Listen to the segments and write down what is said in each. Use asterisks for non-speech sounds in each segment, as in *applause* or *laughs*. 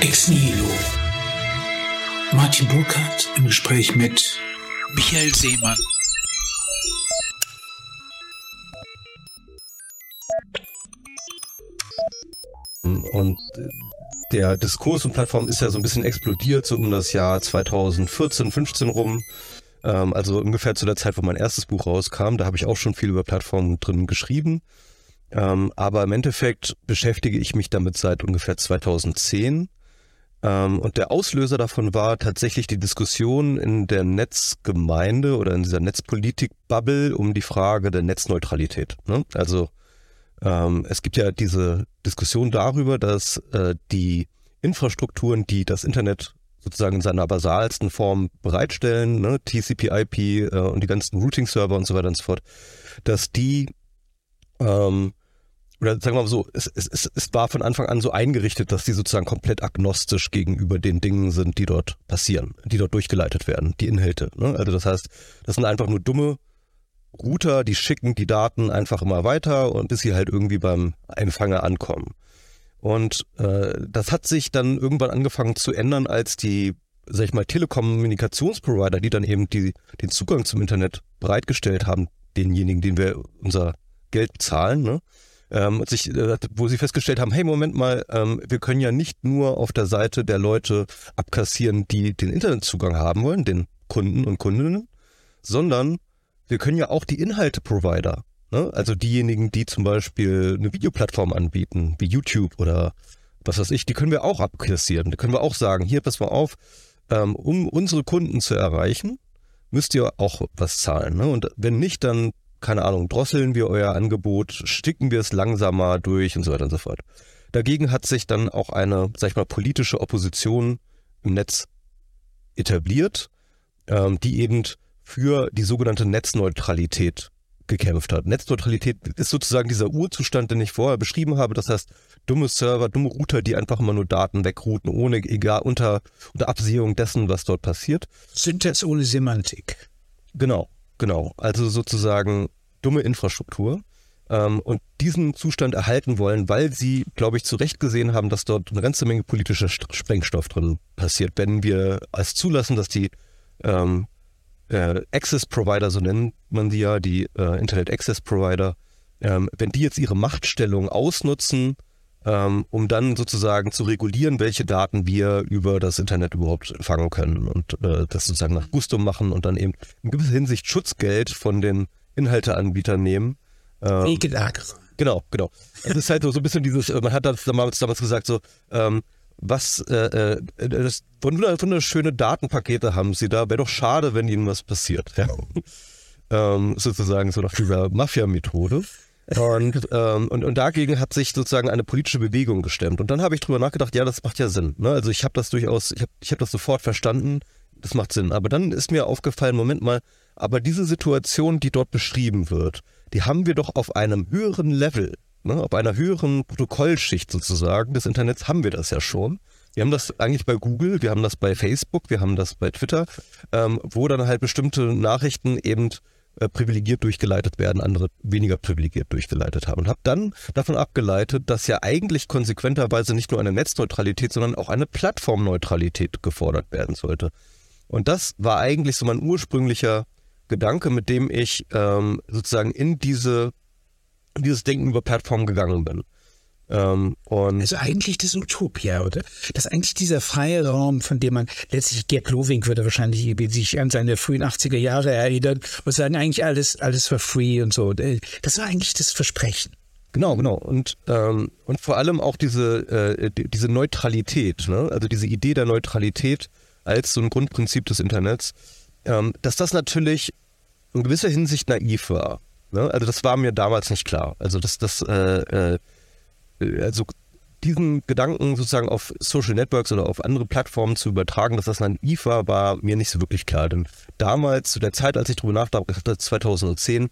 Ex Nihilo. Martin Burkhardt im Gespräch mit Michael Seemann. Und der Diskurs und Plattform ist ja so ein bisschen explodiert, so um das Jahr 2014, 15 rum. Ähm, also ungefähr zu der Zeit, wo mein erstes Buch rauskam. Da habe ich auch schon viel über Plattformen drin geschrieben. Ähm, aber im Endeffekt beschäftige ich mich damit seit ungefähr 2010. Ähm, und der Auslöser davon war tatsächlich die Diskussion in der Netzgemeinde oder in dieser Netzpolitik-Bubble um die Frage der Netzneutralität. Ne? Also ähm, es gibt ja diese Diskussion darüber, dass äh, die Infrastrukturen, die das Internet sozusagen in seiner basalsten Form bereitstellen, ne, TCP/IP äh, und die ganzen Routing-Server und so weiter und so fort, dass die ähm, oder sagen wir mal so, es, es, es, es war von Anfang an so eingerichtet, dass die sozusagen komplett agnostisch gegenüber den Dingen sind, die dort passieren, die dort durchgeleitet werden, die Inhalte. Ne? Also das heißt, das sind einfach nur dumme Router, die schicken die Daten einfach immer weiter und bis sie halt irgendwie beim Empfänger ankommen. Und äh, das hat sich dann irgendwann angefangen zu ändern, als die, sag ich mal, Telekommunikationsprovider, die dann eben die, den Zugang zum Internet bereitgestellt haben, denjenigen, denen wir unser Geld zahlen, ne? Ähm, sich, äh, wo sie festgestellt haben, hey, Moment mal, ähm, wir können ja nicht nur auf der Seite der Leute abkassieren, die den Internetzugang haben wollen, den Kunden und Kundinnen, sondern wir können ja auch die Inhalte-Provider, ne? also diejenigen, die zum Beispiel eine Videoplattform anbieten, wie YouTube oder was weiß ich, die können wir auch abkassieren. Da können wir auch sagen, hier, pass mal auf, ähm, um unsere Kunden zu erreichen, müsst ihr auch was zahlen. Ne? Und wenn nicht, dann keine Ahnung, drosseln wir euer Angebot, sticken wir es langsamer durch und so weiter und so fort. Dagegen hat sich dann auch eine, sag ich mal, politische Opposition im Netz etabliert, ähm, die eben für die sogenannte Netzneutralität gekämpft hat. Netzneutralität ist sozusagen dieser Urzustand, den ich vorher beschrieben habe. Das heißt, dumme Server, dumme Router, die einfach immer nur Daten wegrouten, ohne, egal, unter, unter Absehung dessen, was dort passiert. Syntax ohne Semantik. Genau. Genau, also sozusagen dumme Infrastruktur ähm, und diesen Zustand erhalten wollen, weil sie, glaube ich, zu Recht gesehen haben, dass dort eine ganze Menge politischer Sprengstoff drin passiert. Wenn wir als zulassen, dass die ähm, äh, Access Provider, so nennt man die ja, die äh, Internet Access Provider, ähm, wenn die jetzt ihre Machtstellung ausnutzen, ähm, um dann sozusagen zu regulieren, welche Daten wir über das Internet überhaupt empfangen können und äh, das sozusagen nach Gusto machen und dann eben in gewisser Hinsicht Schutzgeld von den Inhalteanbietern nehmen. Ähm, Wegelager. Genau, genau. Es ist halt so, so ein bisschen dieses, äh, man hat das damals, damals gesagt, so, ähm, was, äh, äh, das, wunderschöne Datenpakete haben sie da, wäre doch schade, wenn ihnen was passiert. Ja. *laughs* ähm, sozusagen so nach dieser Mafia-Methode. Und, ähm, und, und dagegen hat sich sozusagen eine politische Bewegung gestemmt. Und dann habe ich drüber nachgedacht, ja, das macht ja Sinn. Ne? Also ich habe das durchaus, ich habe ich hab das sofort verstanden, das macht Sinn. Aber dann ist mir aufgefallen, Moment mal, aber diese Situation, die dort beschrieben wird, die haben wir doch auf einem höheren Level, ne? auf einer höheren Protokollschicht sozusagen des Internets haben wir das ja schon. Wir haben das eigentlich bei Google, wir haben das bei Facebook, wir haben das bei Twitter, ähm, wo dann halt bestimmte Nachrichten eben äh, privilegiert durchgeleitet werden, andere weniger privilegiert durchgeleitet haben. Und habe dann davon abgeleitet, dass ja eigentlich konsequenterweise nicht nur eine Netzneutralität, sondern auch eine Plattformneutralität gefordert werden sollte. Und das war eigentlich so mein ursprünglicher Gedanke, mit dem ich ähm, sozusagen in diese in dieses Denken über Plattformen gegangen bin. Ähm, also eigentlich das Utopia, oder? Das ist eigentlich dieser freie Raum, von dem man letztlich Gerd Loving würde wahrscheinlich sich an seine frühen 80er Jahre erinnern und sagen, eigentlich alles, alles for free und so. Das war eigentlich das Versprechen. Genau, genau. Und, ähm, und vor allem auch diese, äh, diese Neutralität, ne? also diese Idee der Neutralität als so ein Grundprinzip des Internets, ähm, dass das natürlich in gewisser Hinsicht naiv war. Ne? Also das war mir damals nicht klar. Also dass das äh, äh, also diesen Gedanken sozusagen auf Social Networks oder auf andere Plattformen zu übertragen, dass das naiv war, war mir nicht so wirklich klar. Denn damals, zu der Zeit, als ich darüber nachdachte, 2010,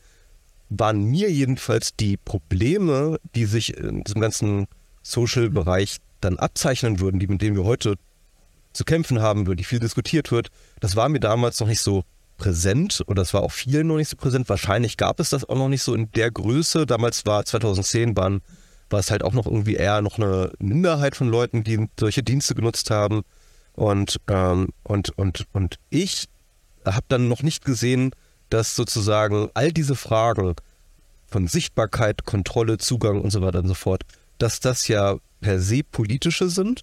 waren mir jedenfalls die Probleme, die sich in diesem ganzen Social-Bereich dann abzeichnen würden, die mit denen wir heute zu kämpfen haben, über die viel diskutiert wird, das war mir damals noch nicht so präsent oder das war auch vielen noch nicht so präsent. Wahrscheinlich gab es das auch noch nicht so in der Größe. Damals war 2010 waren war es halt auch noch irgendwie eher noch eine Minderheit von Leuten, die solche Dienste genutzt haben. Und, ähm, und, und, und ich habe dann noch nicht gesehen, dass sozusagen all diese Fragen von Sichtbarkeit, Kontrolle, Zugang und so weiter und so fort, dass das ja per se politische sind,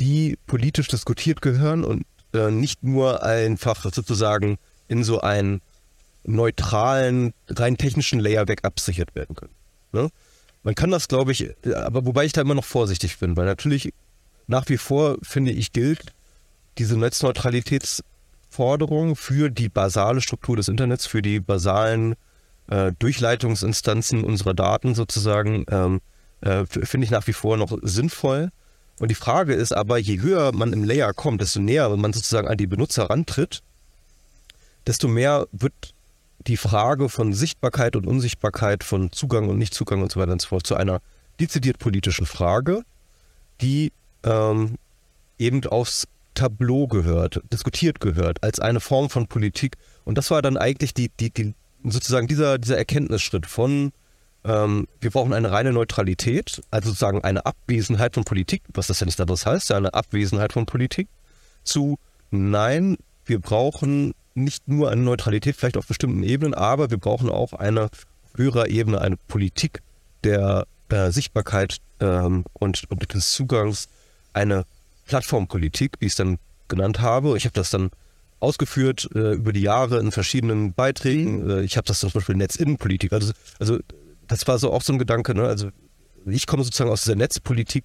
die politisch diskutiert gehören und äh, nicht nur einfach sozusagen in so einen neutralen, rein technischen Layer weg absichert werden können. Ne? Man kann das, glaube ich, aber wobei ich da immer noch vorsichtig bin, weil natürlich nach wie vor, finde ich, gilt diese Netzneutralitätsforderung für die basale Struktur des Internets, für die basalen äh, Durchleitungsinstanzen unserer Daten sozusagen, ähm, äh, finde ich nach wie vor noch sinnvoll. Und die Frage ist aber, je höher man im Layer kommt, desto näher man sozusagen an die Benutzer rantritt, desto mehr wird die Frage von Sichtbarkeit und Unsichtbarkeit, von Zugang und Nichtzugang und so weiter und so fort zu einer dezidiert politischen Frage, die ähm, eben aufs Tableau gehört, diskutiert gehört, als eine Form von Politik. Und das war dann eigentlich die, die, die sozusagen dieser, dieser Erkenntnisschritt von ähm, wir brauchen eine reine Neutralität, also sozusagen eine Abwesenheit von Politik, was das ja nicht anderes heißt, ja eine Abwesenheit von Politik, zu nein, wir brauchen nicht nur eine Neutralität, vielleicht auf bestimmten Ebenen, aber wir brauchen auch eine höhere Ebene, eine Politik der äh, Sichtbarkeit ähm, und, und des Zugangs, eine Plattformpolitik, wie ich es dann genannt habe. Ich habe das dann ausgeführt äh, über die Jahre in verschiedenen Beiträgen. Äh, ich habe das zum Beispiel Netzinnenpolitik. Also, also das war so auch so ein Gedanke. Ne? Also ich komme sozusagen aus dieser Netzpolitik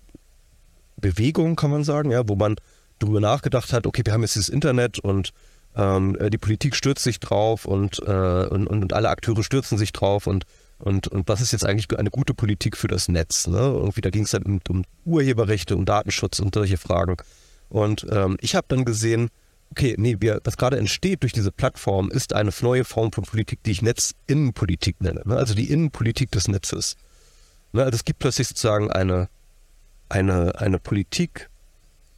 Bewegung, kann man sagen, ja, wo man darüber nachgedacht hat, okay, wir haben jetzt dieses Internet und ähm, äh, die Politik stürzt sich drauf und, äh, und, und, alle Akteure stürzen sich drauf und, und, und was ist jetzt eigentlich eine gute Politik für das Netz? Ne? Irgendwie, da ging es dann um, um, Urheberrechte, um Datenschutz und solche Fragen. Und ähm, ich habe dann gesehen, okay, nee, wir, was gerade entsteht durch diese Plattform, ist eine neue Form von Politik, die ich Netzinnenpolitik nenne. Ne? Also die Innenpolitik des Netzes. Ne? Also es gibt plötzlich sozusagen eine, eine, eine Politik,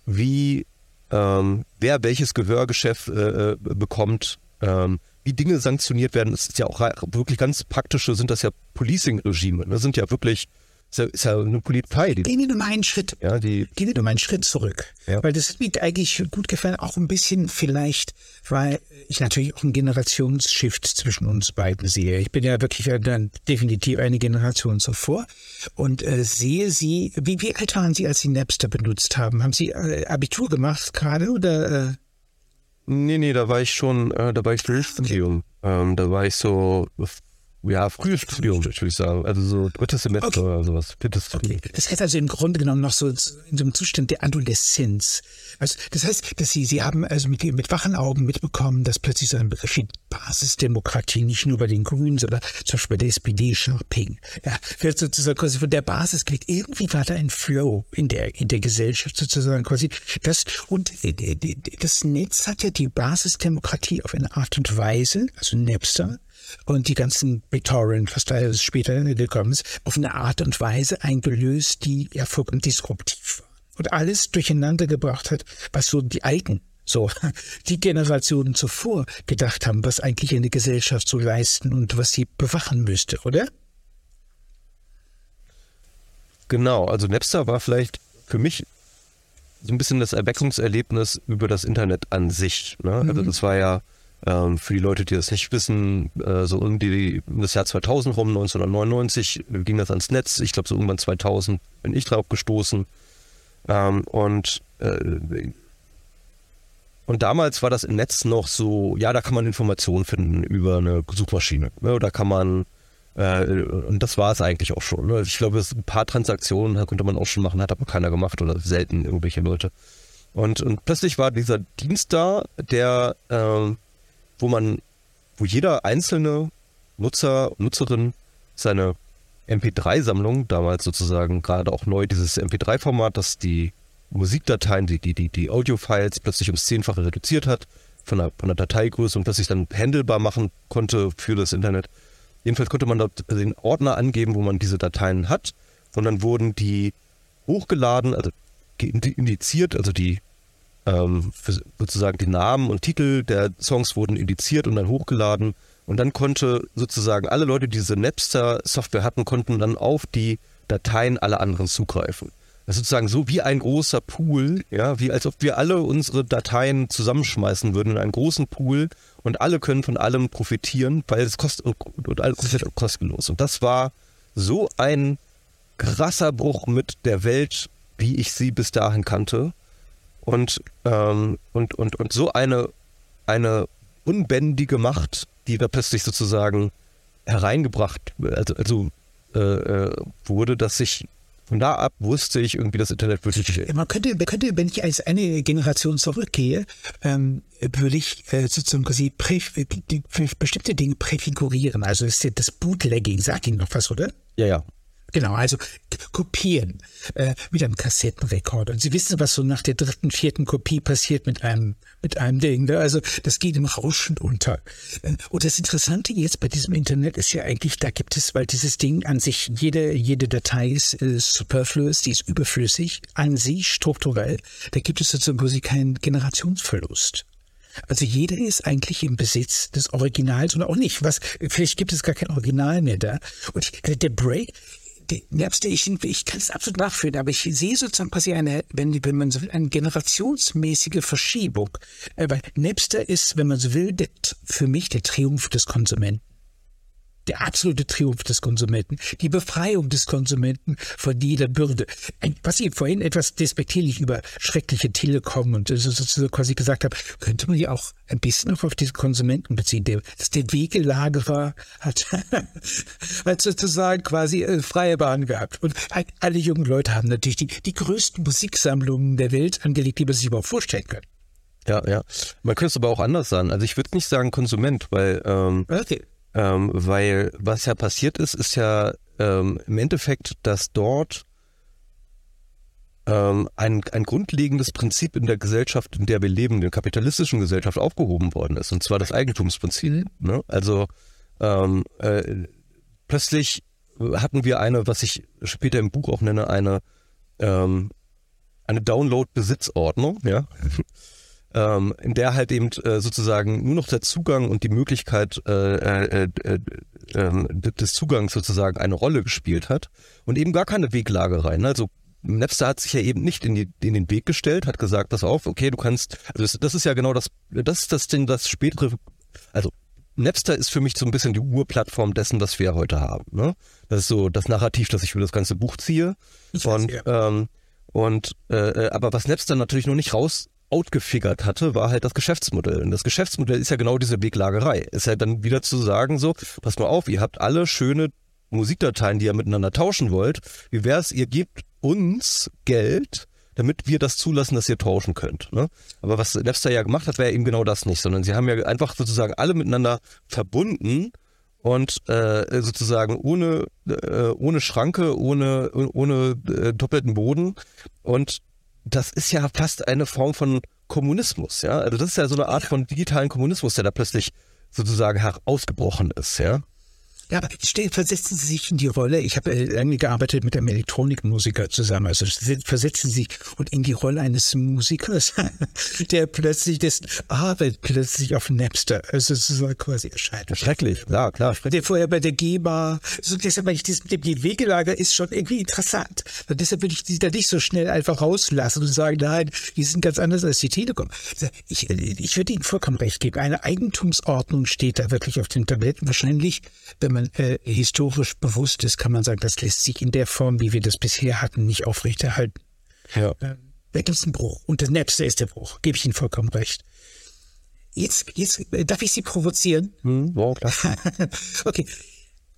wie ähm, wer welches Gehörgeschäft äh, äh, bekommt, ähm, wie Dinge sanktioniert werden. Das ist ja auch wirklich ganz praktische, sind das ja Policing-Regime. Das sind ja wirklich ist ja eine Polizei. Die, Gehen wir nur einen Schritt. Ja, die, Gehen wir nur einen Schritt zurück. Ja. Weil das hat mir eigentlich gut gefallen, auch ein bisschen vielleicht, weil ich natürlich auch einen Generationsshift zwischen uns beiden sehe. Ich bin ja wirklich dann definitiv eine Generation zuvor und äh, sehe Sie, wie, wie alt waren Sie, als Sie Napster benutzt haben? Haben Sie äh, Abitur gemacht gerade oder? Äh? Nee, nee, da war ich schon, äh, da war ich Studium. Ähm, da war ich so ja, frühes Studium, würde ich sagen. Also so drittes Semester okay. oder sowas. Viertes okay. Das heißt also im Grunde genommen noch so in so einem Zustand der Adoleszenz. Also das heißt, dass Sie, Sie haben also mit, mit wachen Augen mitbekommen, dass plötzlich so ein Begriff wie Basisdemokratie nicht nur bei den Grünen, sondern zum Beispiel bei der SPD Sharping, ja, wird sozusagen quasi von der Basis gelegt. Irgendwie war da ein Flow in der, in der Gesellschaft sozusagen quasi. Das, und das Netz hat ja die Basisdemokratie auf eine Art und Weise, also Napster, und die ganzen BitTorrent, was da später gekommen ist, auf eine Art und Weise eingelöst, die ja vollkommen disruptiv war. Und alles durcheinander gebracht hat, was so die Alten, so *laughs* die Generationen zuvor gedacht haben, was eigentlich eine Gesellschaft so leisten und was sie bewachen müsste, oder? Genau, also Napster war vielleicht für mich so ein bisschen das Erweckungserlebnis über das Internet an sich. Ne? Also mhm. das war ja ähm, für die Leute, die das nicht wissen, äh, so um die, das Jahr 2000 rum, 1999, ging das ans Netz. Ich glaube, so irgendwann 2000 bin ich drauf gestoßen. Ähm, und, äh, und damals war das im Netz noch so, ja, da kann man Informationen finden über eine Suchmaschine. Ne? Da kann man, äh, und das war es eigentlich auch schon. Ne? Ich glaube, ein paar Transaktionen konnte man auch schon machen, hat aber keiner gemacht oder selten irgendwelche Leute. Und, und plötzlich war dieser Dienst da, der ähm, wo man, wo jeder einzelne Nutzer, Nutzerin seine MP3-Sammlung, damals sozusagen gerade auch neu dieses MP3-Format, das die Musikdateien, die, die, die, die Audio-Files plötzlich ums Zehnfache reduziert hat, von der, von der Dateigröße und plötzlich dann handelbar machen konnte für das Internet. Jedenfalls konnte man dort den Ordner angeben, wo man diese Dateien hat, und dann wurden die hochgeladen, also indiziert, also die ähm, sozusagen die Namen und Titel der Songs wurden indiziert und dann hochgeladen. Und dann konnte sozusagen alle Leute, die diese Napster-Software hatten, konnten dann auf die Dateien aller anderen zugreifen. Das ist sozusagen so wie ein großer Pool, ja, wie als ob wir alle unsere Dateien zusammenschmeißen würden in einen großen Pool und alle können von allem profitieren, weil es kostet und, alles komplett kostenlos. Und das war so ein krasser Bruch mit der Welt, wie ich sie bis dahin kannte. Und, ähm, und, und, und so eine, eine unbändige Macht, die da plötzlich sozusagen hereingebracht, also, also äh, äh wurde, dass ich von da ab wusste ich irgendwie, das Internet wirklich. Man könnte, könnte, wenn ich als eine Generation zurückgehe, ähm, würde ich äh, sozusagen quasi bestimmte Dinge präfigurieren. Also ist das Bootlegging, sagt Ihnen noch was, oder? Ja, ja. Genau, also kopieren äh, mit einem Kassettenrekorder. Und Sie wissen, was so nach der dritten, vierten Kopie passiert mit einem, mit einem Ding. Ne? Also das geht im Rauschen unter. Äh, und das Interessante jetzt bei diesem Internet ist ja eigentlich, da gibt es, weil dieses Ding an sich, jede, jede Datei ist äh, superfluous, die ist überflüssig, an sich strukturell. Da gibt es sozusagen quasi keinen Generationsverlust. Also jeder ist eigentlich im Besitz des Originals oder auch nicht. Was, vielleicht gibt es gar kein Original mehr da. Und der Break, Napster, ich, kann es absolut nachfühlen, aber ich sehe sozusagen quasi eine, wenn, wenn man so will, eine generationsmäßige Verschiebung. Äh, weil Napster ist, wenn man so will, der, für mich der Triumph des Konsumenten der absolute Triumph des Konsumenten, die Befreiung des Konsumenten von jeder Bürde. Was ich vorhin etwas despektierlich über schreckliche Telekom und so quasi gesagt habe, könnte man ja auch ein bisschen auf diese Konsumenten beziehen. Der, dass der Wegelagerer hat, *laughs* hat sozusagen quasi äh, freie Bahn gehabt. Und alle jungen Leute haben natürlich die, die größten Musiksammlungen der Welt angelegt, die man sich überhaupt vorstellen kann. Ja, ja. Man könnte es aber auch anders sagen. Also ich würde nicht sagen Konsument, weil ähm, okay. Ähm, weil was ja passiert ist, ist ja ähm, im Endeffekt, dass dort ähm, ein, ein grundlegendes Prinzip in der Gesellschaft, in der wir leben, der kapitalistischen Gesellschaft aufgehoben worden ist, und zwar das Eigentumsprinzip. Ne? Also ähm, äh, plötzlich hatten wir eine, was ich später im Buch auch nenne, eine, ähm, eine Download-Besitzordnung, ja ähm, in der halt eben äh, sozusagen nur noch der Zugang und die Möglichkeit äh, äh, äh, ähm, des Zugangs sozusagen eine Rolle gespielt hat und eben gar keine Weglagerei. Ne? Also Napster hat sich ja eben nicht in, die, in den Weg gestellt, hat gesagt, pass auf, okay, du kannst, also das, das ist ja genau das, das ist das Ding, das spätere, also Napster ist für mich so ein bisschen die Urplattform dessen, was wir heute haben. Ne? Das ist so das Narrativ, das ich für das ganze Buch ziehe. Ich und weiß, ja. ähm, und äh, äh, aber was Napster natürlich noch nicht raus outgefigert hatte, war halt das Geschäftsmodell. Und das Geschäftsmodell ist ja genau diese Weglagerei. Ist ja dann wieder zu sagen so, pass mal auf, ihr habt alle schöne Musikdateien, die ihr miteinander tauschen wollt. Wie wär's, ihr gebt uns Geld, damit wir das zulassen, dass ihr tauschen könnt. Ne? Aber was Napster ja gemacht hat, wäre eben genau das nicht, sondern sie haben ja einfach sozusagen alle miteinander verbunden und äh, sozusagen ohne, äh, ohne Schranke, ohne, ohne äh, doppelten Boden und das ist ja fast eine Form von Kommunismus, ja. Also das ist ja so eine Art von digitalen Kommunismus, der da plötzlich sozusagen herausgebrochen ist, ja. Ja, aber versetzen Sie sich in die Rolle. Ich habe äh, lange gearbeitet mit einem Elektronikmusiker zusammen. Also versetzen Sie sich und in die Rolle eines Musikers, *laughs* der plötzlich dessen Arbeit plötzlich auf Napster, also sozusagen quasi erscheint. Schrecklich, klar, klar. Der vorher bei der GEMA, so deshalb meine ich, dieses mit dem Wegelager ist schon irgendwie interessant. Und deshalb würde ich die da nicht so schnell einfach rauslassen und sagen, nein, die sind ganz anders als die Telekom. Ich, ich würde Ihnen vollkommen recht geben. Eine Eigentumsordnung steht da wirklich auf dem Tablet. Wahrscheinlich, wenn man man äh, historisch bewusst ist, kann man sagen, das lässt sich in der Form, wie wir das bisher hatten, nicht aufrechterhalten. Ja. Äh, da gibt es einen Bruch. Und das Napster ist der Bruch. Gebe ich Ihnen vollkommen recht. Jetzt, jetzt äh, darf ich Sie provozieren? Hm, ja, klar. *laughs* okay.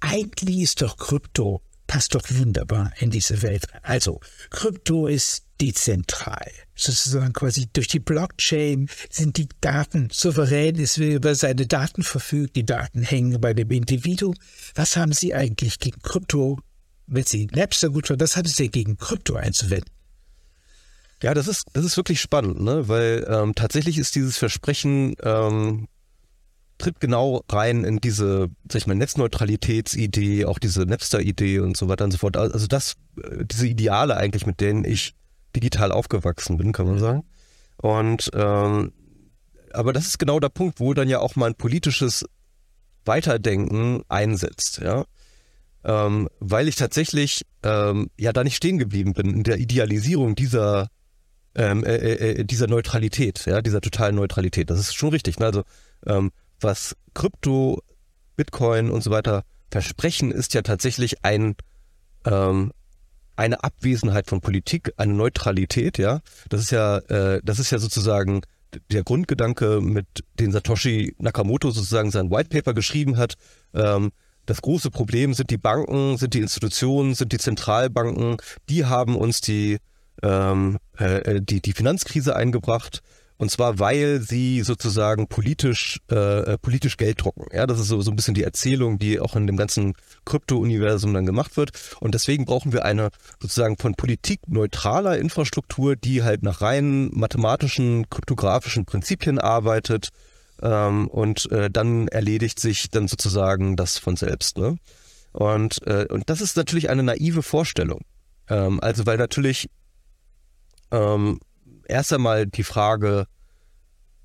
Eigentlich ist doch Krypto passt doch wunderbar in diese Welt. Also, Krypto ist dezentral. Sozusagen quasi durch die Blockchain sind die Daten souverän, es will über seine Daten verfügt, die Daten hängen bei dem Individuum. Was haben Sie eigentlich gegen Krypto, wenn Sie Napster gut finden, was haben Sie gegen Krypto einzuwenden? Ja, das ist, das ist wirklich spannend, ne? weil ähm, tatsächlich ist dieses Versprechen ähm, tritt genau rein in diese, sag ich mal, Netzneutralitätsidee, auch diese Napster-Idee und so weiter und so fort. Also das, äh, diese Ideale eigentlich, mit denen ich digital aufgewachsen bin, kann man sagen. Und ähm, aber das ist genau der Punkt, wo dann ja auch mal ein politisches Weiterdenken einsetzt, ja. ähm, weil ich tatsächlich ähm, ja da nicht stehen geblieben bin in der Idealisierung dieser ähm, äh, äh, äh, dieser Neutralität, ja, dieser totalen Neutralität. Das ist schon richtig. Ne? Also ähm, was Krypto, Bitcoin und so weiter versprechen, ist ja tatsächlich ein ähm, eine Abwesenheit von Politik, eine Neutralität, ja. Das ist ja, äh, das ist ja sozusagen der Grundgedanke, mit dem Satoshi Nakamoto sozusagen sein White Paper geschrieben hat. Ähm, das große Problem sind die Banken, sind die Institutionen, sind die Zentralbanken. Die haben uns die ähm, äh, äh, die, die Finanzkrise eingebracht. Und zwar, weil sie sozusagen politisch, äh, politisch Geld drucken. Ja, das ist so, so ein bisschen die Erzählung, die auch in dem ganzen Krypto-Universum dann gemacht wird. Und deswegen brauchen wir eine sozusagen von Politik neutraler Infrastruktur, die halt nach rein mathematischen, kryptografischen Prinzipien arbeitet. Ähm, und äh, dann erledigt sich dann sozusagen das von selbst. Ne? Und, äh, und das ist natürlich eine naive Vorstellung. Ähm, also, weil natürlich ähm, erst einmal die Frage,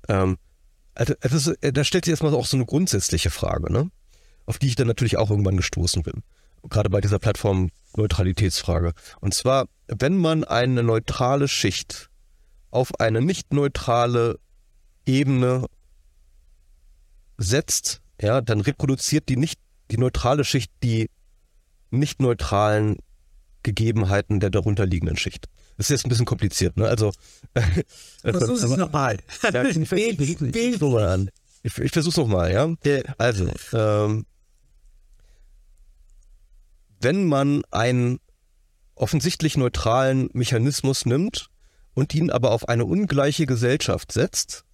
ähm, also, da stellt sich erstmal auch so eine grundsätzliche Frage, ne? auf die ich dann natürlich auch irgendwann gestoßen bin. Gerade bei dieser Plattform-Neutralitätsfrage. Und zwar, wenn man eine neutrale Schicht auf eine nicht neutrale Ebene setzt, ja, dann reproduziert die nicht die neutrale Schicht die nicht neutralen Gegebenheiten der darunterliegenden Schicht. Das ist jetzt ein bisschen kompliziert, ne? Also, *laughs* versuch es nochmal. *laughs* *laughs* Ich, ich versuch's nochmal, ja? Also, ähm, wenn man einen offensichtlich neutralen Mechanismus nimmt und ihn aber auf eine ungleiche Gesellschaft setzt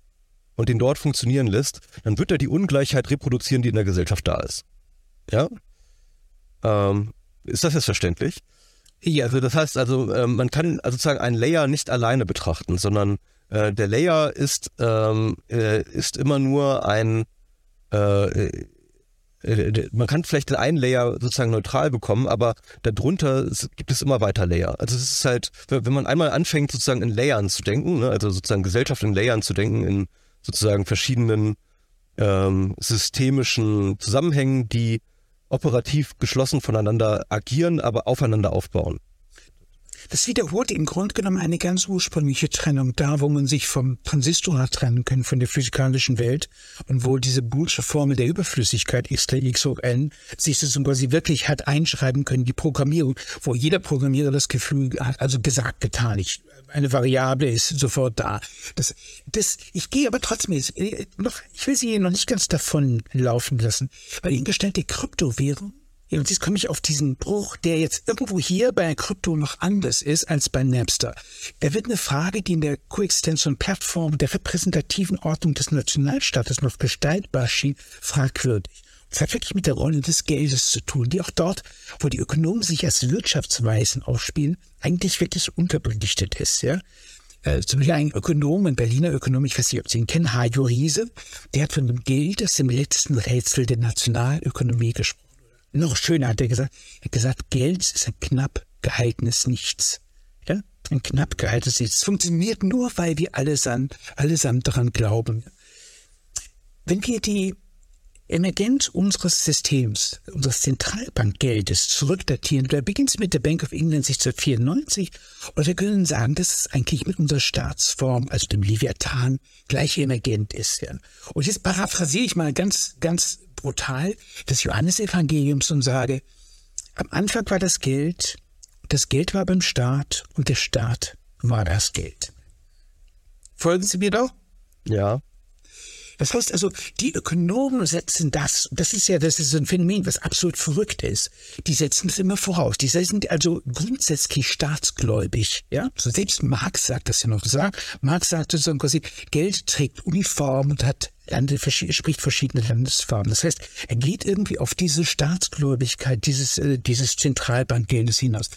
und ihn dort funktionieren lässt, dann wird er die Ungleichheit reproduzieren, die in der Gesellschaft da ist. Ja? Ähm, ist das jetzt verständlich? Ja, also das heißt also, äh, man kann also sozusagen einen Layer nicht alleine betrachten, sondern äh, der Layer ist, ähm, äh, ist immer nur ein, äh, äh, man kann vielleicht den einen Layer sozusagen neutral bekommen, aber darunter gibt es immer weiter Layer. Also es ist halt, wenn man einmal anfängt sozusagen in Layern zu denken, ne, also sozusagen Gesellschaft in Layern zu denken, in sozusagen verschiedenen ähm, systemischen Zusammenhängen, die operativ geschlossen voneinander agieren, aber aufeinander aufbauen. Das wiederholt im Grunde genommen eine ganz ursprüngliche Trennung, da wo man sich vom Transistor hat trennen können, von der physikalischen Welt und wo diese Boolsche Formel der Überflüssigkeit x gleich x hoch n sich das quasi wirklich hat einschreiben können, die Programmierung, wo jeder Programmierer das Gefühl hat, also gesagt, getan, ich, eine Variable ist sofort da. Das, das, ich gehe aber trotzdem äh, noch, ich will Sie hier noch nicht ganz davon laufen lassen, weil Ihnen gestellte Kryptowährung ja, und jetzt komme ich auf diesen Bruch, der jetzt irgendwo hier bei Krypto noch anders ist als bei Napster. Er wird eine Frage, die in der Coextension-Plattform der repräsentativen Ordnung des Nationalstaates noch gestaltbar schien, fragwürdig. Es hat wirklich mit der Rolle des Geldes zu tun, die auch dort, wo die Ökonomen sich als Wirtschaftsweisen aufspielen, eigentlich wirklich unterbelichtet ist. Ja? Äh, zum Beispiel ein Ökonom, ein Berliner Ökonom, ich weiß nicht, ob Sie ihn kennen, Hajo Riese, der hat von dem Geld als dem letzten Rätsel der Nationalökonomie gesprochen. Noch schöner hat er gesagt, er hat gesagt, Geld ist ein knapp gehaltenes Nichts. Ja? Ein knapp gehaltenes Nichts. Es funktioniert nur, weil wir allesamt, allesamt daran glauben. Wenn wir die Emergenz unseres Systems, unseres Zentralbankgeldes zurückdatieren, da beginnt es mit der Bank of England 1694, und wir können sagen, dass es eigentlich mit unserer Staatsform, also dem Leviathan, gleich emergent ist. Ja. Und jetzt paraphrasiere ich mal ganz, ganz brutal des Johannesevangeliums und sage, am Anfang war das Geld, das Geld war beim Staat und der Staat war das Geld. Folgen Sie mir doch? Ja. Das heißt also, die Ökonomen setzen das, das ist ja, das ist ein Phänomen, was absolut verrückt ist. Die setzen es immer voraus. Die sind also grundsätzlich staatsgläubig, ja. So selbst Marx sagt das ja noch. Marx sagte so quasi, Geld trägt Uniform und hat Lande, spricht verschiedene Landesfarben. Das heißt, er geht irgendwie auf diese Staatsgläubigkeit dieses, äh, dieses Zentralbankgeldes hinaus.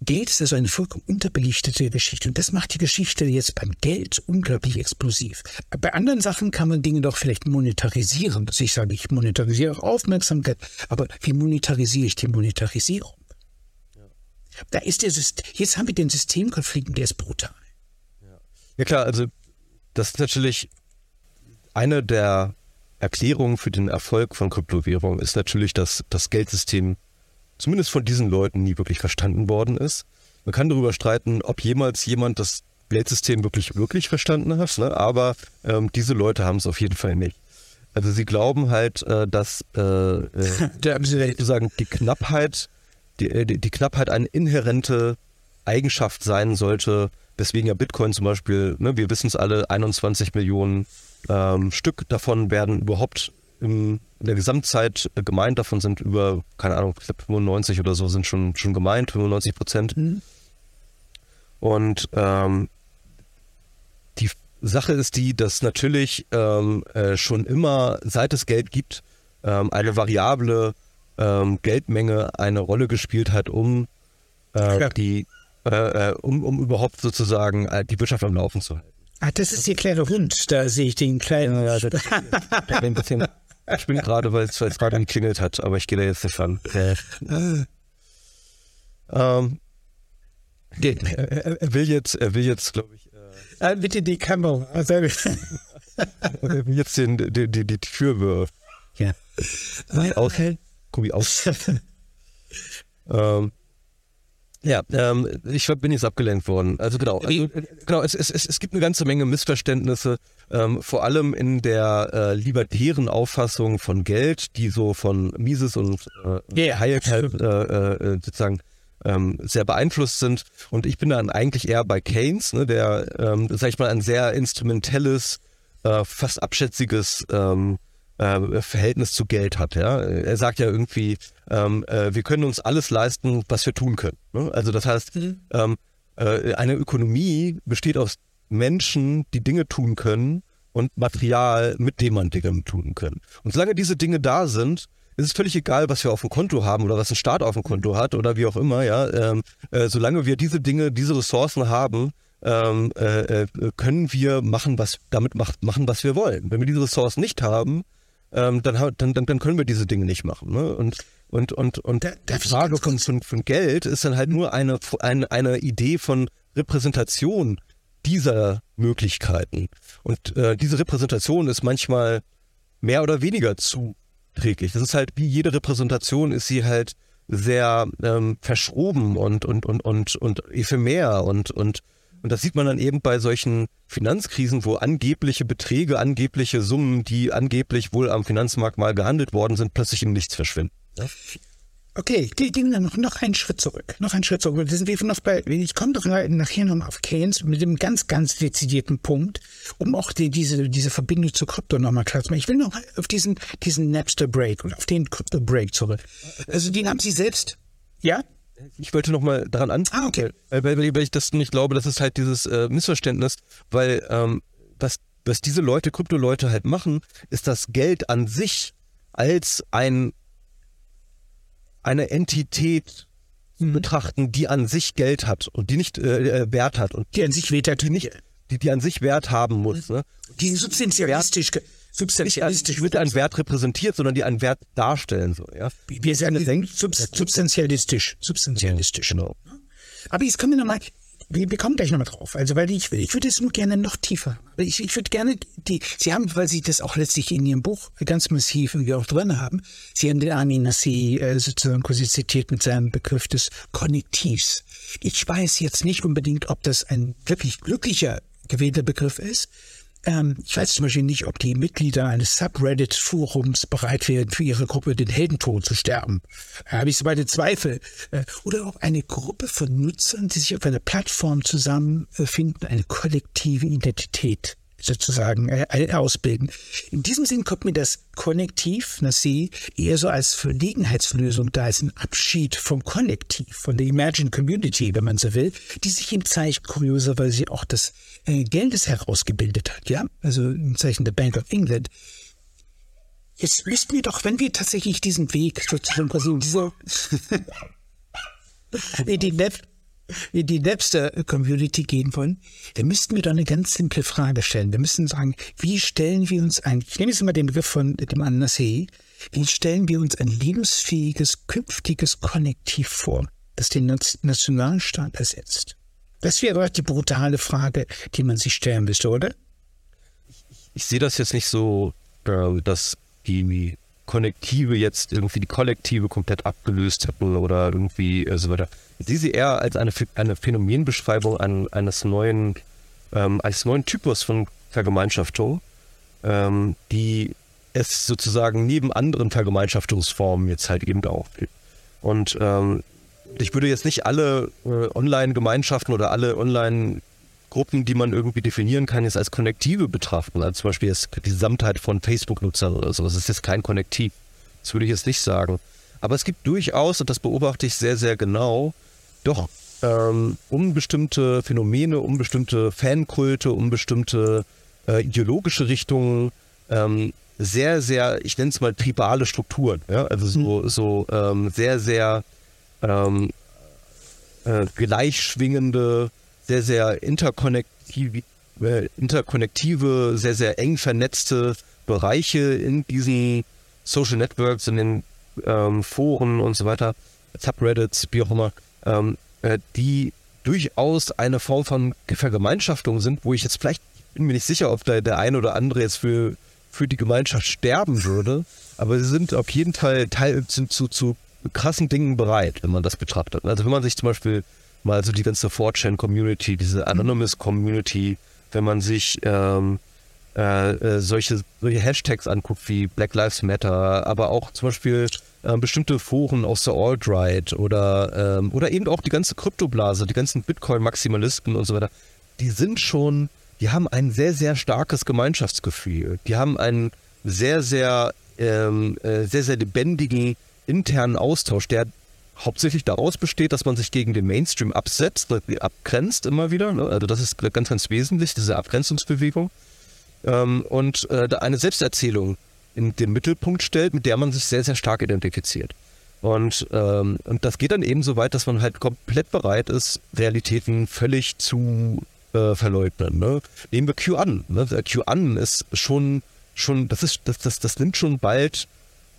Geld ist also eine vollkommen unterbelichtete Geschichte. Und das macht die Geschichte jetzt beim Geld unglaublich explosiv. Bei anderen Sachen kann man Dinge doch vielleicht monetarisieren. Dass ich sage, ich monetarisiere auch Aufmerksamkeit. Aber wie monetarisiere ich die Monetarisierung? Ja. Da ist der System, jetzt haben wir den Systemkonflikt, der ist brutal. Ja. ja klar, also das ist natürlich eine der Erklärungen für den Erfolg von Kryptowährungen ist natürlich, dass das Geldsystem zumindest von diesen Leuten nie wirklich verstanden worden ist. Man kann darüber streiten, ob jemals jemand das Geldsystem wirklich, wirklich verstanden hat, ne? aber ähm, diese Leute haben es auf jeden Fall nicht. Also sie glauben halt, äh, dass äh, äh, *laughs* sozusagen die Knappheit, die, äh, die, die Knappheit eine inhärente Eigenschaft sein sollte, weswegen ja Bitcoin zum Beispiel, ne, wir wissen es alle, 21 Millionen ähm, Stück davon werden überhaupt in der Gesamtzeit gemeint, davon sind über, keine Ahnung, ich glaube 95 oder so sind schon, schon gemeint, 95 Prozent. Mhm. Und ähm, die Sache ist die, dass natürlich ähm, äh, schon immer, seit es Geld gibt, ähm, eine variable ähm, Geldmenge eine Rolle gespielt hat, um äh, ja. die äh, äh, um, um überhaupt sozusagen äh, die Wirtschaft am Laufen zu halten. Ah, das ist Ihr kleiner Hund. Da sehe ich den kleinen. Ja, das, *laughs* ein bisschen, ich bin gerade, weil es gerade geklingelt hat, aber ich gehe da jetzt nicht ran. ähm, er, er, will jetzt, er will jetzt, glaube ich. Äh, ah, bitte die Kamera. *laughs* er will jetzt den, die, die, die Tür ja. aus. Guck wie aus. *laughs* ähm, ja, ähm, ich bin jetzt abgelenkt worden. Also genau, also, genau es, es, es gibt eine ganze Menge Missverständnisse, ähm, vor allem in der äh, libertären Auffassung von Geld, die so von Mises und äh, yeah. Hayek halt, äh, äh, sozusagen ähm, sehr beeinflusst sind. Und ich bin dann eigentlich eher bei Keynes, ne, der, ähm, sag ich mal, ein sehr instrumentelles, äh, fast abschätziges ähm, äh, Verhältnis zu Geld hat. Ja? Er sagt ja irgendwie, ähm, äh, wir können uns alles leisten, was wir tun können. Ne? Also das heißt, mhm. ähm, äh, eine Ökonomie besteht aus Menschen, die Dinge tun können und Material, mit dem man Dinge tun können. Und solange diese Dinge da sind, ist es völlig egal, was wir auf dem Konto haben oder was ein Staat auf dem Konto hat oder wie auch immer, ja. Ähm, äh, solange wir diese Dinge, diese Ressourcen haben, ähm, äh, äh können wir machen, was damit macht, machen, was wir wollen. Wenn wir diese Ressourcen nicht haben, ähm, dann, dann, dann, können wir diese Dinge nicht machen. Ne? Und, und, und, und die Frage von, von, von Geld ist dann halt nur eine, eine, eine Idee von Repräsentation dieser Möglichkeiten. Und äh, diese Repräsentation ist manchmal mehr oder weniger zuträglich. Das ist halt wie jede Repräsentation ist sie halt sehr ähm, verschroben und, und, und, und, und ephemer und, und und das sieht man dann eben bei solchen Finanzkrisen, wo angebliche Beträge, angebliche Summen, die angeblich wohl am Finanzmarkt mal gehandelt worden sind, plötzlich in nichts verschwinden. Ja? Okay, gehen wir noch, noch einen Schritt zurück. Noch einen Schritt zurück. Wir sind wir noch bei, ich komme doch nachher noch auf Keynes mit dem ganz, ganz dezidierten Punkt, um auch die, diese, diese Verbindung zu Krypto nochmal klar zu machen. Ich will noch auf diesen, diesen Napster Break und auf den Crypto Break zurück. Also den haben Sie selbst, ja? Ich wollte noch mal daran an, ah, okay. weil, weil, weil ich das nicht glaube, das ist halt dieses äh, Missverständnis, weil ähm, was, was diese Leute, Krypto-Leute halt machen, ist das Geld an sich als ein eine Entität mhm. betrachten, die an sich Geld hat und die nicht äh, äh Wert hat und die an sich Wert hat, die nicht, die, die an sich Wert haben muss. Ne? Die substantialistisch substantialistisch wird ein Wert repräsentiert, sondern die einen Wert darstellen soll. Ja? Wir sagen denkt, substantialistisch. Substantialistisch. Genau. Aber jetzt kommen wir nochmal, wir, wir kommen gleich nochmal drauf. Also, weil ich will, ich würde es nur gerne noch tiefer. Ich, ich würde gerne die, Sie haben, weil Sie das auch letztlich in Ihrem Buch ganz massiv irgendwie auch drin haben, Sie haben den Armin Nassi äh, sozusagen quasi zitiert mit seinem Begriff des Konnektivs. Ich weiß jetzt nicht unbedingt, ob das ein wirklich glücklicher gewählter Begriff ist, ähm, ich weiß zum Beispiel nicht, ob die Mitglieder eines Subreddit-Forums bereit wären, für ihre Gruppe den Heldentod zu sterben. Da habe ich so meine Zweifel. Äh, oder auch eine Gruppe von Nutzern, die sich auf einer Plattform zusammenfinden, eine kollektive Identität sozusagen äh, ausbilden. In diesem Sinn kommt mir das Konnektiv, das Sie eher so als Verlegenheitslösung da, als ein Abschied vom Kollektiv, von der Imagined Community, wenn man so will, die sich im Zeichen kurioserweise auch des äh, Geldes herausgebildet hat, ja, also im Zeichen der Bank of England. Jetzt müssten wir doch, wenn wir tatsächlich diesen Weg sozusagen in diese in die Net die Napster-Community gehen wollen, dann müssten wir doch eine ganz simple Frage stellen. Wir müssen sagen, wie stellen wir uns ein, ich nehme jetzt mal den Begriff von dem Anasee, wie stellen wir uns ein lebensfähiges, künftiges Kollektiv vor, das den Nationalstaat ersetzt? Das wäre doch die brutale Frage, die man sich stellen müsste, oder? Ich, ich sehe das jetzt nicht so, äh, dass die Konnektive jetzt irgendwie die Kollektive komplett abgelöst hätten oder irgendwie äh, so weiter. Ich sehe sie eher als eine, eine Phänomenbeschreibung an, eines neuen, ähm, eines neuen Typus von Vergemeinschaftung, ähm, die es sozusagen neben anderen Vergemeinschaftungsformen jetzt halt eben auch gibt. Und ähm, ich würde jetzt nicht alle äh, Online-Gemeinschaften oder alle Online-Gruppen, die man irgendwie definieren kann, jetzt als Konnektive betrachten. Also zum Beispiel jetzt die Gesamtheit von Facebook-Nutzern oder so. Das ist jetzt kein Konnektiv. Das würde ich jetzt nicht sagen. Aber es gibt durchaus, und das beobachte ich sehr, sehr genau, doch ähm, um bestimmte Phänomene, um bestimmte Fankulte, um bestimmte äh, ideologische Richtungen ähm, sehr, sehr, ich nenne es mal tribale Strukturen. Ja? Also so, mhm. so ähm, sehr, sehr ähm, äh, gleichschwingende, sehr, sehr interkonnektive, äh, interkonnektive, sehr, sehr eng vernetzte Bereiche in diesen Social Networks, in den ähm, Foren und so weiter, Subreddits, wie auch immer, ähm, äh, die durchaus eine Form von Vergemeinschaftung sind, wo ich jetzt vielleicht bin mir nicht sicher, ob da der eine oder andere jetzt für, für die Gemeinschaft sterben würde, aber sie sind auf jeden Fall Teil, sind zu, zu krassen Dingen bereit, wenn man das betrachtet. Also wenn man sich zum Beispiel mal so die ganze 4chan-Community, diese Anonymous-Community, wenn man sich ähm, äh, äh, solche, solche Hashtags anguckt wie Black Lives Matter, aber auch zum Beispiel äh, bestimmte Foren aus der Alt-Right oder, ähm, oder eben auch die ganze Kryptoblase, die ganzen Bitcoin-Maximalisten und so weiter, die sind schon, die haben ein sehr, sehr starkes Gemeinschaftsgefühl. Die haben einen sehr, sehr, ähm, äh, sehr, sehr lebendigen internen Austausch, der hauptsächlich daraus besteht, dass man sich gegen den Mainstream absetzt, abgrenzt immer wieder. Ne? Also das ist ganz, ganz wesentlich, diese Abgrenzungsbewegung. Ähm, und äh, eine Selbsterzählung in den Mittelpunkt stellt, mit der man sich sehr, sehr stark identifiziert. Und, ähm, und das geht dann eben so weit, dass man halt komplett bereit ist, Realitäten völlig zu äh, verleugnen. Ne? Nehmen wir QAnon. Ne? QAnon ist schon, schon das, ist, das, das, das nimmt schon bald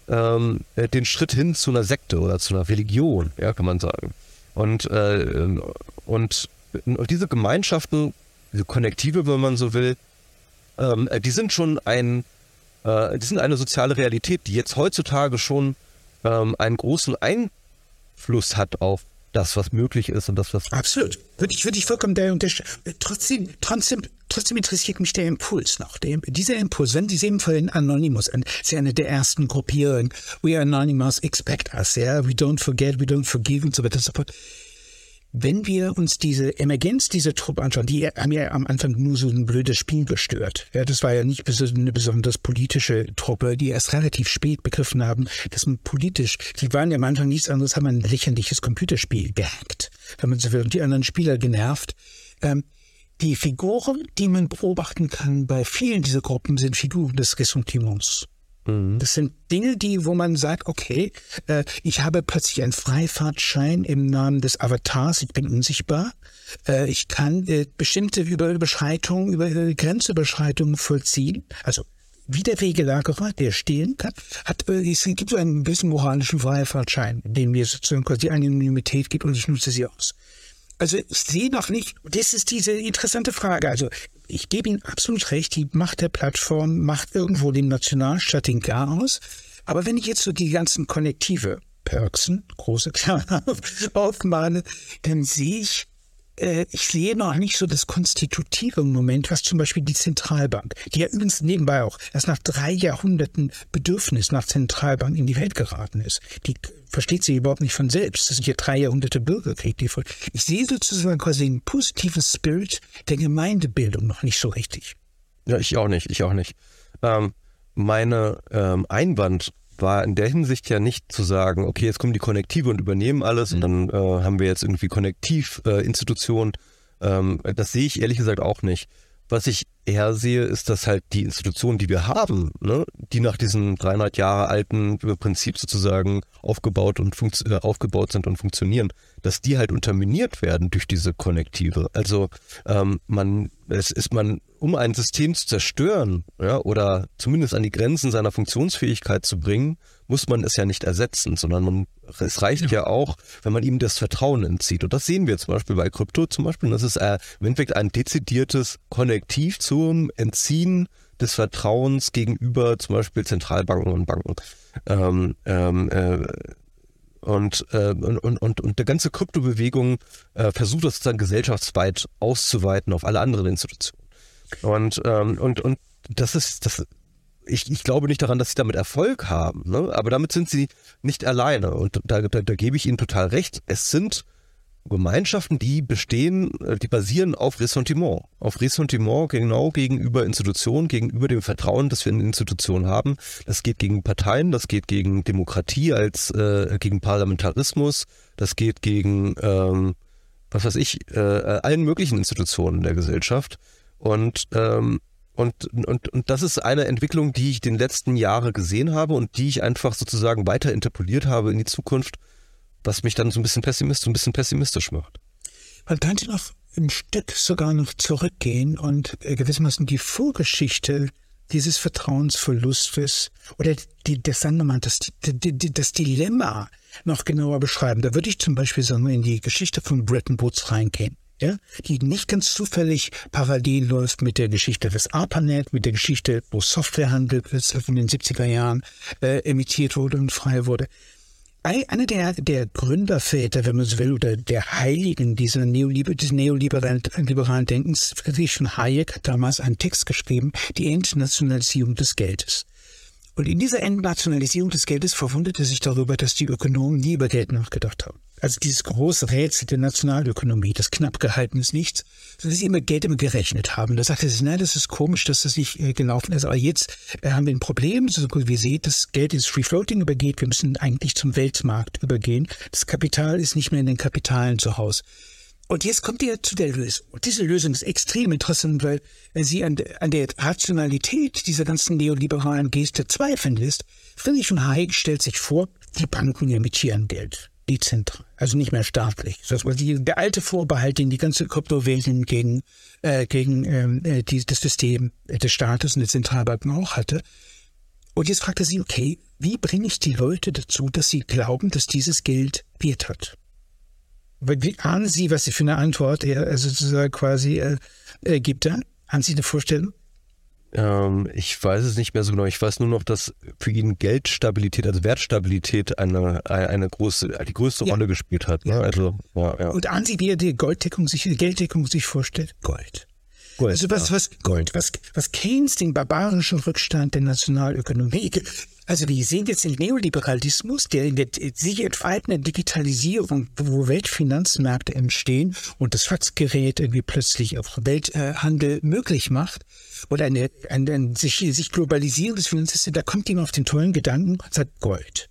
ähm, äh, den Schritt hin zu einer Sekte oder zu einer Religion, ja, kann man sagen. Und, äh, und, und diese Gemeinschaften, diese Konnektive, wenn man so will, ähm, äh, die sind schon ein, äh, die sind eine soziale Realität, die jetzt heutzutage schon ähm, einen großen Einfluss hat auf das, was möglich ist und das, was. Absolut. Würde ich, würde ich vollkommen der unterstellen. Trotzdem, trotzdem, trotzdem interessiert mich der Impuls noch. Der, dieser Impuls, wenn Sie sehen vorhin Anonymous, das ist eine der ersten Gruppierungen. We are Anonymous, expect us, ja. We don't forget, we don't forgive und so weiter und so fort wenn wir uns diese Emergenz dieser Truppe anschauen, die haben ja am Anfang nur so ein blödes Spiel gestört. Ja, das war ja nicht eine besonders politische Truppe, die erst relativ spät begriffen haben, dass man politisch, die waren ja am Anfang nichts anderes, haben ein lächerliches Computerspiel gehackt, so will, und die anderen Spieler genervt. Ähm, die Figuren, die man beobachten kann bei vielen dieser Gruppen, sind Figuren des Ressentiments. Mhm. Das sind Dinge, die, wo man sagt, okay, äh, ich habe plötzlich einen Freifahrtschein im Namen des Avatars, ich bin unsichtbar. Äh, ich kann äh, bestimmte Überschreitungen, über Grenzüberschreitungen vollziehen. Also wie der Wegelagerer, der stehlen kann, hat, äh, es gibt so einen gewissen moralischen Freifahrtschein, den mir sozusagen quasi Anonymität gibt und ich nutze sie aus. Also ich sehe noch nicht, das ist diese interessante Frage. Also ich gebe Ihnen absolut recht, die Macht der Plattform macht irgendwo den Nationalstaat den Chaos. Aber wenn ich jetzt so die ganzen Konnektive, Perksen, große Klammer aufmale, dann sehe ich äh, ich sehe noch nicht so das konstitutive Moment, was zum Beispiel die Zentralbank, die ja übrigens nebenbei auch erst nach drei Jahrhunderten Bedürfnis nach Zentralbank in die Welt geraten ist. Die versteht sich überhaupt nicht von selbst. Das sind hier drei Jahrhunderte Bürgerkrieg. Die ich sehe sozusagen quasi den positiven Spirit der Gemeindebildung noch nicht so richtig. Ja, ich auch nicht, ich auch nicht. Ähm, meine ähm, Einwand war in der Hinsicht ja nicht zu sagen, okay, jetzt kommen die Konnektive und übernehmen alles mhm. und dann äh, haben wir jetzt irgendwie Konnektivinstitutionen. Äh, ähm, das sehe ich ehrlich gesagt auch nicht. Was ich eher sehe, ist, dass halt die Institutionen, die wir haben, ne, die nach diesem 300 Jahre alten Prinzip sozusagen aufgebaut und äh, aufgebaut sind und funktionieren, dass die halt unterminiert werden durch diese Konnektive. Also ähm, man, es ist man, um ein System zu zerstören, ja, oder zumindest an die Grenzen seiner Funktionsfähigkeit zu bringen, muss man es ja nicht ersetzen, sondern man, es reicht ja. ja auch, wenn man ihm das Vertrauen entzieht. Und das sehen wir zum Beispiel bei Krypto zum Beispiel. Das ist äh, im Endeffekt ein dezidiertes Konnektiv zum Entziehen des Vertrauens gegenüber zum Beispiel Zentralbanken und Banken. Ähm, ähm, äh, und, äh, und, und, und der ganze Kryptobewegung äh, versucht das sozusagen gesellschaftsweit auszuweiten auf alle anderen Institutionen. Und, ähm, und, und das ist, das, ich, ich glaube nicht daran, dass sie damit Erfolg haben, ne? aber damit sind sie nicht alleine. Und da, da, da gebe ich Ihnen total recht. Es sind Gemeinschaften, die bestehen, äh, die basieren auf Ressentiment. Auf Ressentiment genau gegenüber Institutionen, gegenüber dem Vertrauen, das wir in Institutionen haben. Das geht gegen Parteien, das geht gegen Demokratie als äh, gegen Parlamentarismus, das geht gegen ähm, was weiß ich, äh, allen möglichen Institutionen der Gesellschaft. Und ähm, und, und, und das ist eine Entwicklung, die ich den letzten Jahre gesehen habe und die ich einfach sozusagen weiter interpoliert habe in die Zukunft was mich dann so ein bisschen pessimistisch, ein bisschen pessimistisch macht. Man könnte noch ein Stück sogar noch zurückgehen und äh, gewissermaßen die Vorgeschichte dieses Vertrauensverlustes oder die, das, sagen das, das Dilemma noch genauer beschreiben. Da würde ich zum Beispiel sagen, in die Geschichte von Bretton Woods reingehen. Ja, die nicht ganz zufällig parallel läuft mit der Geschichte des ARPANET, mit der Geschichte, wo Softwarehandel in den 70er Jahren äh, emittiert wurde und frei wurde einer der, der Gründerväter, wenn man so will, oder der Heiligen dieser Neoliber des neoliberalen Denkens, Friedrich von Hayek, hat damals einen Text geschrieben, die Entnationalisierung des Geldes. Und in dieser Entnationalisierung des Geldes verwunderte er sich darüber, dass die Ökonomen nie über Geld nachgedacht haben. Also dieses große Rätsel der Nationalökonomie, das knapp gehalten ist nichts, dass sie immer Geld immer gerechnet haben. Da sagte sie, nein, das ist komisch, dass das nicht äh, gelaufen ist. Aber jetzt äh, haben wir ein Problem, so gut wie seht, das Geld ins Free Floating übergeht. Wir müssen eigentlich zum Weltmarkt übergehen. Das Kapital ist nicht mehr in den Kapitalen zu Hause. Und jetzt kommt ihr zu der Lösung. Und diese Lösung ist extrem interessant, weil sie an, an der Rationalität dieser ganzen neoliberalen Geste zweifeln lässt. Friedrich von Hayek stellt sich vor, die Banken emittieren Geld dezentral, also nicht mehr staatlich. Das war die, der alte Vorbehalt, den die ganze Kryptowelt gegen, äh, gegen ähm, äh, die, das System des Staates und der Zentralbanken auch hatte. Und jetzt fragt er sie, okay, wie bringe ich die Leute dazu, dass sie glauben, dass dieses Geld Wert hat? Wie ahnen Sie, was Sie für eine Antwort er sozusagen quasi äh, äh, gibt da? Haben Sie eine Vorstellung? Ähm, ich weiß es nicht mehr so genau. Ich weiß nur noch, dass für ihn Geldstabilität, also Wertstabilität eine, eine große, die größte ja. Rolle gespielt hat. Ne? Ja. Also, ja. Und an Sie, wie er die Golddeckung sich, die Gelddeckung sich vorstellt? Gold. Gold also was, was Gold, was, was Keynes den barbarischen Rückstand der Nationalökonomie also wir sehen jetzt den Neoliberalismus, der in der sich entfaltenden Digitalisierung, wo Weltfinanzmärkte entstehen und das Faxgerät irgendwie plötzlich auch Welthandel möglich macht oder eine, ein, ein sich, sich globalisierendes Finanzsystem, da kommt jemand auf den tollen Gedanken und sagt Gold.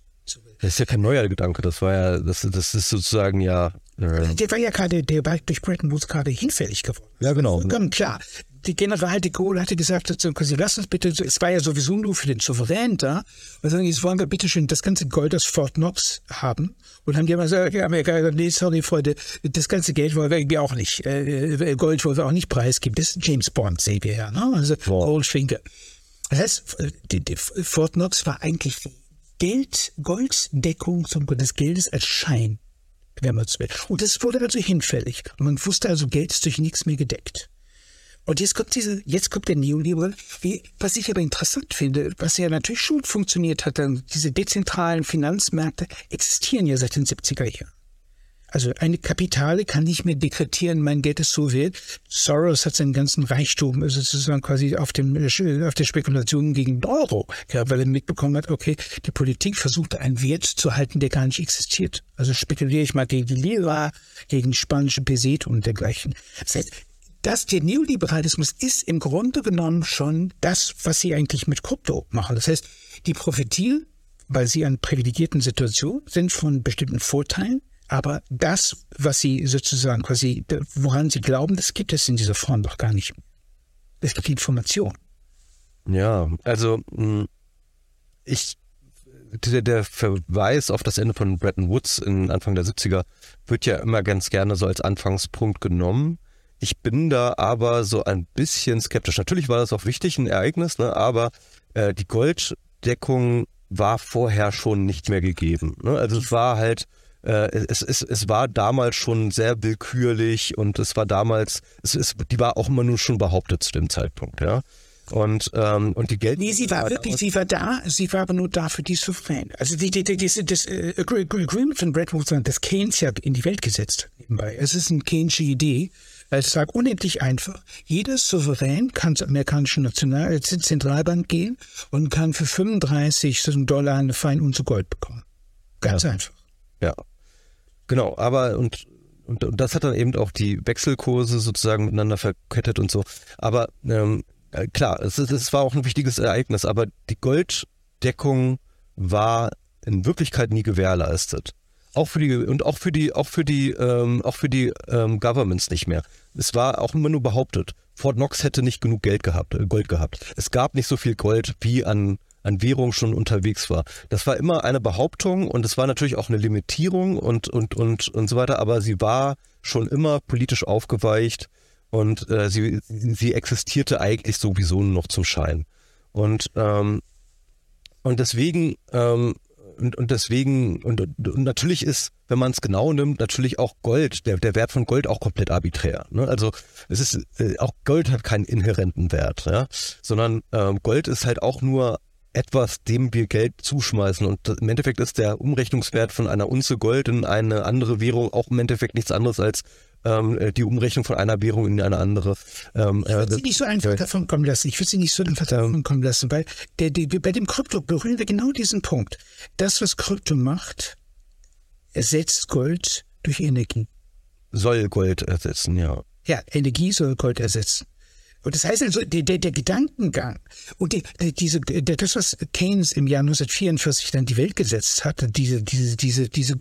Das ist ja kein neuer Gedanke, das war ja, das, das ist sozusagen ja. Äh der war ja gerade, der war durch Bretton Woods gerade hinfällig geworden. Ja, genau. Vollkommen klar die General de Gaulle hatte gesagt, sie lass uns bitte, es war ja sowieso nur für den Souverän da, und sagen, jetzt wollen wir bitte schön das ganze Gold aus Fort Knox haben. Und haben die immer gesagt, ja, nee, sorry, Freunde, das ganze Geld wollen wir irgendwie auch nicht, äh, äh, Gold wollen wir auch nicht preisgeben. Das ist James Bond, sehen wir ja, ne? Also wow. Goldfinger. Das heißt, die, die Fort Knox war eigentlich Geld, Golddeckung des Geldes als Schein, wenn man es will. Und das wurde also hinfällig. Und man wusste also, Geld ist durch nichts mehr gedeckt. Und jetzt kommt diese, jetzt kommt der Neoliberal, wie, was ich aber interessant finde, was ja natürlich schon funktioniert hat, dann diese dezentralen Finanzmärkte existieren ja seit den 70er Jahren. Also eine Kapitale kann nicht mehr dekretieren, mein Geld ist so wert. Soros hat seinen ganzen Reichtum also sozusagen quasi auf, dem, auf der Spekulation gegen Euro, ja, weil er mitbekommen hat, okay, die Politik versucht einen Wert zu halten, der gar nicht existiert. Also spekuliere ich mal gegen die Lira, gegen spanische Pesete und dergleichen. Das heißt, dass der Neoliberalismus ist im Grunde genommen schon das, was sie eigentlich mit Krypto machen. Das heißt, die profitieren, weil sie an privilegierten Situationen sind von bestimmten Vorteilen, aber das, was sie sozusagen quasi, woran sie glauben, das gibt es in dieser Form doch gar nicht. Es gibt Information. Ja, also hm, ich der, der Verweis auf das Ende von Bretton Woods in Anfang der 70er wird ja immer ganz gerne so als Anfangspunkt genommen. Ich bin da aber so ein bisschen skeptisch. Natürlich war das auch wichtig, ein Ereignis, ne? aber äh, die Golddeckung war vorher schon nicht mehr gegeben. Ne? Also es war halt, es, es, es war damals schon sehr willkürlich und es war damals, es, es, die war auch immer nur schon behauptet zu dem Zeitpunkt, ja. Und, ähm, und die Geld. Nee, sie war wirklich, sie war da, sie war aber nur da für die Souverän. Also die, die, die, die, das äh, Agreement von Bretton Woods, das Keynes ja in die Welt gesetzt nebenbei. Es ist eine Keynesche Idee. Es sagt unendlich einfach, jeder Souverän kann zur amerikanischen National äh, Zentralbank gehen und kann für 35 Dollar eine Fein Unze Gold bekommen. Ganz ja. einfach. Ja. Genau, aber und und, und das hat dann eben auch die Wechselkurse sozusagen miteinander verkettet und so. Aber ähm, äh, klar, es, es war auch ein wichtiges Ereignis, aber die Golddeckung war in Wirklichkeit nie gewährleistet. Auch für die und auch für die auch für die ähm, auch für die ähm, Governments nicht mehr. Es war auch immer nur behauptet. Fort Knox hätte nicht genug Geld gehabt, äh, Gold gehabt. Es gab nicht so viel Gold, wie an an Währung schon unterwegs war. Das war immer eine Behauptung und es war natürlich auch eine Limitierung und, und, und, und so weiter, aber sie war schon immer politisch aufgeweicht und äh, sie, sie existierte eigentlich sowieso nur noch zum Schein. Und, ähm, und deswegen, ähm, und, und deswegen, und, und natürlich ist, wenn man es genau nimmt, natürlich auch Gold, der, der Wert von Gold auch komplett arbiträr. Ne? Also es ist, äh, auch Gold hat keinen inhärenten Wert, ja? sondern ähm, Gold ist halt auch nur etwas, dem wir Geld zuschmeißen. Und im Endeffekt ist der Umrechnungswert von einer Unze Gold in eine andere Währung auch im Endeffekt nichts anderes als ähm, die Umrechnung von einer Währung in eine andere. Ähm, ich würde sie nicht so einfach davon kommen lassen. Ich würde sie nicht so einfach davon kommen lassen, weil der, der, bei dem Krypto berühren wir genau diesen Punkt. Das, was Krypto macht, ersetzt Gold durch Energie. Soll Gold ersetzen, ja. Ja, Energie soll Gold ersetzen. Und das heißt also, der, der, der Gedankengang und die, diese, das, was Keynes im Jahr 1944 dann die Welt gesetzt hat, diese, diese, diese, diese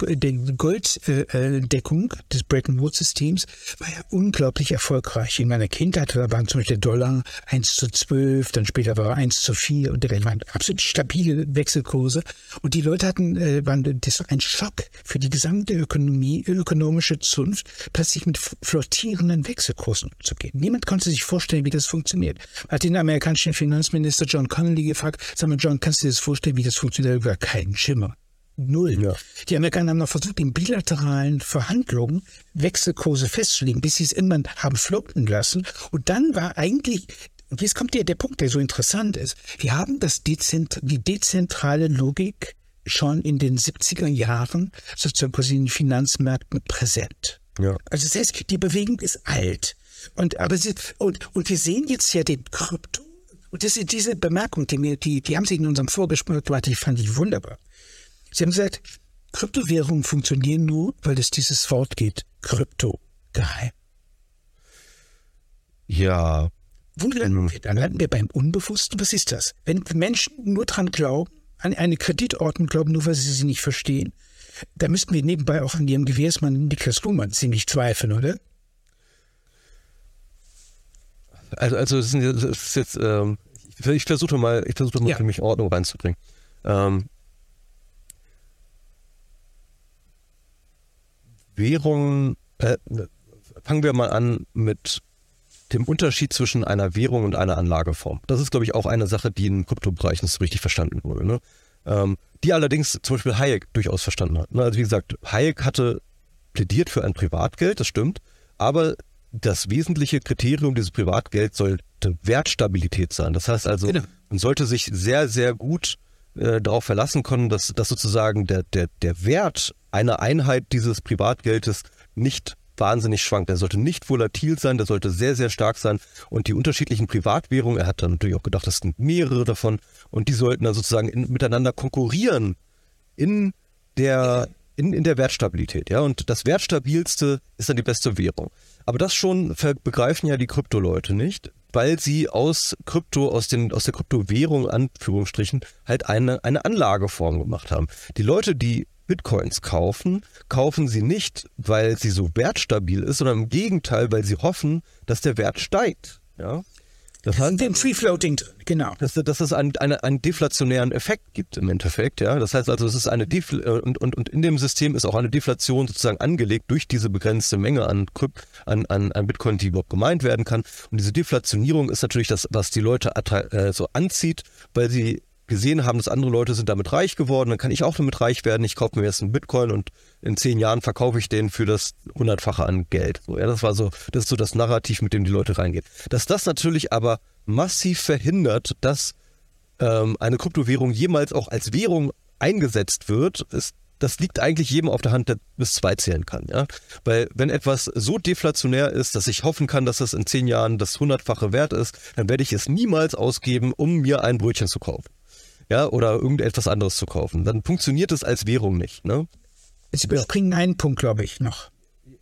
Golddeckung des Bretton Woods-Systems, war ja unglaublich erfolgreich. In meiner Kindheit waren zum Beispiel der Dollar 1 zu 12, dann später war er 1 zu 4 und der waren absolut stabile Wechselkurse. Und die Leute hatten, äh, waren, das war ein Schock für die gesamte Ökonomie, ökonomische Zunft, plötzlich mit flottierenden Wechselkursen umzugehen. Niemand konnte sich vorstellen, wie das funktioniert. Hat den amerikanischen Finanzminister John Connolly gefragt, sag mal, John, kannst du dir das vorstellen, wie das funktioniert? Über keinen Schimmer. Null. Ja. Die Amerikaner haben noch versucht, in bilateralen Verhandlungen Wechselkurse festzulegen, bis sie es irgendwann haben flotten lassen. Und dann war eigentlich, und jetzt kommt der, der Punkt, der so interessant ist. Wir haben das Dezent die dezentrale Logik schon in den 70er Jahren sozusagen quasi in den Finanzmärkten präsent. Ja. Also das heißt, die Bewegung ist alt. Und, aber sie, und, und wir sehen jetzt ja den Krypto. Und das diese Bemerkung, die, mir, die, die haben Sie in unserem Vorgespräch gemacht, die fand ich wunderbar. Sie haben gesagt, Kryptowährungen funktionieren nur, weil es dieses Wort geht, Krypto, geheim. Ja. Wo landen wir? Dann landen wir beim Unbewussten. Was ist das? Wenn Menschen nur dran glauben, an eine Kreditordnung glauben, nur weil sie sie nicht verstehen, da müssten wir nebenbei auch an ihrem Gewährsmann Niklas Luhmann ziemlich zweifeln, oder? Also, also es ist jetzt, ähm, ich versuche mal, ich versuche mal ja. für mich Ordnung reinzubringen. Ähm, Währungen, äh, fangen wir mal an mit dem Unterschied zwischen einer Währung und einer Anlageform. Das ist, glaube ich, auch eine Sache, die im Kryptobereich nicht so richtig verstanden wurde. Ne? Ähm, die allerdings zum Beispiel Hayek durchaus verstanden hat. Ne? Also wie gesagt, Hayek hatte plädiert für ein Privatgeld, das stimmt, aber das wesentliche Kriterium dieses Privatgelds sollte Wertstabilität sein. Das heißt also, genau. man sollte sich sehr, sehr gut äh, darauf verlassen können, dass, dass sozusagen der, der, der Wert einer Einheit dieses Privatgeldes nicht wahnsinnig schwankt. Der sollte nicht volatil sein, der sollte sehr, sehr stark sein. Und die unterschiedlichen Privatwährungen, er hat dann natürlich auch gedacht, das sind mehrere davon, und die sollten dann sozusagen in, miteinander konkurrieren in der, in, in der Wertstabilität. Ja? Und das Wertstabilste ist dann die beste Währung. Aber das schon begreifen ja die Krypto-Leute nicht, weil sie aus Krypto, aus, den, aus der Kryptowährung, Anführungsstrichen, halt eine, eine Anlageform gemacht haben. Die Leute, die Bitcoins kaufen, kaufen sie nicht, weil sie so wertstabil ist, sondern im Gegenteil, weil sie hoffen, dass der Wert steigt. Ja? Das heißt, den Free Floating, genau. Dass, dass es einen, eine, einen deflationären Effekt gibt im Endeffekt, ja. Das heißt also, es ist eine Defl äh, und, und, und in dem System ist auch eine Deflation sozusagen angelegt durch diese begrenzte Menge an, an, an, an Bitcoin, die überhaupt gemeint werden kann. Und diese Deflationierung ist natürlich das, was die Leute äh, so anzieht, weil sie gesehen haben, dass andere Leute sind damit reich geworden, dann kann ich auch damit reich werden. Ich kaufe mir jetzt einen Bitcoin und in zehn Jahren verkaufe ich den für das hundertfache an Geld. So, ja, das war so, das ist so das Narrativ, mit dem die Leute reingehen. Dass das natürlich aber massiv verhindert, dass ähm, eine Kryptowährung jemals auch als Währung eingesetzt wird, ist das liegt eigentlich jedem auf der Hand, der bis zwei zählen kann. Ja? Weil wenn etwas so deflationär ist, dass ich hoffen kann, dass es in zehn Jahren das hundertfache wert ist, dann werde ich es niemals ausgeben, um mir ein Brötchen zu kaufen. Ja, oder irgendetwas anderes zu kaufen. Dann funktioniert es als Währung nicht. Ne? Sie bringen einen Punkt, glaube ich, noch.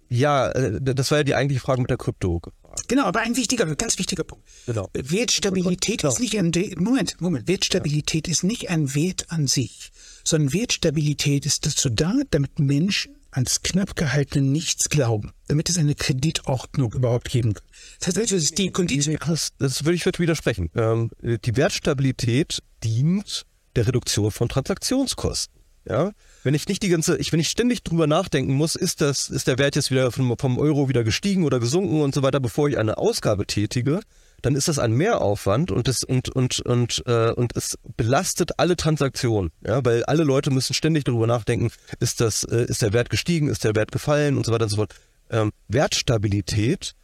Ja, äh, das war ja die eigentliche Frage mit der Krypto. Genau, aber ein wichtiger, ganz wichtiger Punkt. Genau. Wertstabilität genau. ist nicht ein Moment, Moment, Wertstabilität ja. ist nicht ein Wert an sich, sondern Wertstabilität ist dazu da, damit Menschen ans knapp gehaltene Nichts glauben, damit es eine Kreditordnung überhaupt geben kann. Das heißt, ist die Kondition. Das, das würde ich widersprechen. Ähm, die Wertstabilität dient der Reduktion von Transaktionskosten. Ja, wenn ich nicht die ganze, ich, wenn ich ständig drüber nachdenken muss, ist das, ist der Wert jetzt wieder vom, vom Euro wieder gestiegen oder gesunken und so weiter, bevor ich eine Ausgabe tätige, dann ist das ein Mehraufwand und es und und und äh, und es belastet alle Transaktionen, ja, weil alle Leute müssen ständig darüber nachdenken, ist das äh, ist der Wert gestiegen, ist der Wert gefallen und so weiter und so fort. Ähm, Wertstabilität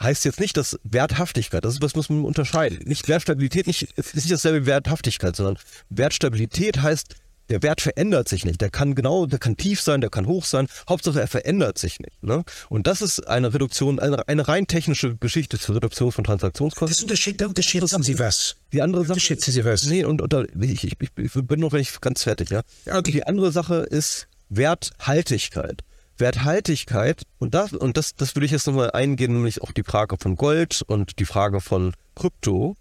heißt jetzt nicht, dass Werthaftigkeit, das ist was muss man unterscheiden. Nicht Wertstabilität, nicht ist nicht dasselbe wie Werthaftigkeit, sondern Wertstabilität heißt der Wert verändert sich nicht. Der kann genau, der kann tief sein, der kann hoch sein. Hauptsache er verändert sich nicht. Ne? Und das ist eine Reduktion, eine, eine rein technische Geschichte zur Reduktion von Transaktionskosten. Das unterschied, da unterschätzen Sie was. Die andere Sache. Unterschätzen Sie was. Nee, und, und ich, ich, ich, bin noch nicht ganz fertig, ja. Okay. Die andere Sache ist Werthaltigkeit. Werthaltigkeit, und das, und das, das würde ich jetzt nochmal eingehen, nämlich auch die Frage von Gold und die Frage von Krypto,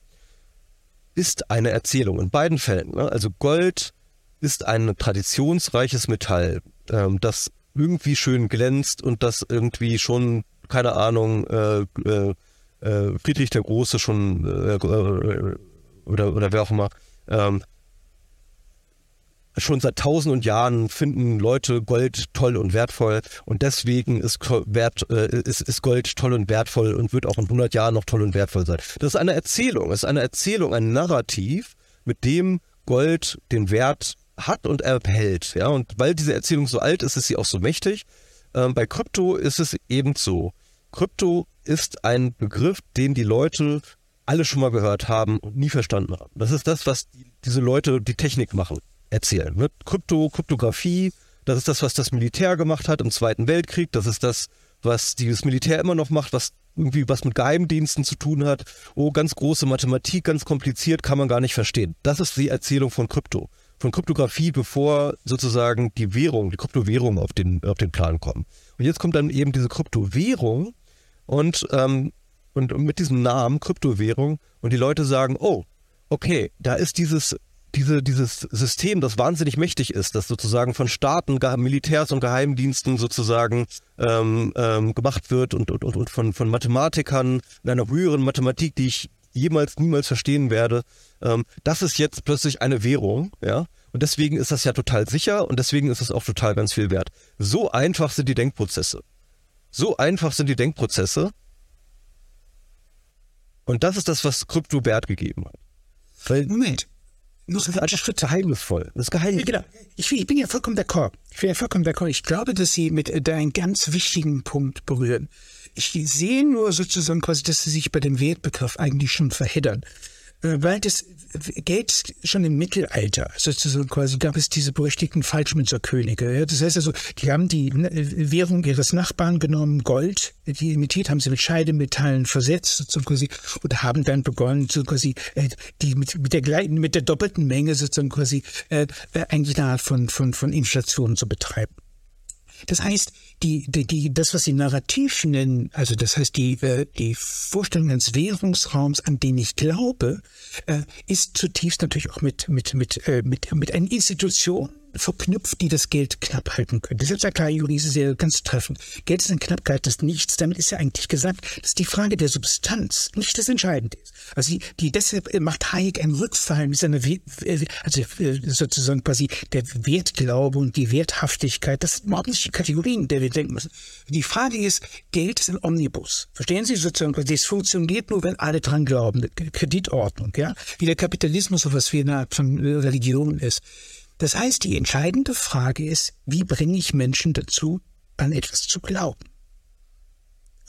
ist eine Erzählung in beiden Fällen. Ne? Also Gold ist ein traditionsreiches Metall, ähm, das irgendwie schön glänzt und das irgendwie schon, keine Ahnung, äh, äh, äh Friedrich der Große schon äh, äh, oder, oder wer auch immer, ähm, schon seit tausenden Jahren finden Leute Gold toll und wertvoll und deswegen ist, Wert, äh, ist, ist Gold toll und wertvoll und wird auch in 100 Jahren noch toll und wertvoll sein. Das ist eine Erzählung, ist eine Erzählung, ein Narrativ, mit dem Gold den Wert hat und erhält. Ja, und weil diese Erzählung so alt ist, ist sie auch so mächtig. Ähm, bei Krypto ist es eben so. Krypto ist ein Begriff, den die Leute alle schon mal gehört haben und nie verstanden haben. Das ist das, was die, diese Leute, die Technik machen, erzählen. Ne? Krypto, Kryptographie, das ist das, was das Militär gemacht hat im Zweiten Weltkrieg. Das ist das, was dieses Militär immer noch macht, was irgendwie was mit Geheimdiensten zu tun hat. Oh, ganz große Mathematik, ganz kompliziert, kann man gar nicht verstehen. Das ist die Erzählung von Krypto von Kryptographie, bevor sozusagen die Währung, die Kryptowährung auf den, auf den Plan kommen. Und jetzt kommt dann eben diese Kryptowährung und, ähm, und mit diesem Namen Kryptowährung und die Leute sagen, oh, okay, da ist dieses diese, dieses System, das wahnsinnig mächtig ist, das sozusagen von Staaten, Militärs und Geheimdiensten sozusagen ähm, ähm, gemacht wird und, und, und von, von Mathematikern in einer höheren Mathematik, die ich jemals, niemals verstehen werde, ähm, das ist jetzt plötzlich eine Währung, ja. Und deswegen ist das ja total sicher und deswegen ist es auch total ganz viel wert. So einfach sind die Denkprozesse. So einfach sind die Denkprozesse. Und das ist das, was Krypto Wert gegeben hat. Weil Moment. Das ist einfach geheimnisvoll. Das ist geheimnisvoll. Genau. Ich, ich, bin ja vollkommen d'accord. Ich bin ja vollkommen d'accord. Ich glaube, dass Sie mit äh, da einen ganz wichtigen Punkt berühren. Ich sehe nur sozusagen quasi, dass Sie sich bei dem Wertbegriff eigentlich schon verheddern. Äh, weil das Geld schon im Mittelalter, sozusagen quasi gab es diese berüchtigten Falschmünzerkönige. Ja? Das heißt also, die haben die Währung ihres Nachbarn genommen, Gold, die imitiert, haben sie mit Scheidemetallen versetzt sozusagen quasi, und haben dann begonnen, so quasi äh, die mit, mit der mit der doppelten Menge sozusagen quasi äh, eine Art von, von, von Inflation zu betreiben. Das heißt, die, die, die, das, was Sie Narrativ nennen, also das heißt die, äh, die Vorstellung eines Währungsraums, an den ich glaube, äh, ist zutiefst natürlich auch mit, mit, mit, äh, mit, mit einer Institution verknüpft, die das Geld knapp halten können. Deshalb sagt Karl Jurise sehr ganz treffend. Geld ist ein knapp gehaltenes Nichts. Damit ist ja eigentlich gesagt, dass die Frage der Substanz nicht das Entscheidende ist. Also die, die deshalb macht Hayek ein Rückfall mit seiner, also sozusagen quasi der Wertglaube und die Werthaftigkeit. Das sind überhaupt nicht die Kategorien, der wir denken müssen. Die Frage ist, Geld ist ein Omnibus. Verstehen Sie sozusagen, das funktioniert nur, wenn alle dran glauben. Kreditordnung, ja. Wie der Kapitalismus, was eine Art von Religion ist. Das heißt, die entscheidende Frage ist, wie bringe ich Menschen dazu, an etwas zu glauben?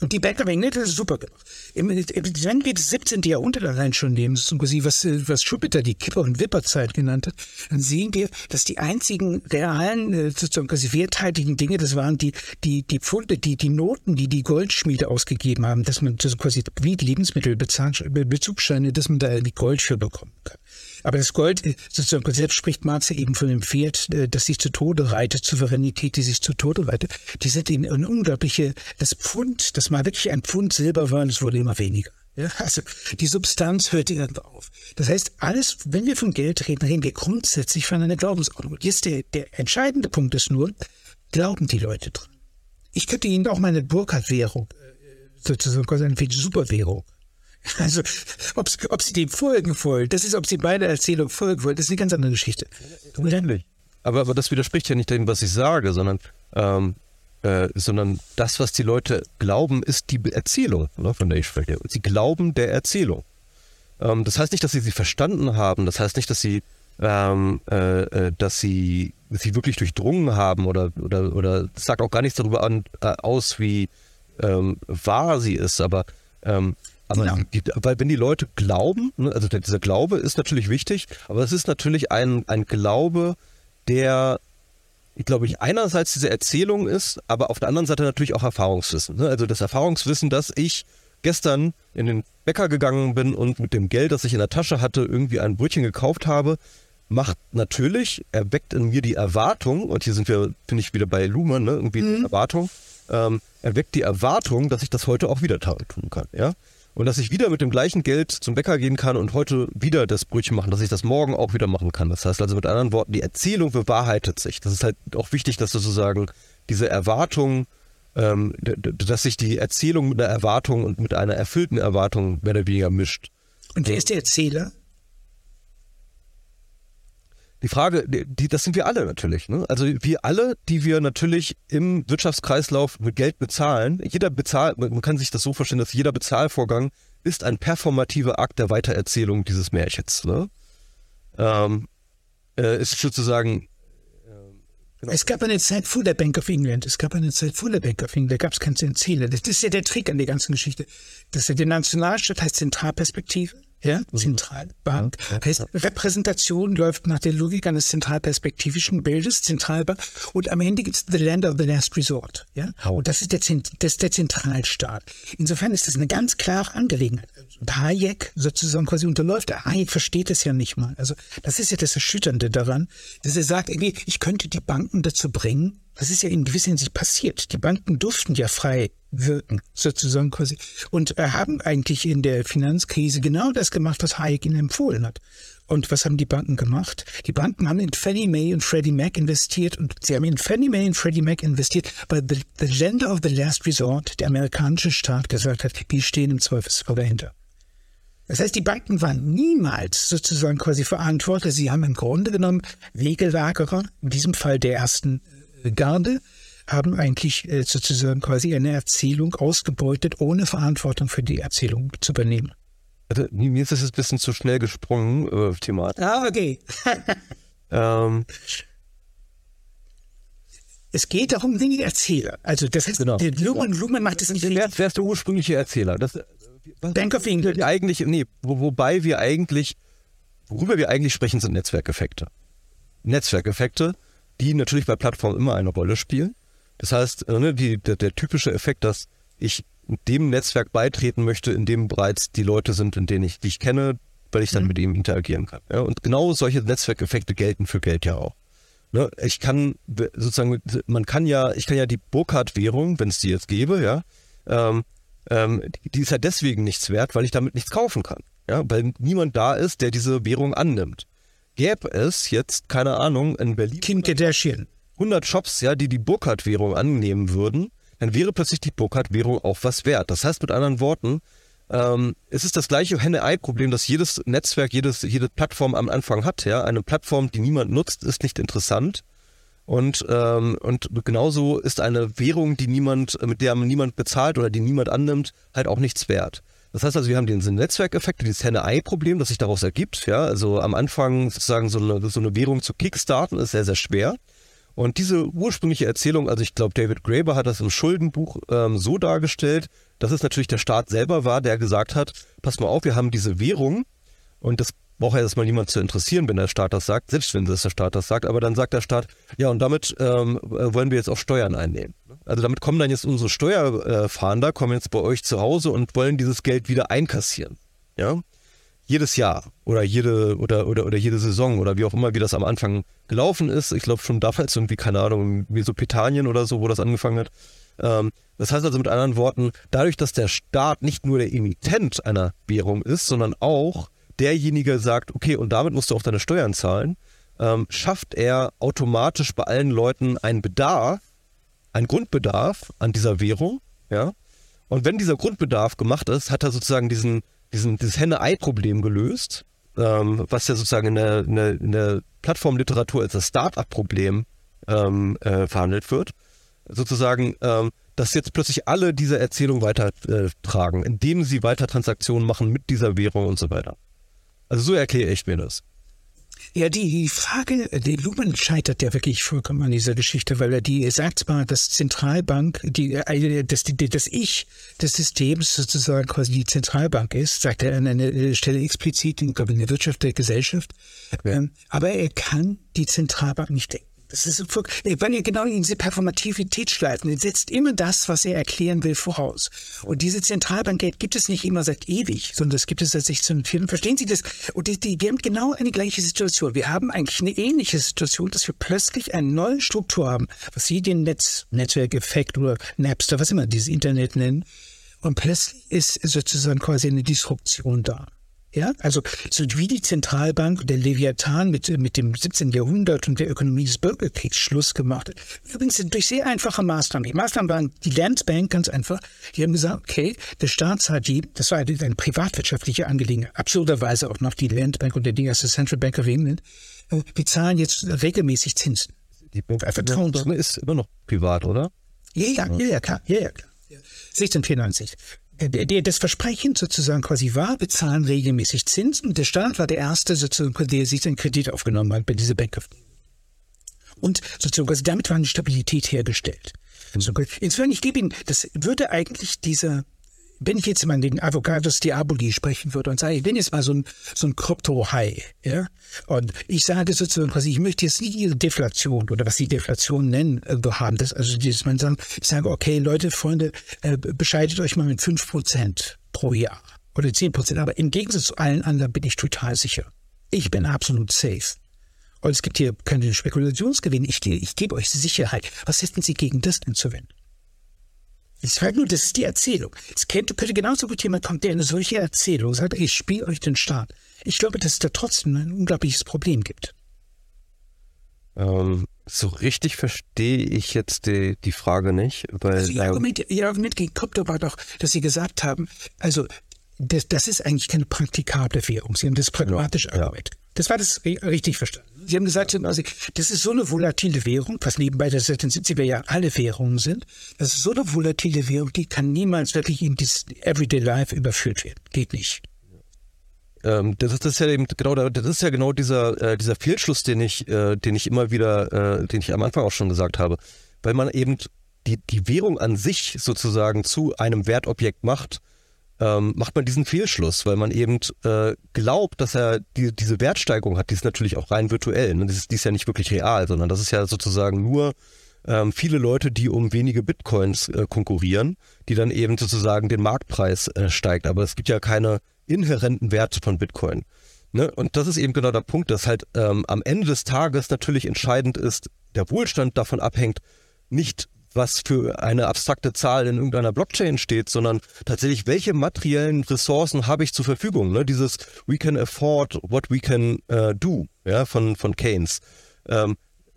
Und die Bank of England das ist super gemacht. Wenn wir das 17. Jahrhundert allein schon nehmen, was, was Schumpeter die Kipper- und Wipperzeit genannt hat, dann sehen wir, dass die einzigen realen, äh, sozusagen quasi werthaltigen Dinge, das waren die, die, die Pfunde, die, die Noten, die die Goldschmiede ausgegeben haben, dass man das quasi wie Lebensmittelbezugsscheine, dass man da die Gold für bekommen kann. Aber das Gold, äh, sozusagen, selbst spricht Marx ja eben von dem Pferd, äh, das sich zu Tode reitet, Souveränität, die sich zu Tode reitet. Die sind in eine unglaubliche, das Pfund, das mal wirklich ein Pfund Silber war, das wurde immer weniger. Ja, also die Substanz hört irgendwo auf. Das heißt, alles, wenn wir von Geld reden, reden wir grundsätzlich von einer Glaubensordnung. Jetzt der, der entscheidende Punkt ist nur, glauben die Leute dran? Ich könnte Ihnen auch meine Burkhardt-Währung, äh, sozusagen eine Superwährung, also, ob, ob sie dem folgen wollen, das ist, ob sie meiner Erzählung folgen wollen, das ist eine ganz andere Geschichte. Aber, aber das widerspricht ja nicht dem, was ich sage, sondern, ähm, äh, sondern das, was die Leute glauben, ist die Erzählung, ne, von der ich spreche. Sie glauben der Erzählung. Ähm, das heißt nicht, dass sie sie verstanden haben, das heißt nicht, dass sie, ähm, äh, äh dass sie sie wirklich durchdrungen haben oder, oder, oder sagt auch gar nichts darüber an, äh, aus, wie ähm, wahr sie ist, aber ähm, aber genau. die, weil wenn die Leute glauben, ne, also dieser Glaube ist natürlich wichtig, aber es ist natürlich ein, ein Glaube, der, ich glaube, ich einerseits diese Erzählung ist, aber auf der anderen Seite natürlich auch Erfahrungswissen. Ne? Also das Erfahrungswissen, dass ich gestern in den Bäcker gegangen bin und mit dem Geld, das ich in der Tasche hatte, irgendwie ein Brötchen gekauft habe, macht natürlich, erweckt in mir die Erwartung, und hier sind wir, finde ich, wieder bei Luhmann, ne? irgendwie mhm. Erwartung, ähm, erweckt die Erwartung, dass ich das heute auch wieder tun kann. Ja? Und dass ich wieder mit dem gleichen Geld zum Bäcker gehen kann und heute wieder das Brötchen machen, dass ich das morgen auch wieder machen kann. Das heißt also mit anderen Worten, die Erzählung bewahrheitet sich. Das ist halt auch wichtig, dass sozusagen diese Erwartung, ähm, dass sich die Erzählung mit einer Erwartung und mit einer erfüllten Erwartung mehr oder weniger mischt. Und wer ist der Erzähler? Die Frage, die, das sind wir alle natürlich. Ne? Also wir alle, die wir natürlich im Wirtschaftskreislauf mit Geld bezahlen, jeder bezahlt, man kann sich das so vorstellen, dass jeder Bezahlvorgang ist ein performativer Akt der Weitererzählung dieses Märchens. Ne? Ähm, äh, ist sozusagen Genau. Es gab eine Zeit vor der Bank of England. Es gab eine Zeit vor der Bank of England. Da gab es keinen Erzähler. Das ist ja der Trick an der ganzen Geschichte. Das ist ja die Nationalstaat heißt Zentralperspektive. Ja. Zentralbank. Heißt, Repräsentation läuft nach der Logik eines zentralperspektivischen Bildes, Zentralbank. Und am Ende gibt es the land of the last resort. Ja, und das ist der, das ist der Zentralstaat. Insofern ist das eine ganz klare Angelegenheit. Und Hayek sozusagen quasi unterläuft. Hayek versteht es ja nicht mal. Also, das ist ja das Erschütternde daran, dass er sagt, irgendwie, ich könnte die Banken dazu bringen, das ist ja in gewisser Hinsicht passiert. Die Banken durften ja frei wirken, sozusagen quasi. Und äh, haben eigentlich in der Finanzkrise genau das gemacht, was Hayek ihnen empfohlen hat. Und was haben die Banken gemacht? Die Banken haben in Fannie Mae und Freddie Mac investiert und sie haben in Fannie Mae und Freddie Mac investiert, weil the, the Gender of the Last Resort, der amerikanische Staat, gesagt hat, wir stehen im Zweifelsfall dahinter. Das heißt, die Banken waren niemals sozusagen quasi verantwortlich. Sie haben im Grunde genommen Wegelagerer, in diesem Fall der ersten äh, Garde, haben eigentlich äh, sozusagen quasi eine Erzählung ausgebeutet, ohne Verantwortung für die Erzählung zu übernehmen. Also, mir ist das ein bisschen zu schnell gesprungen, äh, Thema. Ah, okay. *laughs* ähm, es geht darum, Dinge Erzähler. Also das heißt, genau. Luhmann, Luhmann macht das nicht. Wer, wer ist der ursprüngliche Erzähler? Das, Bank of England. Eigentlich, nee, wo, wobei wir eigentlich, worüber wir eigentlich sprechen, sind Netzwerkeffekte. Netzwerkeffekte, die natürlich bei Plattformen immer eine Rolle spielen. Das heißt, äh, ne, die, der, der, typische Effekt, dass ich dem Netzwerk beitreten möchte, in dem bereits die Leute sind, in denen ich dich kenne, weil ich dann mhm. mit ihm interagieren kann. Ja, und genau solche Netzwerkeffekte gelten für Geld ja auch. Ne, ich kann sozusagen, man kann ja, ich kann ja die Burkhardt-Währung, wenn es die jetzt gäbe, ja, ähm, ähm, die ist ja deswegen nichts wert, weil ich damit nichts kaufen kann. Ja, weil niemand da ist, der diese Währung annimmt. Gäbe es jetzt, keine Ahnung, in Berlin. Kim Kardashian. 100 Shops, ja, die die Burkhardt-Währung annehmen würden, dann wäre plötzlich die Burkhardt-Währung auch was wert. Das heißt mit anderen Worten, ähm, es ist das gleiche Henne-Ei-Problem, das jedes Netzwerk, jedes, jede Plattform am Anfang hat. Ja? Eine Plattform, die niemand nutzt, ist nicht interessant. Und, ähm, und genauso ist eine Währung, die niemand, mit der niemand bezahlt oder die niemand annimmt, halt auch nichts wert. Das heißt also, wir haben diesen Netzwerkeffekt, dieses Henne-Ei-Problem, das sich daraus ergibt. Ja, also am Anfang sozusagen so eine, so eine Währung zu kickstarten, ist sehr, sehr schwer. Und diese ursprüngliche Erzählung, also ich glaube, David Graeber hat das im Schuldenbuch ähm, so dargestellt, dass es natürlich der Staat selber war, der gesagt hat, pass mal auf, wir haben diese Währung und das braucht ja erstmal niemand zu interessieren, wenn der Staat das sagt, selbst wenn das der Staat das sagt, aber dann sagt der Staat, ja und damit ähm, wollen wir jetzt auch Steuern einnehmen. Also damit kommen dann jetzt unsere Steuerfahnder, kommen jetzt bei euch zu Hause und wollen dieses Geld wieder einkassieren. Ja, jedes Jahr oder jede oder, oder, oder jede Saison oder wie auch immer, wie das am Anfang gelaufen ist. Ich glaube schon damals irgendwie, keine Ahnung, Mesopotamien oder so, wo das angefangen hat. Ähm, das heißt also mit anderen Worten, dadurch, dass der Staat nicht nur der Emittent einer Währung ist, sondern auch derjenige sagt, okay, und damit musst du auch deine Steuern zahlen, ähm, schafft er automatisch bei allen Leuten einen Bedarf, einen Grundbedarf an dieser Währung, ja. Und wenn dieser Grundbedarf gemacht ist, hat er sozusagen diesen diesen, dieses Henne-Ei-Problem gelöst, ähm, was ja sozusagen in der, in der, in der Plattformliteratur als das Start-up-Problem ähm, äh, verhandelt wird. Sozusagen, ähm, dass jetzt plötzlich alle diese Erzählung weitertragen, äh, indem sie weiter Transaktionen machen mit dieser Währung und so weiter. Also so erkläre ich mir das. Ja, die Frage, die Lumen scheitert ja wirklich vollkommen an dieser Geschichte, weil er die sagt zwar, dass Zentralbank, die, äh, dass die, das Ich des Systems sozusagen quasi die Zentralbank ist, sagt er an einer Stelle explizit, glaube in der Wirtschaft der Gesellschaft, ja. ähm, aber er kann die Zentralbank nicht denken. Das ist, weil ihr genau in diese Performativität schleifen. Er setzt immer das, was er erklären will, voraus. Und diese Zentralbankgeld gibt es nicht immer seit ewig, sondern es gibt es seit 1604. Verstehen Sie das? Und die, die, wir haben genau eine gleiche Situation. Wir haben eigentlich eine ähnliche Situation, dass wir plötzlich eine neue Struktur haben, was Sie den Netz, Netzwerkeffekt oder Napster, was immer dieses Internet nennen. Und plötzlich ist sozusagen quasi eine Disruption da. Ja, also so wie die Zentralbank der Leviathan mit, mit dem 17. Jahrhundert und der Ökonomie des Bürgerkriegs Schluss gemacht hat. Übrigens durch sehr einfache Maßnahmen. Die Maßnahmen waren die Landbank ganz einfach. Die haben gesagt, okay, der Staat zahlt die, das war eine, eine privatwirtschaftliche Angelegenheit, absurderweise auch noch die Landbank und der Ding als Central Bank of England. Äh, wir zahlen jetzt regelmäßig Zinsen. Die Bank ist immer noch privat, oder? Ja, ja, ja, ja klar. Ja, ja, klar. 1694 das Versprechen sozusagen quasi war, wir zahlen regelmäßig Zinsen. Und der Staat war der Erste, sozusagen, der sich den Kredit aufgenommen hat bei dieser Bank Und sozusagen, also damit war eine Stabilität hergestellt. Insofern, ich gebe Ihnen, das würde eigentlich dieser wenn ich jetzt mal den Avocados Diaboli sprechen würde und sage, ich bin jetzt mal so ein, so ein Krypto-High, ja, und ich sage sozusagen quasi, ich möchte jetzt nicht diese Deflation oder was sie Deflation nennen, irgendwo haben, das, also dieses, man sagt, ich sage, okay, Leute, Freunde, äh, bescheidet euch mal mit fünf Prozent pro Jahr oder zehn Prozent, aber im Gegensatz zu allen anderen bin ich total sicher. Ich bin absolut safe. Und es gibt hier keine Spekulationsgewinne. Ich, ich gebe euch Sicherheit. Was hätten Sie gegen das denn zu wenden? Ich sage nur, das ist die Erzählung. Es könnte, könnte genauso gut jemand kommen, der eine solche Erzählung sagt, ich spiele euch den Staat. Ich glaube, dass es da trotzdem ein unglaubliches Problem gibt. Ähm, so richtig verstehe ich jetzt die, die Frage nicht, weil. Also ihr, Argument, ihr Argument gegen Krypto war doch, dass Sie gesagt haben, also das, das ist eigentlich keine praktikable Währung. Sie haben das pragmatisch ja, Argument. Ja. Das war das richtig verstanden. Sie haben gesagt, also, das ist so eine volatile Währung, was nebenbei das seit den 70er Jahren alle Währungen sind. Das ist so eine volatile Währung, die kann niemals wirklich in das Everyday Life überführt werden. Geht nicht. Ähm, das, ist, das ist ja eben genau, das ist ja genau dieser, äh, dieser Fehlschluss, den ich, äh, den ich immer wieder, äh, den ich am Anfang auch schon gesagt habe. Weil man eben die, die Währung an sich sozusagen zu einem Wertobjekt macht, ähm, macht man diesen Fehlschluss, weil man eben äh, glaubt, dass er die, diese Wertsteigerung hat, die ist natürlich auch rein virtuell. Ne? Die, ist, die ist ja nicht wirklich real, sondern das ist ja sozusagen nur ähm, viele Leute, die um wenige Bitcoins äh, konkurrieren, die dann eben sozusagen den Marktpreis äh, steigt. Aber es gibt ja keine inhärenten Werte von Bitcoin. Ne? Und das ist eben genau der Punkt, dass halt ähm, am Ende des Tages natürlich entscheidend ist, der Wohlstand davon abhängt, nicht was für eine abstrakte Zahl in irgendeiner Blockchain steht, sondern tatsächlich, welche materiellen Ressourcen habe ich zur Verfügung? Ne? Dieses We can afford what we can uh, do, ja, von, von Keynes. Ähm,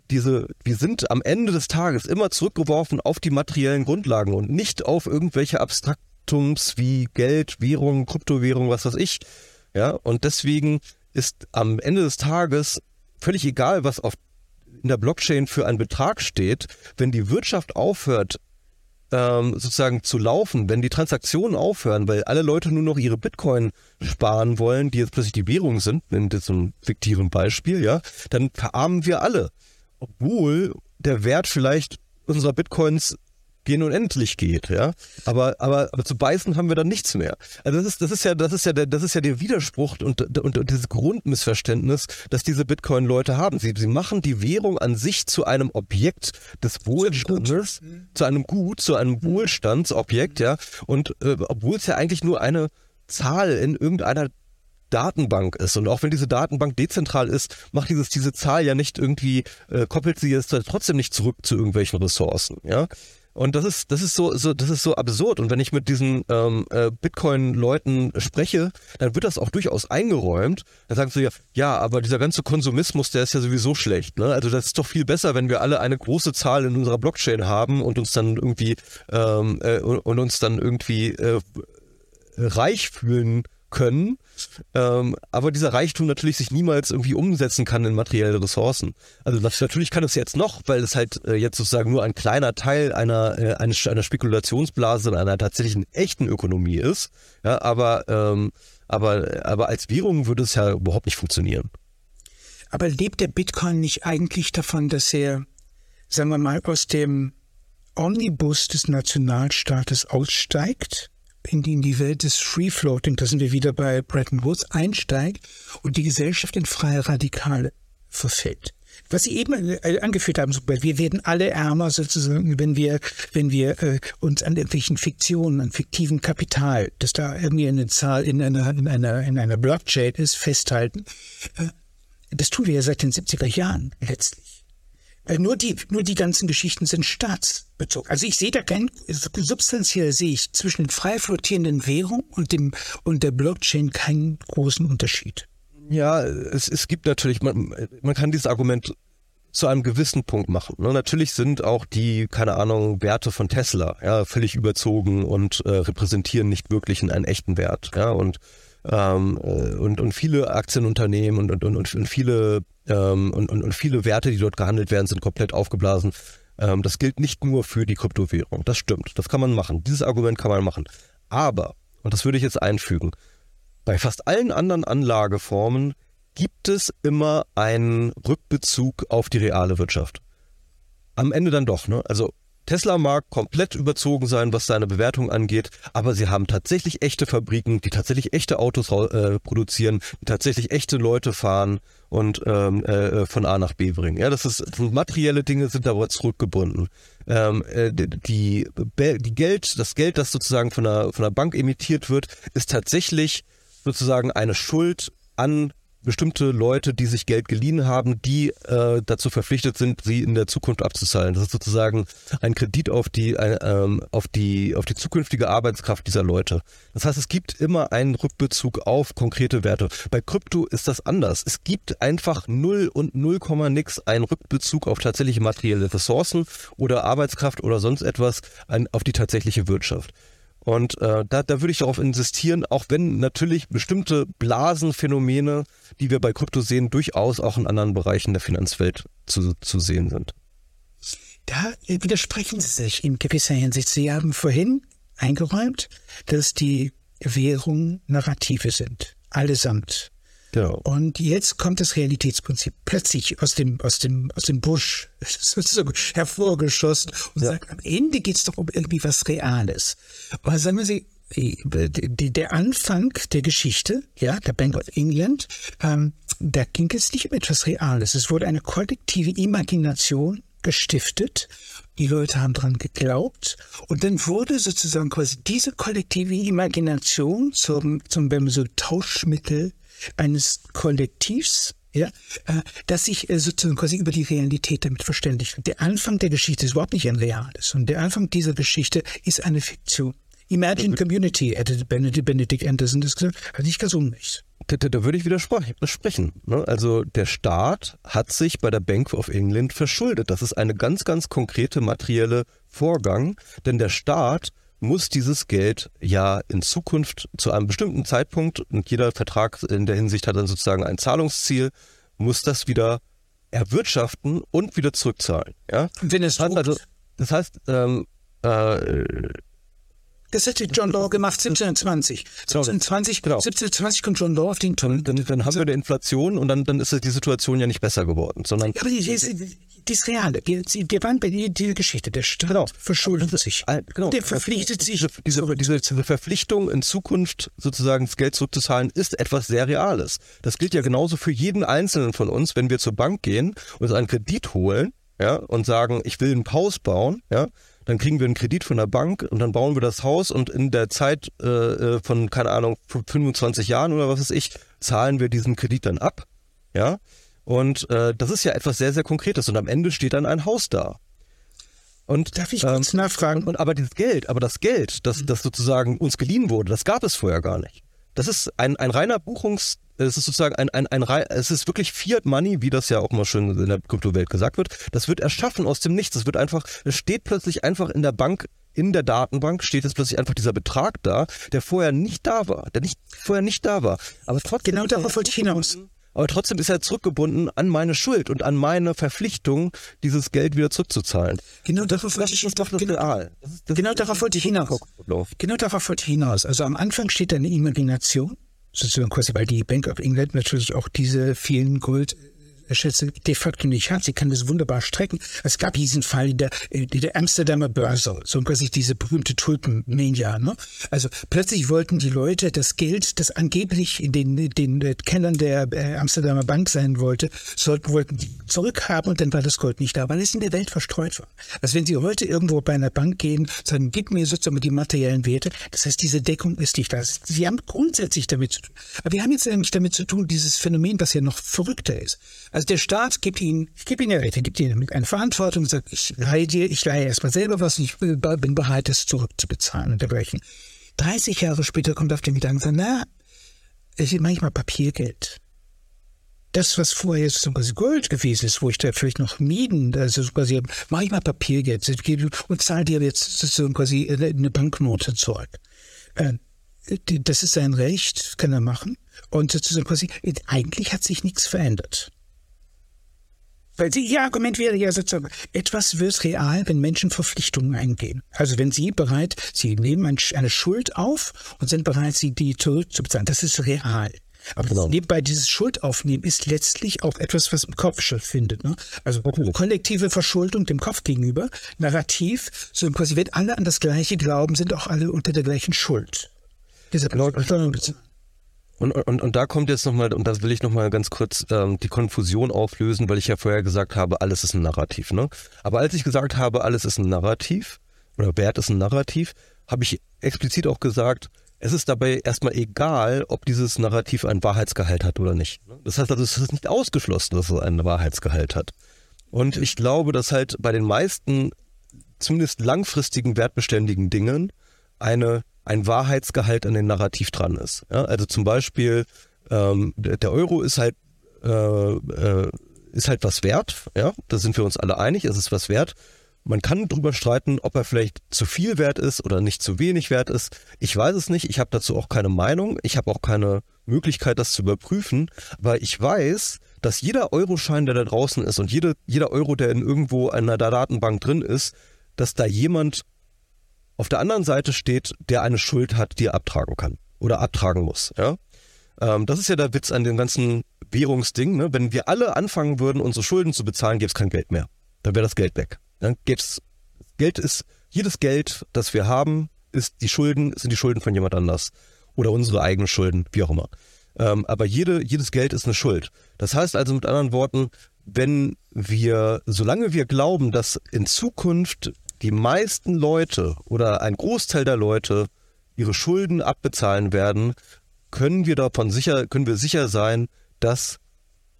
diese, wir sind am Ende des Tages immer zurückgeworfen auf die materiellen Grundlagen und nicht auf irgendwelche Abstraktums wie Geld, Währung, Kryptowährung, was weiß ich. Ja, und deswegen ist am Ende des Tages völlig egal, was auf in der Blockchain für einen Betrag steht, wenn die Wirtschaft aufhört, ähm, sozusagen zu laufen, wenn die Transaktionen aufhören, weil alle Leute nur noch ihre Bitcoin sparen wollen, die jetzt plötzlich die Währung sind, in diesem fiktiven Beispiel, ja, dann verarmen wir alle. Obwohl der Wert vielleicht unserer Bitcoins gehen unendlich geht, ja. Aber, aber, aber zu beißen haben wir dann nichts mehr. Also das ist, das ist ja, das ist ja der, das ist ja der Widerspruch und, und, und dieses Grundmissverständnis, dass diese Bitcoin-Leute haben. Sie, sie machen die Währung an sich zu einem Objekt des Wohlstandes, zu einem Gut, zu einem Wohlstandsobjekt, ja. Und äh, obwohl es ja eigentlich nur eine Zahl in irgendeiner Datenbank ist. Und auch wenn diese Datenbank dezentral ist, macht dieses, diese Zahl ja nicht irgendwie, äh, koppelt sie jetzt trotzdem nicht zurück zu irgendwelchen Ressourcen. Ja? Und das ist, das ist so, so, das ist so absurd. Und wenn ich mit diesen ähm, äh, Bitcoin-Leuten spreche, dann wird das auch durchaus eingeräumt. Dann sagen sie ja, ja, aber dieser ganze Konsumismus, der ist ja sowieso schlecht. Ne? Also das ist doch viel besser, wenn wir alle eine große Zahl in unserer Blockchain haben und uns dann irgendwie ähm, äh, und, uns dann irgendwie äh, reich fühlen können, ähm, aber dieser Reichtum natürlich sich niemals irgendwie umsetzen kann in materielle Ressourcen. Also das, natürlich kann es jetzt noch, weil es halt äh, jetzt sozusagen nur ein kleiner Teil einer, äh, einer, einer Spekulationsblase in einer tatsächlichen echten Ökonomie ist. Ja, aber, ähm, aber, aber als Währung würde es ja überhaupt nicht funktionieren. Aber lebt der Bitcoin nicht eigentlich davon, dass er, sagen wir mal, aus dem Omnibus des Nationalstaates aussteigt? In die, in die Welt des Free Floating, da sind wir wieder bei Bretton Woods, einsteigt und die Gesellschaft in freie Radikale verfällt. Was Sie eben äh, angeführt haben, wir werden alle ärmer sozusagen, wenn wir, wenn wir äh, uns an irgendwelchen Fiktionen, an fiktiven Kapital, das da irgendwie eine Zahl in einer, in einer, in einer Blockchain ist, festhalten. Äh, das tun wir ja seit den 70er Jahren letztlich. Äh, nur die, nur die ganzen Geschichten sind staatsbezogen. Also ich sehe da kein, substanziell sehe ich zwischen frei flottierenden Währungen und dem, und der Blockchain keinen großen Unterschied. Ja, es, es gibt natürlich, man, man kann dieses Argument zu einem gewissen Punkt machen. Ne? Natürlich sind auch die, keine Ahnung, Werte von Tesla ja, völlig überzogen und äh, repräsentieren nicht wirklich einen echten Wert. Ja, und ähm, äh, und, und viele Aktienunternehmen und, und, und, und viele ähm, und, und, und viele Werte, die dort gehandelt werden, sind komplett aufgeblasen. Ähm, das gilt nicht nur für die Kryptowährung. Das stimmt. Das kann man machen. Dieses Argument kann man machen. Aber, und das würde ich jetzt einfügen, bei fast allen anderen Anlageformen gibt es immer einen Rückbezug auf die reale Wirtschaft. Am Ende dann doch, ne? Also Tesla mag komplett überzogen sein, was seine Bewertung angeht, aber sie haben tatsächlich echte Fabriken, die tatsächlich echte Autos äh, produzieren, die tatsächlich echte Leute fahren und ähm, äh, von A nach B bringen. Ja, das ist materielle Dinge sind aber zurückgebunden. Ähm, äh, die, die Geld, das Geld, das sozusagen von der von der Bank emittiert wird, ist tatsächlich sozusagen eine Schuld an bestimmte Leute, die sich Geld geliehen haben, die äh, dazu verpflichtet sind, sie in der Zukunft abzuzahlen. Das ist sozusagen ein Kredit auf die, äh, ähm, auf die, auf die zukünftige Arbeitskraft dieser Leute. Das heißt, es gibt immer einen Rückbezug auf konkrete Werte. Bei Krypto ist das anders. Es gibt einfach null und null Komma nix einen Rückbezug auf tatsächliche materielle Ressourcen oder Arbeitskraft oder sonst etwas ein, auf die tatsächliche Wirtschaft. Und äh, da, da würde ich darauf insistieren, auch wenn natürlich bestimmte Blasenphänomene, die wir bei Krypto sehen, durchaus auch in anderen Bereichen der Finanzwelt zu, zu sehen sind. Da widersprechen Sie sich in gewisser Hinsicht. Sie haben vorhin eingeräumt, dass die Währungen Narrative sind. Allesamt. Genau. Und jetzt kommt das Realitätsprinzip plötzlich aus dem, aus dem, aus dem Busch *laughs* sozusagen hervorgeschossen und ja. sagt, am Ende geht es doch um irgendwie was Reales. Aber sagen wir Sie, der Anfang der Geschichte, ja, der Bank of England, ähm, da ging es nicht um etwas Reales. Es wurde eine kollektive Imagination gestiftet. Die Leute haben dran geglaubt. Und dann wurde sozusagen quasi diese kollektive Imagination zum, zum wenn man so Tauschmittel eines Kollektivs, ja, äh, das sich äh, sozusagen quasi über die Realität damit verständigt. Der Anfang der Geschichte ist überhaupt nicht ein reales. Und der Anfang dieser Geschichte ist eine Fiktion. Imagine Community, hätte Benedict Anderson das gesagt, hat nicht ganz unrecht. Da, da, da, würde ich widersprechen. Ne? Also der Staat hat sich bei der Bank of England verschuldet. Das ist eine ganz, ganz konkrete materielle Vorgang, denn der Staat muss dieses Geld ja in Zukunft zu einem bestimmten Zeitpunkt, und jeder Vertrag in der Hinsicht hat dann sozusagen ein Zahlungsziel, muss das wieder erwirtschaften und wieder zurückzahlen. Ja? Wenn es das heißt, also, das heißt ähm, äh, Das hätte John Law gemacht 1720. 1720, genau. 1720 kommt John Law auf den Turm. Dann, dann, haben wir eine Inflation und dann, dann ist die Situation ja nicht besser geworden, sondern. Ja, aber die, die, die ist reale. Wir, wir waren bei die, die Geschichte. Der Staat genau. verschuldet sich. Genau. Der verpflichtet sich. Diese, diese, diese Verpflichtung in Zukunft sozusagen das Geld zurückzuzahlen ist etwas sehr Reales. Das gilt ja genauso für jeden Einzelnen von uns, wenn wir zur Bank gehen, uns einen Kredit holen, ja, und sagen, ich will ein Haus bauen, ja, dann kriegen wir einen Kredit von der Bank und dann bauen wir das Haus und in der Zeit äh, äh von, keine Ahnung, 25 Jahren oder was weiß ich, zahlen wir diesen Kredit dann ab. Ja. Und äh, das ist ja etwas sehr, sehr Konkretes und am Ende steht dann ein Haus da. Und, Darf ich kurz ähm, nachfragen? Und aber dieses Geld, aber das Geld, das, das sozusagen uns geliehen wurde, das gab es vorher gar nicht. Das ist ein, ein reiner Buchungs, es ist sozusagen ein, ein, ein, es ist wirklich Fiat Money, wie das ja auch mal schön in der Kryptowelt gesagt wird. Das wird erschaffen aus dem Nichts. Das wird einfach, es steht plötzlich einfach in der Bank, in der Datenbank steht jetzt plötzlich einfach dieser Betrag da, der vorher nicht da war, der nicht, vorher nicht da war. Aber trotzdem. Genau darauf wollte ich hinaus. Aber trotzdem ist er zurückgebunden an meine Schuld und an meine Verpflichtung, dieses Geld wieder zurückzuzahlen. Genau darauf wollte ich hinaus. Das genau darauf wollte ich hinaus. Genau darauf wollte ich hinaus. Also am Anfang steht eine Imagination sozusagen quasi, weil die Bank of England natürlich auch diese vielen Gold Schätze de facto nicht hat. Sie kann das wunderbar strecken. Es gab diesen Fall in der, in der Amsterdamer Börse, so quasi diese berühmte Tulpenmania. Ne? Also plötzlich wollten die Leute das Geld, das angeblich in den, den Kennern der äh, Amsterdamer Bank sein wollte, sollten, wollten die zurückhaben und dann war das Gold nicht da, weil es in der Welt verstreut war. Also wenn Sie heute irgendwo bei einer Bank gehen, sagen, gib mir sozusagen die materiellen Werte, das heißt, diese Deckung ist nicht da. Sie haben grundsätzlich damit zu tun. Aber wir haben jetzt eigentlich damit zu tun, dieses Phänomen, das ja noch verrückter ist. Also der Staat gibt ihnen, ich ihnen ja recht, er gibt ihnen eine Verantwortung und sagt, ich leihe dir, ich leihe erstmal selber was und ich bin bereit, das zurückzubezahlen und dergleichen. 30 Jahre später kommt auf den Gedanken, na, es ist manchmal Papiergeld. Das, was vorher so quasi Gold gewesen ist, wo ich da vielleicht noch mieden, also so quasi, mache ich mal Papiergeld und zahle dir jetzt so quasi eine Banknote zurück. Äh, das ist sein Recht, kann er machen. Und sozusagen quasi, eigentlich hat sich nichts verändert. Weil sie, ihr Argument wäre ja sozusagen, etwas wird real, wenn Menschen Verpflichtungen eingehen. Also wenn sie bereit, sie nehmen eine Schuld auf und sind bereit, sie die zurückzubezahlen. Das ist real. Aber genau. nebenbei dieses Schuldaufnehmen ist letztlich auch etwas, was im Kopf stattfindet. Ne? Also kollektive Verschuldung dem Kopf gegenüber, narrativ, so quasi, wenn alle an das Gleiche glauben, sind auch alle unter der gleichen Schuld. Diese genau. Und, und, und da kommt jetzt nochmal, und das will ich nochmal ganz kurz ähm, die Konfusion auflösen, weil ich ja vorher gesagt habe, alles ist ein Narrativ. Ne? Aber als ich gesagt habe, alles ist ein Narrativ, oder Wert ist ein Narrativ, habe ich explizit auch gesagt, es ist dabei erstmal egal, ob dieses Narrativ ein Wahrheitsgehalt hat oder nicht. Das heißt also, es ist nicht ausgeschlossen, dass es einen Wahrheitsgehalt hat. Und ich glaube, dass halt bei den meisten, zumindest langfristigen, wertbeständigen Dingen eine ein Wahrheitsgehalt an den Narrativ dran ist. Ja, also zum Beispiel, ähm, der Euro ist halt, äh, äh, ist halt was wert, ja, da sind wir uns alle einig, es ist was wert. Man kann drüber streiten, ob er vielleicht zu viel wert ist oder nicht zu wenig wert ist. Ich weiß es nicht, ich habe dazu auch keine Meinung, ich habe auch keine Möglichkeit, das zu überprüfen, weil ich weiß, dass jeder Euroschein, der da draußen ist und jede, jeder Euro, der in irgendwo einer Datenbank drin ist, dass da jemand auf der anderen Seite steht, der eine Schuld hat, die er abtragen kann oder abtragen muss. Ja? Ähm, das ist ja der Witz an dem ganzen Währungsding. Ne? Wenn wir alle anfangen würden, unsere Schulden zu bezahlen, gäbe es kein Geld mehr. Dann wäre das Geld weg. Dann gäb's Geld ist jedes Geld, das wir haben, ist die Schulden sind die Schulden von jemand anders oder unsere eigenen Schulden, wie auch immer. Ähm, aber jede, jedes Geld ist eine Schuld. Das heißt also mit anderen Worten, wenn wir, solange wir glauben, dass in Zukunft die meisten Leute oder ein Großteil der Leute ihre Schulden abbezahlen werden, können wir davon sicher, können wir sicher sein, dass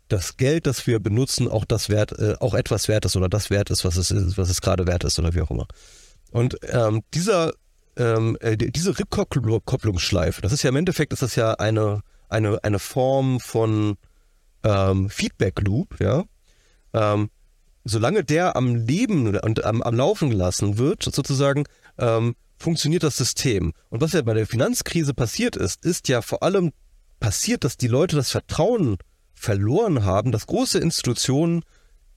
das Geld, das wir benutzen, auch das Wert, äh, auch etwas wert ist oder das wert ist, was es ist, was es gerade wert ist oder wie auch immer. Und ähm, dieser, ähm, äh, diese Rückkopplungsschleife, das ist ja im Endeffekt, ist das ja eine eine eine Form von ähm, Feedback Loop, ja. Ähm, solange der am Leben und am, am Laufen gelassen wird, sozusagen, ähm, funktioniert das System. Und was ja bei der Finanzkrise passiert ist, ist ja vor allem passiert, dass die Leute das Vertrauen verloren haben, dass große Institutionen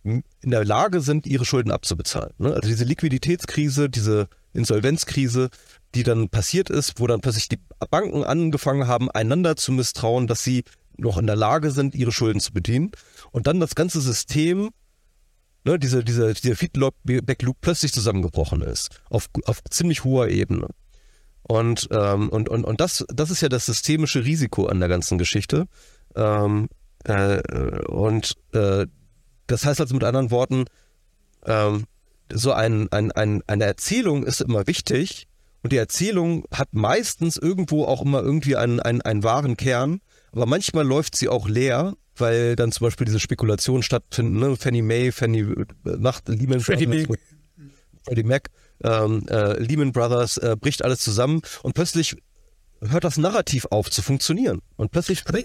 in der Lage sind, ihre Schulden abzubezahlen. Ne? Also diese Liquiditätskrise, diese Insolvenzkrise, die dann passiert ist, wo dann plötzlich die Banken angefangen haben, einander zu misstrauen, dass sie noch in der Lage sind, ihre Schulden zu bedienen. Und dann das ganze System, ne, diese, diese, dieser Feedback-Loop plötzlich zusammengebrochen ist. Auf, auf ziemlich hoher Ebene. Und, ähm, und, und, und das, das ist ja das systemische Risiko an der ganzen Geschichte. Ähm, äh, und äh, das heißt also mit anderen Worten, ähm, so ein, ein, ein, eine Erzählung ist immer wichtig und die Erzählung hat meistens irgendwo auch immer irgendwie einen, einen, einen wahren Kern, aber manchmal läuft sie auch leer, weil dann zum Beispiel diese Spekulationen stattfinden. Ne? Fannie Mae, Fannie äh, macht Lehman Freddie Mac. Freddie Mac, ähm, äh, Lehman Brothers äh, bricht alles zusammen und plötzlich hört das Narrativ auf zu funktionieren. Und plötzlich. Aber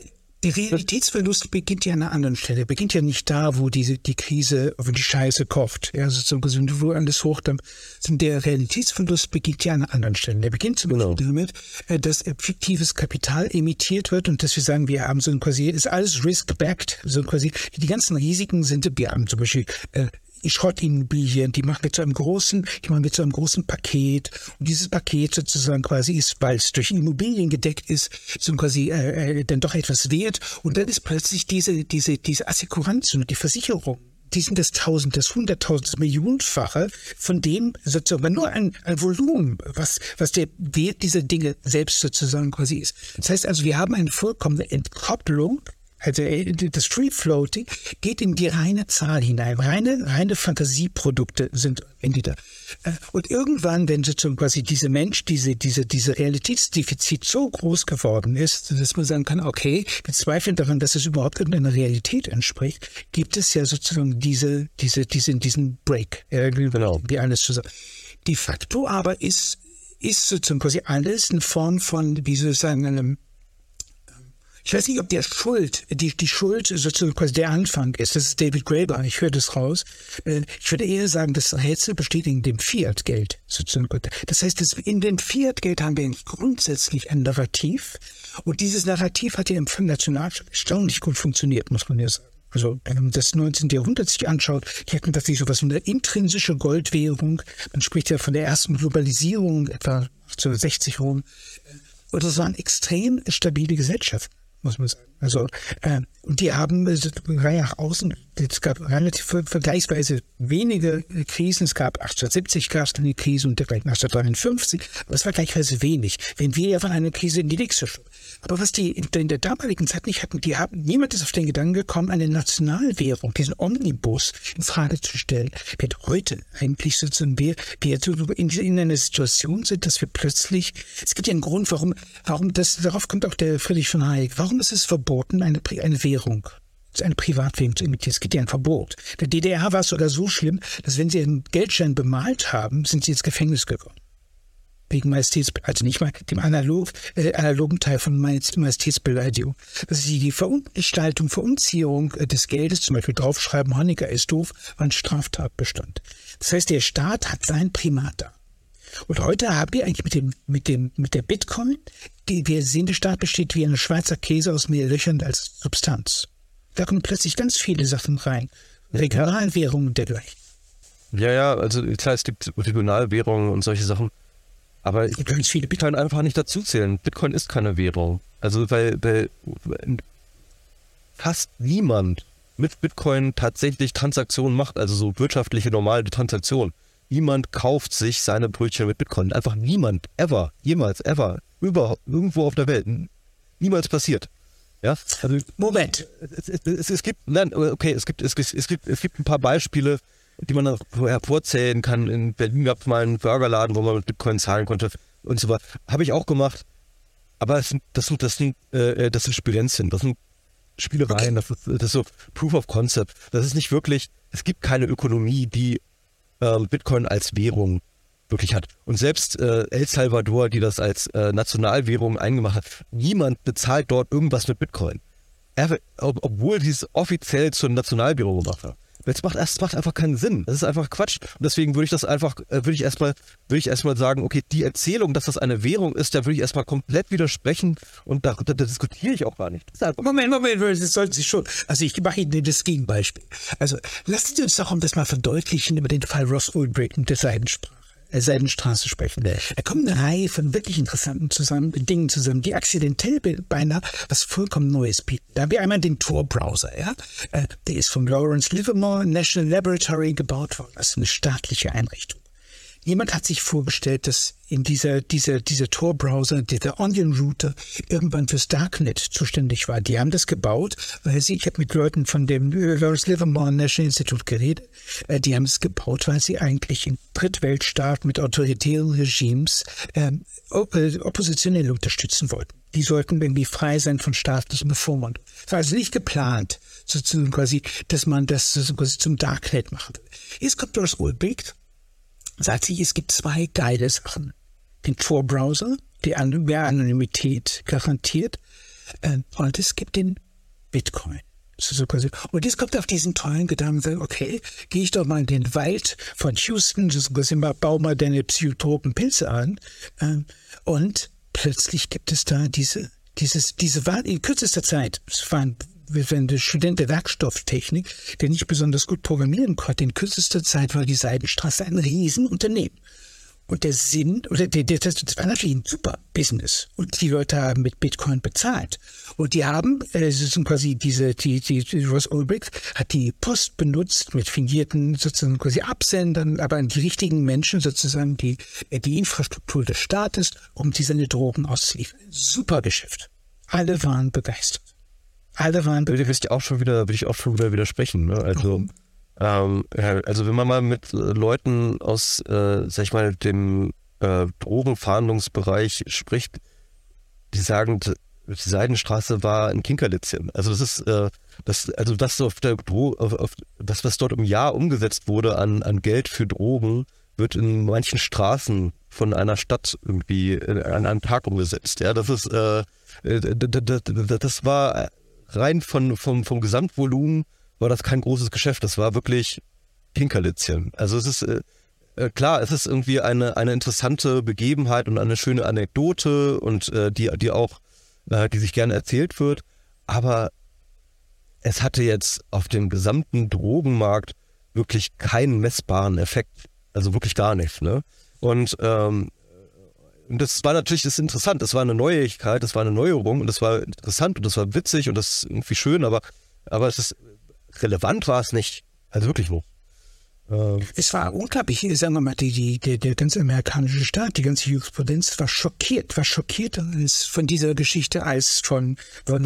der Realitätsverlust beginnt ja an einer anderen Stelle. Beginnt ja nicht da, wo diese, die Krise, wo die Scheiße kocht. Ja, also zum Beispiel, wo alles hochdampft. Der Realitätsverlust beginnt ja an einer anderen Stelle. Der beginnt zum Genau. Beispiel damit, äh, dass fiktives Kapital emittiert wird und dass wir sagen, wir haben so ein quasi, ist alles risk-backed, so quasi, die ganzen Risiken sind, wir haben zum Beispiel, äh, Schrottimmobilien, die machen wir zu einem großen, die machen wir zu einem großen Paket. Und dieses Paket sozusagen quasi ist, weil es durch Immobilien gedeckt ist, so quasi äh, äh, dann doch etwas wert. Und dann ist plötzlich diese, diese, diese Assekuranz und die Versicherung die sind das Tausend, das Hunderttausend, das Millionenfache von dem sozusagen nur ein, ein Volumen, was, was der Wert dieser Dinge selbst sozusagen quasi ist. Das heißt also, wir haben eine vollkommene Entkopplung also äh, das Free Floating geht in die reine Zahl hinein. Reine, reine Fantasieprodukte sind in die da. Äh, Und irgendwann, wenn sozusagen quasi diese Mensch, diese, diese, diese Realitätsdefizit so groß geworden ist, dass man sagen kann, okay, wir zweifeln daran, dass es überhaupt irgendeiner Realität entspricht, gibt es ja sozusagen diese, diese, diesen, diesen Break. Genau. Wie alles zusammen. De facto aber ist, ist sozusagen quasi alles eine Form von, wie soll ich sagen, einem ich weiß nicht, ob der Schuld, die, die Schuld sozusagen quasi der Anfang ist. Das ist David Graeber, ich höre das raus. Äh, Ich würde eher sagen, das Rätsel besteht in dem Fiat-Geld. Das heißt, in dem Fiat-Geld haben wir grundsätzlich ein Narrativ. Und dieses Narrativ hat ja im Nationalstaat erstaunlich gut funktioniert, muss man ja sagen. Also wenn man das 19. Jahrhundert sich anschaut, die hatten tatsächlich sowas wie eine intrinsische Goldwährung. Man spricht ja von der ersten Globalisierung, etwa 1860 rum. Und das waren extrem stabile Gesellschaften muss man sagen. Also, äh, und die haben Reihe nach außen, es gab relativ ver vergleichsweise wenige Krisen. Es gab 1870 gab es eine Krise und direkt 1953, aber es war gleichweise wenig. Wenn wir ja von einer Krise in die nächste schon. Aber was die in, der damaligen Zeit nicht hatten, die haben, niemand ist auf den Gedanken gekommen, eine Nationalwährung, diesen Omnibus in Frage zu stellen. Wird heute eigentlich sozusagen wir, wir in, in einer Situation sind, dass wir plötzlich, es gibt ja einen Grund, warum, warum das, darauf kommt auch der Friedrich von Hayek, warum ist es verboten, eine, eine Währung eine Privatwährung zu imitieren. Es gibt ja ein Verbot. Der DDR war es sogar so schlimm, dass wenn sie einen Geldschein bemalt haben, sind sie ins Gefängnis gekommen. Wegen Majestätsbeleidigung, also nicht mal dem analog, äh, analogen Teil von Majestätsbeleidigung. Das ist die Verunstaltung, Verunziehung des Geldes, zum Beispiel draufschreiben, Honecker ist doof, war ein Straftatbestand. Das heißt, der Staat hat sein Primat da. Und heute haben wir eigentlich mit dem, mit dem, mit der Bitcoin, die, wir sehen, der Staat besteht wie eine Schweizer Käse aus mehr Löchern als Substanz. Da kommen plötzlich ganz viele Sachen rein. Regionalwährungen dergleichen. Ja, ja, also klar, es gibt Regionalwährungen und solche Sachen. Aber ich ganz viele Bitcoin einfach nicht dazuzählen. Bitcoin ist keine Währung. Also weil, weil fast niemand mit Bitcoin tatsächlich Transaktionen macht, also so wirtschaftliche normale Transaktionen. Niemand kauft sich seine Brötchen mit Bitcoin. Einfach niemand, ever, jemals, ever, überhaupt, irgendwo auf der Welt. Niemals passiert. Ja, also Moment. es, es, es, es gibt, nein, okay, es gibt, es, gibt- es gibt, es gibt ein paar Beispiele, die man noch hervorzählen kann. In Berlin gab es mal einen Burgerladen, wo man mit Bitcoin zahlen konnte und so weiter. Habe ich auch gemacht. Aber es sind, das sind, das sind, äh, das sind Spirenzien, das sind Spielereien, das, ist, das ist so Proof of Concept. Das ist nicht wirklich, es gibt keine Ökonomie, die ähm, Bitcoin als Währung wirklich hat. Und selbst äh, El Salvador, die das als äh, Nationalwährung eingemacht hat, niemand bezahlt dort irgendwas mit Bitcoin. Er, ob, obwohl die es offiziell zur Nationalwährung gemacht hat. Das macht, das macht einfach keinen Sinn. Das ist einfach Quatsch. Und deswegen würde ich das einfach, äh, würde ich erstmal, würde ich erstmal sagen, okay, die Erzählung, dass das eine Währung ist, da würde ich erstmal komplett widersprechen und da, da, da diskutiere ich auch gar nicht. Moment, Moment, das sollten Sie schon. Also ich mache Ihnen das Gegenbeispiel. Also lassen Sie uns doch um das mal verdeutlichen über den Fall Ross Ulbricht und der Seidensprache. Seidenstraße sprechen. Da kommt eine Reihe von wirklich interessanten zusammen, Dingen zusammen, die akzidentell beinahe was vollkommen Neues bieten. Da haben wir einmal den Tor-Browser, ja. Äh, der ist von Lawrence Livermore National Laboratory gebaut worden. Das ist eine staatliche Einrichtung. Jemand hat sich vorgestellt, dass in dieser, dieser, dieser Tor-Browser, dieser Onion-Router irgendwann fürs Darknet zuständig war. Die haben das gebaut, weil sie, ich habe mit Leuten von dem Lawrence Livermore National Institute geredet, äh, die haben es gebaut, weil sie eigentlich in Drittweltstaaten mit autoritären Regimes ähm, äh, Oppositionelle unterstützen wollten. Die sollten irgendwie frei sein von staatlichem Bevormundung. Es war also nicht geplant, sozusagen quasi, dass man das quasi zum Darknet macht. Jetzt kommt Doris Ulbricht sagt sich, es gibt zwei geile Sachen. Den Tor-Browser, der Anonymität garantiert, äh, und es gibt den Bitcoin. Und jetzt kommt auf diesen tollen Gedanken, okay, gehe ich doch mal in den Wald von Houston, bau mal deine psychotropen Pilze an. Äh, und plötzlich gibt es da diese, dieses, diese, in kürzester Zeit, es waren wenn der Student der Werkstofftechnik, der nicht besonders gut programmieren konnte, in kürzester Zeit war die Seidenstraße ein Riesenunternehmen. Und der Sinn, oder der, der, das war natürlich ein super Business. Und die Leute haben mit Bitcoin bezahlt. Und die haben, äh, sind quasi diese, die, die, die Ross Ulbricht hat die Post benutzt mit fingierten sozusagen quasi Absendern, aber an die richtigen Menschen sozusagen die, äh, die Infrastruktur des Staates, um diese Drogen auszuliefern. Super Geschäft. Alle waren begeistert. Alle waren. Würde ich auch schon wieder, würde ich auch schon wieder widersprechen. Ne? Also, ähm, also wenn man mal mit äh, Leuten aus, äh, sag ich mal, dem äh, Drogenfahndungsbereich spricht, die sagen, die Seidenstraße war ein Kinkerlitzchen. Also das ist, äh, das, also das auf der auf, auf, das, was dort im Jahr umgesetzt wurde an, an Geld für Drogen, wird in manchen Straßen von einer Stadt irgendwie äh, an einem Tag umgesetzt. Ja, das ist, äh, äh das war rein von, vom, vom Gesamtvolumen war das kein großes Geschäft. Das war wirklich Kinkerlitzchen. Also es ist äh, äh, klar, es ist irgendwie eine, eine interessante Begebenheit und eine schöne Anekdote und äh, die, die auch, äh, die sich gerne erzählt wird. Aber es hatte jetzt auf dem gesamten Drogenmarkt wirklich keinen messbaren Effekt. Also wirklich gar nicht. Ne? Und ähm, und das war natürlich das interessant. Das war eine Neuigkeit, das war eine Neuerung und das war interessant und das war witzig und das ist irgendwie schön, aber, aber es ist relevant war es nicht. Also wirklich wo. Ähm, es war unglaublich, sagen wir mal, die, die, der, der ganze amerikanische Staat, die ganze Jurisprudenz war schockiert, war schockiert als von dieser Geschichte als von, von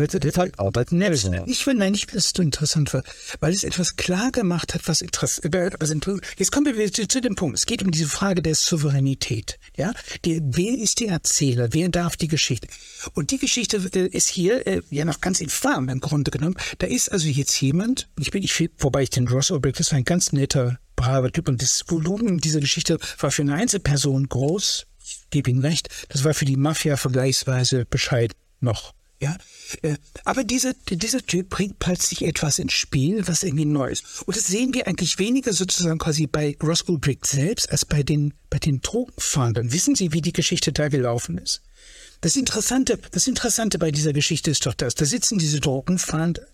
Albert Nelson. Ich will, nein, nicht, dass es so interessant war, weil es etwas klar gemacht hat, was interessant, äh, Jetzt kommen wir zu, zu dem Punkt. Es geht um diese Frage der Souveränität. Ja, die, wer ist der Erzähler? Wer darf die Geschichte? Und die Geschichte ist hier äh, ja noch ganz infam im Grunde genommen. Da ist also jetzt jemand, ich bin, ich, wobei ich den Ross Ulbricht, das war ein ganz netter braver Typ. Und das Volumen dieser Geschichte war für eine Einzelperson groß. Ich gebe Ihnen recht. Das war für die Mafia vergleichsweise bescheiden noch. Ja, äh, aber dieser, dieser Typ bringt plötzlich etwas ins Spiel, was irgendwie neu ist. Und das sehen wir eigentlich weniger sozusagen quasi bei Ross Ulbricht selbst als bei den, bei den Drogenfahndern. Wissen Sie, wie die Geschichte da gelaufen ist? Das Interessante, das Interessante bei dieser Geschichte ist doch das. Da sitzen diese Drogenfahnder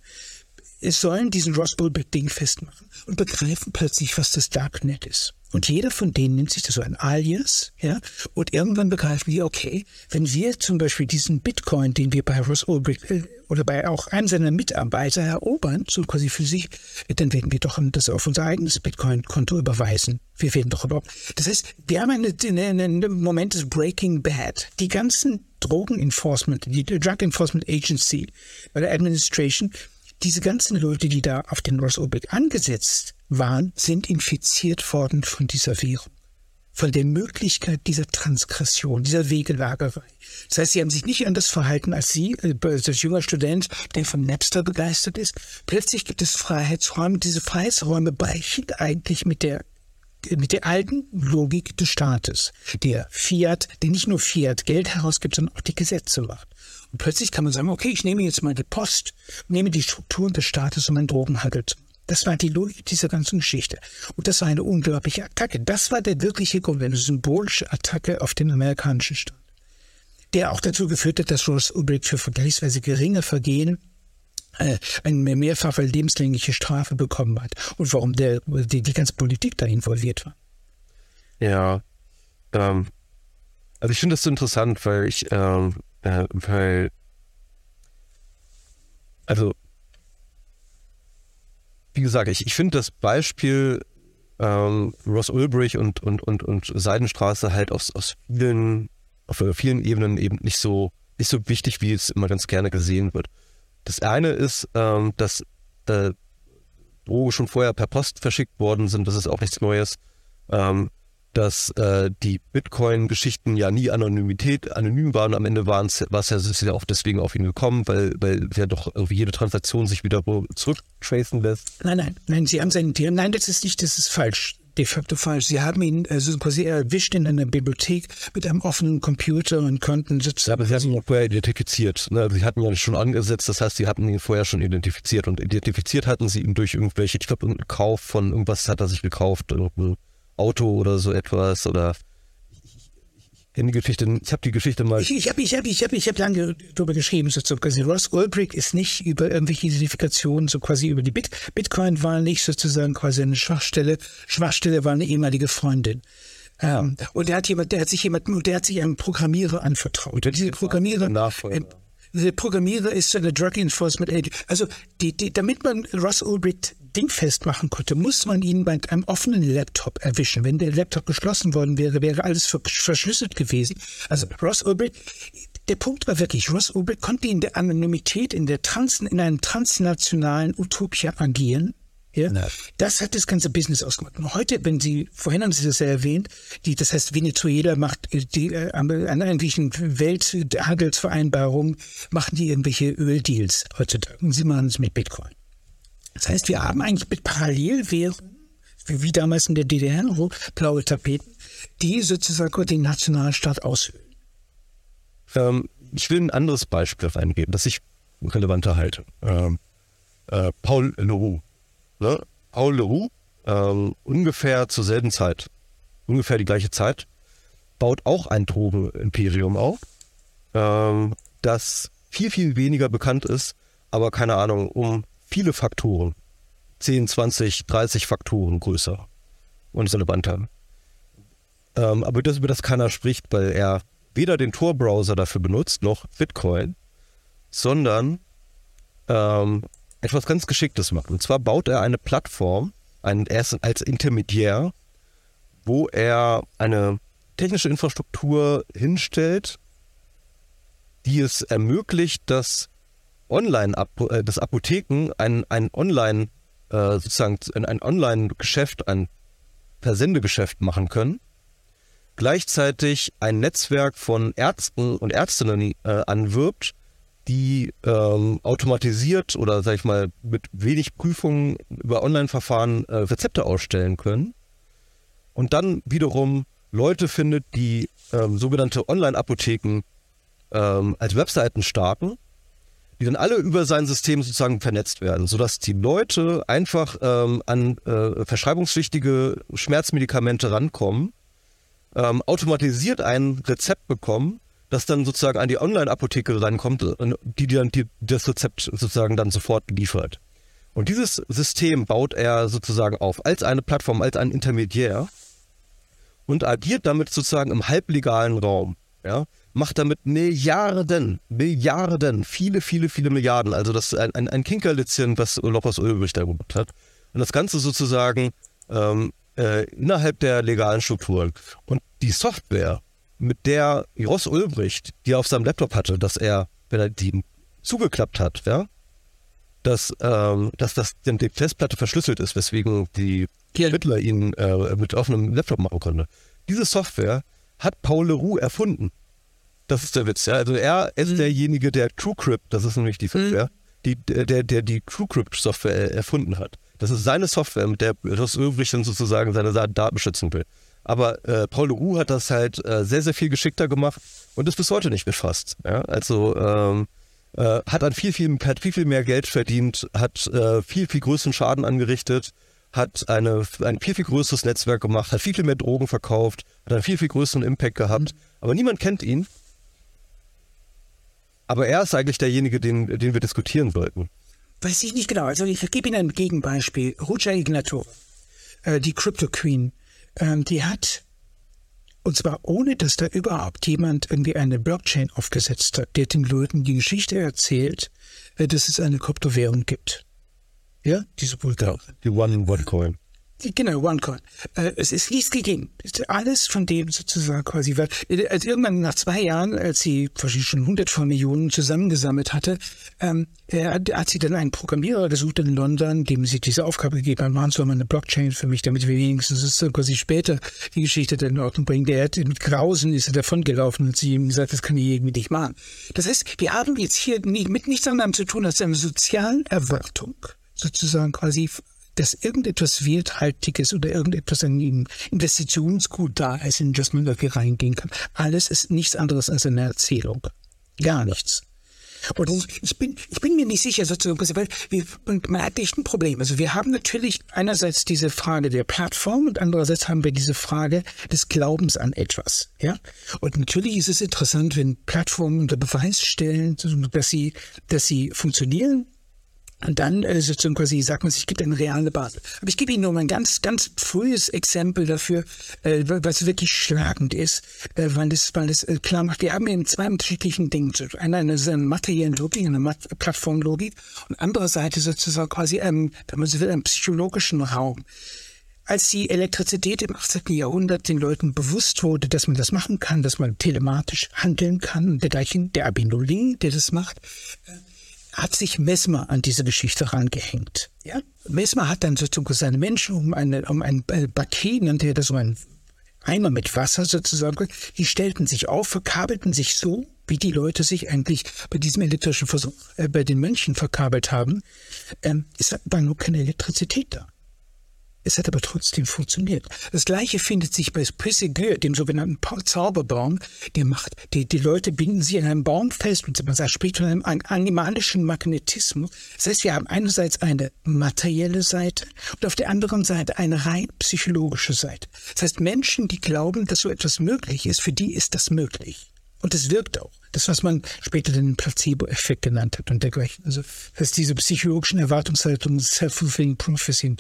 sollen diesen Ross Bulbeck-Ding festmachen und begreifen plötzlich, was das Darknet ist. Und jeder von denen nimmt sich da so ein Alias, ja, und irgendwann begreifen die, okay, wenn wir zum Beispiel diesen Bitcoin, den wir bei Ross Ulbricht äh, oder bei auch einem seiner Mitarbeiter erobern, so quasi für sich, dann werden wir doch das auf unser eigenes Bitcoin-Konto überweisen. Wir werden doch überhaupt. Das heißt, wir haben einen, einen Moment des Breaking Bad. Die ganzen Drogen Enforcement, die Drug Enforcement Agency oder Administration, diese ganzen Leute, die da auf den Ulbricht angesetzt waren, sind infiziert worden von dieser Währung. Von der Möglichkeit dieser Transgression, dieser Wegelagerei. Das heißt, sie haben sich nicht anders verhalten als Sie, äh, als junger Student, der vom Napster begeistert ist. Plötzlich gibt es Freiheitsräume. Diese Freiheitsräume brechen eigentlich mit der mit der alten Logik des Staates, der Fiat, der nicht nur Fiat Geld herausgibt, sondern auch die Gesetze macht. Und plötzlich kann man sagen, okay, ich nehme jetzt meine Post, nehme die Strukturen des Staates um einen Drogenhandel. Das war die Logik dieser ganzen Geschichte. Und das war eine unglaubliche Attacke. Das war der wirkliche Grund, eine symbolische Attacke auf den amerikanischen Staat. Der auch dazu geführt hat, dass Ross Ulbricht für vergleichsweise geringe Vergehen äh, eine mehrfache lebenslängliche Strafe bekommen hat. Und warum der, die, die ganze Politik da involviert war. Ja, ähm, also ich finde das so interessant, weil ich, ähm, äh, weil, also, wie gesagt, ich, ich finde das Beispiel ähm, Ross Ulbrich und, und, und, und Seidenstraße halt aus, aus vielen, auf vielen Ebenen eben nicht so, nicht so wichtig, wie es immer ganz gerne gesehen wird. Das eine ist, ähm, dass äh, Drogen schon vorher per Post verschickt worden sind, das ist auch nichts Neues. Ähm, dass äh, die Bitcoin-Geschichten ja nie Anonymität, anonym waren. Am Ende waren es, war es ja sehr oft deswegen auf ihn gekommen, weil, weil ja doch irgendwie jede Transaktion sich wieder zurücktracen lässt. Nein, nein, nein, Sie haben seinen, nein, das ist nicht, das ist falsch. De facto falsch. Sie haben ihn also quasi erwischt in einer Bibliothek mit einem offenen Computer und konnten sitzen. Ja, aber Sie hatten ihn vorher identifiziert. Ne? Sie hatten ja schon angesetzt, das heißt, Sie hatten ihn vorher schon identifiziert. Und identifiziert hatten Sie ihn durch irgendwelche, ich glaube, einen Kauf von irgendwas hat er sich gekauft, irgendein Auto oder so etwas oder in die Geschichte, ich habe die Geschichte mal. Ich, ich habe ich hab, ich hab, ich hab lange darüber geschrieben, so, quasi Ross Ulbricht ist nicht über irgendwelche Identifikationen, so quasi über die Bit Bitcoin war nicht sozusagen quasi eine Schwachstelle. Schwachstelle war eine ehemalige Freundin. Ähm, und der hat jemand, der hat sich jemand, der hat sich einem Programmierer anvertraut. Und diese Programmierer, Nachfolger. Der Programmierer ist eine Drug Enforcement Agency. Also, die, die, damit man Ross Ulbricht dingfest machen konnte, muss man ihn bei einem offenen Laptop erwischen. Wenn der Laptop geschlossen worden wäre, wäre alles verschlüsselt gewesen. Also, Ross Ulbricht, der Punkt war wirklich, Ross Ulbricht konnte in der Anonymität, in der Trans, in einem transnationalen Utopia agieren ja? ja? Das hat das ganze Business ausgemacht. Und heute, wenn Sie, vorhin haben Sie das ja erwähnt, die, das heißt, Venezuela macht die, äh, an irgendwelchen Welthandelsvereinbarungen, machen die irgendwelche Öldeals heutzutage. Und sie machen es mit Bitcoin. Das heißt, wir haben eigentlich mit Parallelwährungen, wie, damals in der DDR, blaue Tapeten, die sozusagen den Nationalstaat aushöhlen. Ähm, ich will ein anderes Beispiel eingeben, das ich relevanter halte. Ähm, äh, Paul Leroux ne, Paul Leroux, ähm, ungefähr zur selben Zeit, ungefähr die gleiche Zeit, baut auch ein Drogenimperium auf, ähm, das viel, viel weniger bekannt ist, aber keine Ahnung, um viele Faktoren, 10, 20, 30 Faktoren größer und relevanter. Ähm, aber das, über das keiner spricht, weil er weder den Tor-Browser dafür benutzt, noch Bitcoin, sondern ähm, etwas ganz Geschicktes macht. Und zwar baut er eine Plattform, ein, ist als Intermediär, wo er eine technische Infrastruktur hinstellt, die es ermöglicht, dass Online äh, das Apotheken ein, ein Online äh, sozusagen ein Online-Geschäft, ein Versendegeschäft machen können, gleichzeitig ein Netzwerk von Ärzten und Ärztinnen äh, anwirbt, die ähm, automatisiert oder sag ich mal mit wenig Prüfungen über Online-Verfahren äh, Rezepte ausstellen können und dann wiederum Leute findet, die ähm, sogenannte Online-Apotheken ähm, als Webseiten starten, die dann alle über sein System sozusagen vernetzt werden, sodass die Leute einfach ähm, an äh, verschreibungspflichtige Schmerzmedikamente rankommen, ähm, automatisiert ein Rezept bekommen das dann sozusagen an die Online-Apotheke reinkommt, die dann die, das Rezept sozusagen dann sofort liefert. Und dieses System baut er sozusagen auf als eine Plattform, als ein Intermediär und agiert damit sozusagen im halblegalen Raum. Ja, macht damit Milliarden, Milliarden, viele, viele, viele Milliarden. Also das ist ein, ein, ein Kinkerlitzchen, was Lopez Ulrich da gemacht hat. Und das Ganze sozusagen ähm, äh, innerhalb der legalen Strukturen. Und die Software, mit der Ross Ulbricht, die er auf seinem Laptop hatte, dass er, wenn er die zugeklappt hat, ja, dass, ähm, dass das, die Festplatte verschlüsselt ist, weswegen die Ermittler ihn äh, mit offenem Laptop machen konnte. Diese Software hat Paul Leroux erfunden. Das ist der Witz, ja. Also er ist mhm. derjenige, der TrueCrypt, das ist nämlich die Software, mhm. die, der, der die TrueCrypt-Software erfunden hat. Das ist seine Software, mit der Ross Ulbricht dann sozusagen seine Daten schützen will. Aber äh, Paul Leroux hat das halt äh, sehr, sehr viel geschickter gemacht und ist bis heute nicht befasst. Ja? Also ähm, äh, hat an viel, viel, hat viel, viel mehr Geld verdient, hat äh, viel, viel größeren Schaden angerichtet, hat eine, ein viel, viel größeres Netzwerk gemacht, hat viel, viel mehr Drogen verkauft, hat einen viel, viel größeren Impact gehabt. Mhm. Aber niemand kennt ihn. Aber er ist eigentlich derjenige, den, den wir diskutieren sollten. Weiß ich nicht genau. Also ich gebe Ihnen ein Gegenbeispiel. Ruja Ignato, äh, die Crypto Queen die hat Und zwar ohne, dass da überhaupt jemand irgendwie eine Blockchain aufgesetzt hat, der den Leuten die Geschichte erzählt, äh, dass es eine Kryptowährung gibt. Ja, diese Bulgaren. Die One-One-Coin. Genau, OneCoin. Äh, es ist nichts gegeben. Alles von dem sozusagen quasi, weil äh, als irgendwann nach zwei Jahren, als sie wahrscheinlich schon hundert von Millionen zusammengesammelt hatte, ähm, hat, hat sie dann einen Programmierer gesucht in London, dem sie diese Aufgabe gegeben hat, machen Sie mal eine Blockchain für mich, damit wir wenigstens quasi später die Geschichte dann in Ordnung bringen. Der hat mit Grausen ist er davongelaufen und sie ihm gesagt, das kann ich irgendwie nicht machen. Das heißt, wir haben jetzt hier mit nichts anderem zu tun als eine sozialen Erwartung sozusagen quasi dass irgendetwas Werthaltiges oder irgendetwas an Investitionsgut da ist, in das man wirklich reingehen kann. Alles ist nichts anderes als eine Erzählung. Gar nichts. Und ich bin, ich bin mir nicht sicher, sozusagen, weil wir, man hat echt ein Problem. Also wir haben natürlich einerseits diese Frage der Plattform und andererseits haben wir diese Frage des Glaubens an etwas. Ja? Und natürlich ist es interessant, wenn Plattformen unter Beweis stellen, dass sie, dass sie funktionieren, und dann äh, quasi sagt man sich, es gibt eine reale Basis. Aber ich gebe Ihnen nur mal ein ganz, ganz frühes Exempel dafür, äh, was wirklich schlagend ist, äh, weil es, weil äh, klar macht, wir haben eben zwei unterschiedlichen Dinge zu tun. Einer eine, eine materiellen Logik, eine Mat Plattformlogik und andererseits sozusagen quasi, ähm, wenn man so will, einen psychologischen Raum als die Elektrizität im 18. Jahrhundert den Leuten bewusst wurde, dass man das machen kann, dass man telematisch handeln kann und dergleichen, der Abinoli, der das macht, äh, hat sich Mesmer an diese Geschichte rangehängt. Ja? Mesmer hat dann sozusagen seine Menschen um, eine, um ein Baquet, nannte er das, um ein Eimer mit Wasser sozusagen, die stellten sich auf, verkabelten sich so, wie die Leute sich eigentlich bei diesem elektrischen Versuch, äh, bei den Mönchen verkabelt haben. Ähm, es war nur keine Elektrizität da. Es hat aber trotzdem funktioniert. Das gleiche findet sich bei Pissegür, dem sogenannten Zauberbaum. Der macht, die, die Leute binden sich an einem Baum fest und man spricht von einem animalischen Magnetismus. Das heißt, wir haben einerseits eine materielle Seite und auf der anderen Seite eine rein psychologische Seite. Das heißt, Menschen, die glauben, dass so etwas möglich ist, für die ist das möglich. Und es wirkt auch. Das, was man später den Placebo-Effekt genannt hat und dergleichen. Also, das heißt, diese psychologischen Erwartungshaltungen, Self-Fulfilling Prophecy.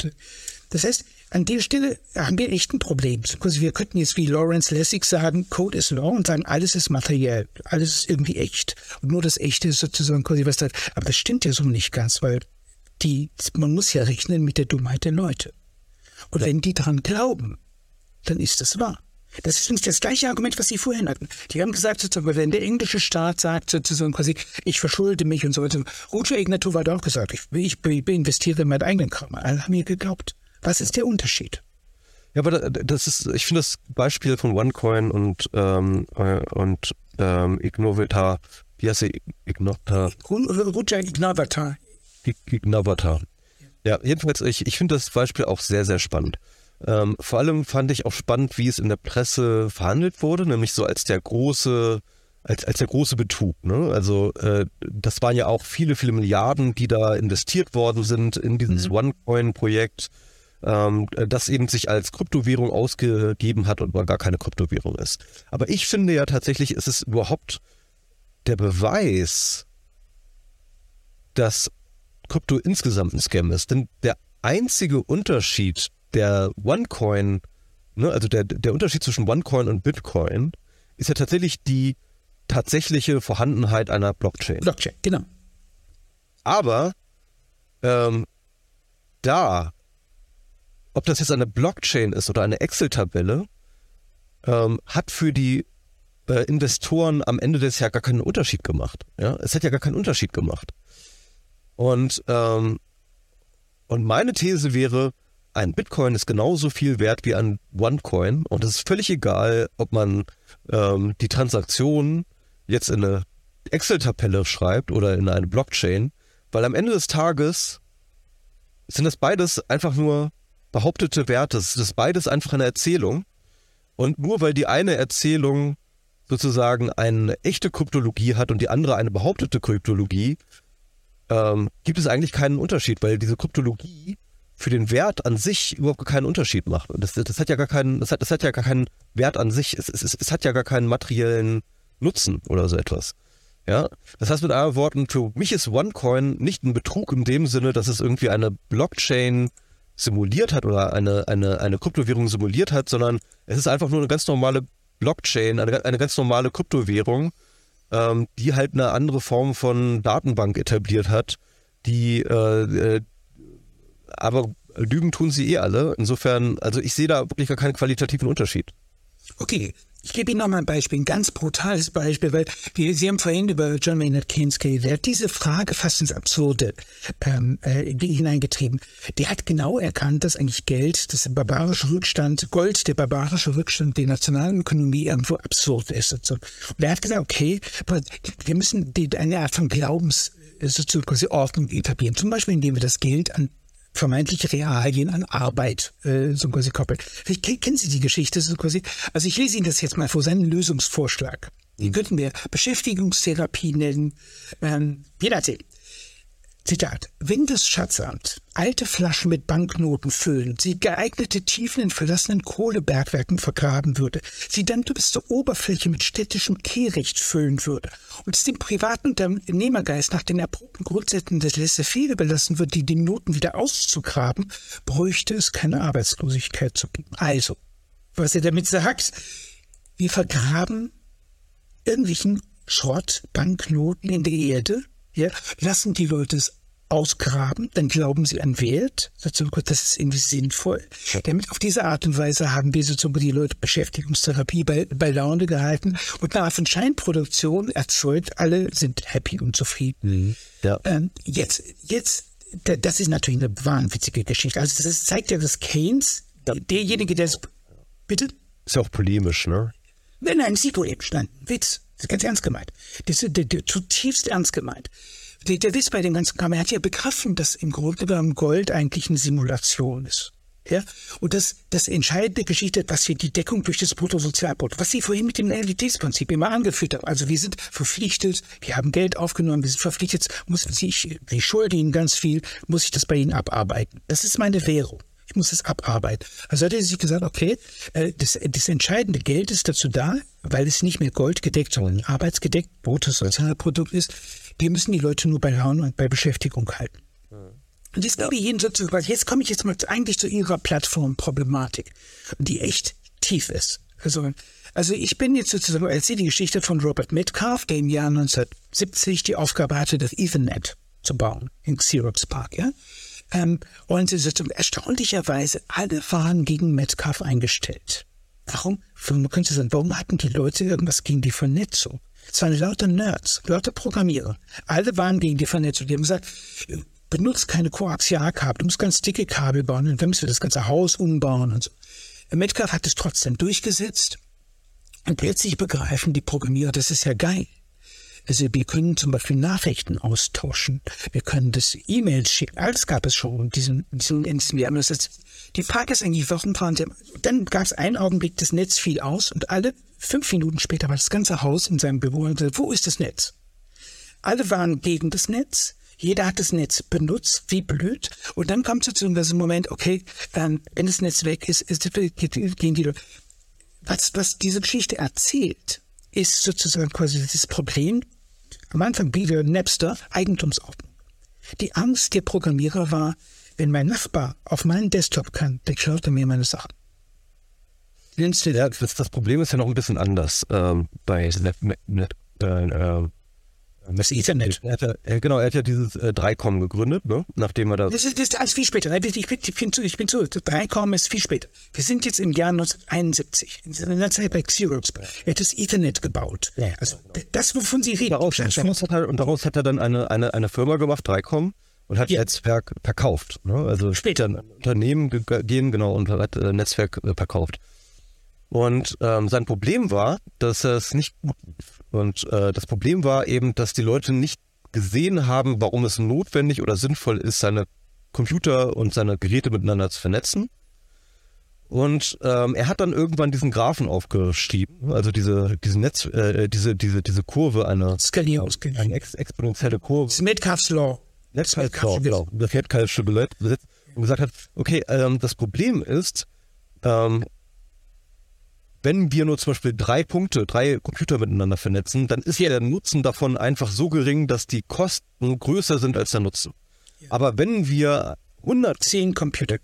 Das heißt, an der Stelle haben wir echt ein Problem. Wir könnten jetzt wie Lawrence Lessig sagen, Code ist Law und sagen, alles ist materiell, alles ist irgendwie echt. Und nur das Echte ist sozusagen quasi was da. Aber das stimmt ja so nicht ganz, weil die, man muss ja rechnen mit der Dummheit der Leute. Und wenn die daran glauben, dann ist das wahr. Das ist nicht das gleiche Argument, was Sie vorhin hatten. Die haben gesagt, sozusagen, wenn der englische Staat sagt, sozusagen quasi, ich verschulde mich und so weiter. Roger Ignatow hat auch gesagt, ich, ich, ich investiere in meinen eigenen Kram. Alle haben mir geglaubt. Was ist der Unterschied? Ja, aber das ist, ich finde das Beispiel von OneCoin und, ähm, äh, und ähm, Ignovita, wie heißt sie? Ignota? Ruja Ignavata. Ignavata. Ja, jedenfalls, ich, ich finde das Beispiel auch sehr, sehr spannend. Ähm, vor allem fand ich auch spannend, wie es in der Presse verhandelt wurde, nämlich so als der große, als, als der große Betrug. Ne? Also äh, das waren ja auch viele, viele Milliarden, die da investiert worden sind in dieses mhm. OneCoin-Projekt ähm, das eben sich als Kryptowährung ausgegeben hat und mal gar keine Kryptowährung ist. Aber ich finde ja tatsächlich, ist es überhaupt der Beweis, dass Krypto insgesamt ein Scam ist. Denn der einzige Unterschied der OneCoin, ne, also der, der Unterschied zwischen OneCoin und Bitcoin, ist ja tatsächlich die tatsächliche Vorhandenheit einer Blockchain. Blockchain, genau. Aber ähm, da ob das jetzt eine Blockchain ist oder eine Excel-Tabelle, ähm, hat für die äh, Investoren am Ende des Jahres gar keinen Unterschied gemacht. Ja? Es hat ja gar keinen Unterschied gemacht. Und, ähm, und meine These wäre, ein Bitcoin ist genauso viel wert wie ein OneCoin und es ist völlig egal, ob man ähm, die Transaktion jetzt in eine Excel-Tabelle schreibt oder in eine Blockchain, weil am Ende des Tages sind das beides einfach nur behauptete Werte. Das ist beides einfach eine Erzählung. Und nur weil die eine Erzählung sozusagen eine echte Kryptologie hat und die andere eine behauptete Kryptologie, ähm, gibt es eigentlich keinen Unterschied, weil diese Kryptologie für den Wert an sich überhaupt keinen Unterschied macht. Das, das hat ja gar keinen, das hat, das hat ja gar keinen Wert an sich. Es, es, es hat ja gar keinen materiellen Nutzen oder so etwas. Ja, das heißt mit anderen Worten, für mich ist OneCoin nicht ein Betrug in dem Sinne, dass es irgendwie eine Blockchain simuliert hat oder eine, eine, eine Kryptowährung simuliert hat, sondern es ist einfach nur eine ganz normale Blockchain, eine, eine ganz normale Kryptowährung, ähm, die halt eine andere Form von Datenbank etabliert hat, die äh, äh, aber Lügen tun sie eh alle. Insofern, also ich sehe da wirklich gar keinen qualitativen Unterschied. Okay, ich gebe Ihnen noch mal ein Beispiel, ein ganz brutales Beispiel, weil wir, Sie haben vorhin über John Maynard Keynes geredet. Der hat diese Frage fast ins Absurde ähm, äh, hineingetrieben. Der hat genau erkannt, dass eigentlich Geld, das barbarische Rückstand, Gold, der barbarische Rückstand der nationalen Ökonomie irgendwo absurd ist. Und, so. und er hat gesagt, okay, wir müssen die, eine Art von Glaubens äh, sozusagen Ordnung etablieren. Zum Beispiel, indem wir das Geld an vermeintliche Realien an Arbeit äh, so quasi koppeln. Vielleicht kennen Sie die Geschichte so quasi. Also ich lese Ihnen das jetzt mal vor, seinen Lösungsvorschlag. Den könnten wir Beschäftigungstherapie nennen. Ähm, je nachdem. Zitat. Wenn das Schatzamt alte Flaschen mit Banknoten füllen, sie geeignete Tiefen in verlassenen Kohlebergwerken vergraben würde, sie dann bis zur Oberfläche mit städtischem Kehricht füllen würde und es dem privaten Unternehmergeist nach den erprobten Grundsätzen des Laissez-faire belassen würde, die die Noten wieder auszugraben, bräuchte es keine Arbeitslosigkeit zu geben. Also, was er damit sagt, wir vergraben irgendwelchen Schrott, Banknoten in der Erde, ja, lassen die Leute es ausgraben, dann glauben sie an Wert. Das ist irgendwie sinnvoll. Damit auf diese Art und Weise haben wir sozusagen die Leute Beschäftigungstherapie bei, bei Laune gehalten und Art von Scheinproduktion erzeugt. Alle sind happy und zufrieden. Mhm. Ja. Ähm, jetzt, jetzt, das ist natürlich eine wahnwitzige Geschichte. Also das zeigt ja, dass Keynes, derjenige, der es, bitte? Ist ja auch polemisch, ne? Nein, nein, Sie polemisch, nein, Witz. Das ist ganz ernst gemeint. Das ist zutiefst ernst gemeint. Der, der Witz bei dem ganzen Kram, er hat ja begriffen, dass im Grunde genommen Gold eigentlich eine Simulation ist. Ja, und das, das entscheidende Geschichte, was wir die Deckung durch das Bruttosozialprodukt, was Sie vorhin mit dem Realitätsprinzip immer angeführt haben. Also wir sind verpflichtet, wir haben Geld aufgenommen, wir sind verpflichtet, muss ich, ich schulde Ihnen ganz viel, muss ich das bei Ihnen abarbeiten. Das ist meine Währung. Ich muss es abarbeiten. Also hat er sich gesagt, okay, äh, das, das entscheidende Geld ist dazu da, weil es nicht mehr goldgedeckt, sondern arbeitsgedeckt, Bruttosozialprodukt ist. Wir müssen die Leute nur bei Laune und bei Beschäftigung halten. Und jetzt gebe ich Ihnen sozusagen, jetzt komme ich jetzt mal eigentlich zu Ihrer Plattformproblematik, die echt tief ist. Also, also ich bin jetzt sozusagen, erzähle die Geschichte von Robert Metcalf, der im Jahr 1970 die Aufgabe hatte, das Ethernet zu bauen in Xerox Park, ja. Ähm, sind erstaunlicherweise alle waren gegen Metcalf eingestellt. Warum? Man könnte sagen, warum hatten die Leute irgendwas gegen die Vernetzung? Es waren lauter Nerds, lauter Programmierer. Alle waren gegen die Vernetzung. Die haben gesagt, benutzt keine Koaxialkabel, du musst ganz dicke Kabel bauen und dann müssen wir das ganze Haus umbauen und so. Metcalf hat es trotzdem durchgesetzt und plötzlich begreifen die Programmierer, das ist ja geil. Also wir können zum Beispiel Nachrichten austauschen. Wir können das E-Mails schicken. Alles gab es schon in diesem, in diesem, in diesem. Das ist, die Frage ist eigentlich, sie, dann gab es einen Augenblick, das Netz fiel aus und alle fünf Minuten später war das ganze Haus in seinem Büro und sagte, wo ist das Netz? Alle waren gegen das Netz. Jeder hat das Netz benutzt, wie blöd. Und dann kommt sozusagen das Moment, okay, wenn das Netz weg ist, ist gehen die. Was, was diese Geschichte erzählt, ist sozusagen quasi das Problem am Anfang wieder Napster Eigentumsordnung. Die Angst der Programmierer war, wenn mein Nachbar auf meinen Desktop kann, dann klaut er mir meine Sachen. Ja, das, das, Problem ist ja noch ein bisschen anders ähm, bei äh, äh, das Ethernet. Er hat ja, genau, er hat ja dieses äh, 3Com gegründet, ne? nachdem er das... Das ist, das ist alles viel später. Ich, ich, ich, bin zu, ich bin zu. 3Com ist viel später. Wir sind jetzt im Jahr 1971. In der Zeit bei Xerox. Er hat das Ethernet gebaut. Ja, also das, wovon Sie reden. Daraus, hat er, und daraus hat er dann eine, eine, eine Firma gemacht, 3Com, und hat ja. Netzwerk verkauft. Ne? Also später ein Unternehmen gehen, genau, und hat äh, Netzwerk äh, verkauft. Und ähm, sein Problem war, dass er es nicht gut lief. Und äh, das Problem war eben, dass die Leute nicht gesehen haben, warum es notwendig oder sinnvoll ist, seine Computer und seine Geräte miteinander zu vernetzen. Und ähm, er hat dann irgendwann diesen Graphen aufgeschrieben, also diese, diese Netz, äh, diese, diese, diese Kurve, eine, Skalierung, eine ex exponentielle Kurve. Metcalf's Law. Metcalf's Law, genau. Das Metcalf'sche Gesetz. Und gesagt hat, okay, ähm, das Problem ist, ähm, wenn wir nur zum Beispiel drei Punkte, drei Computer miteinander vernetzen, dann ist ja der Nutzen davon einfach so gering, dass die Kosten größer sind als der Nutzen. Ja. Aber wenn wir 110 Computer,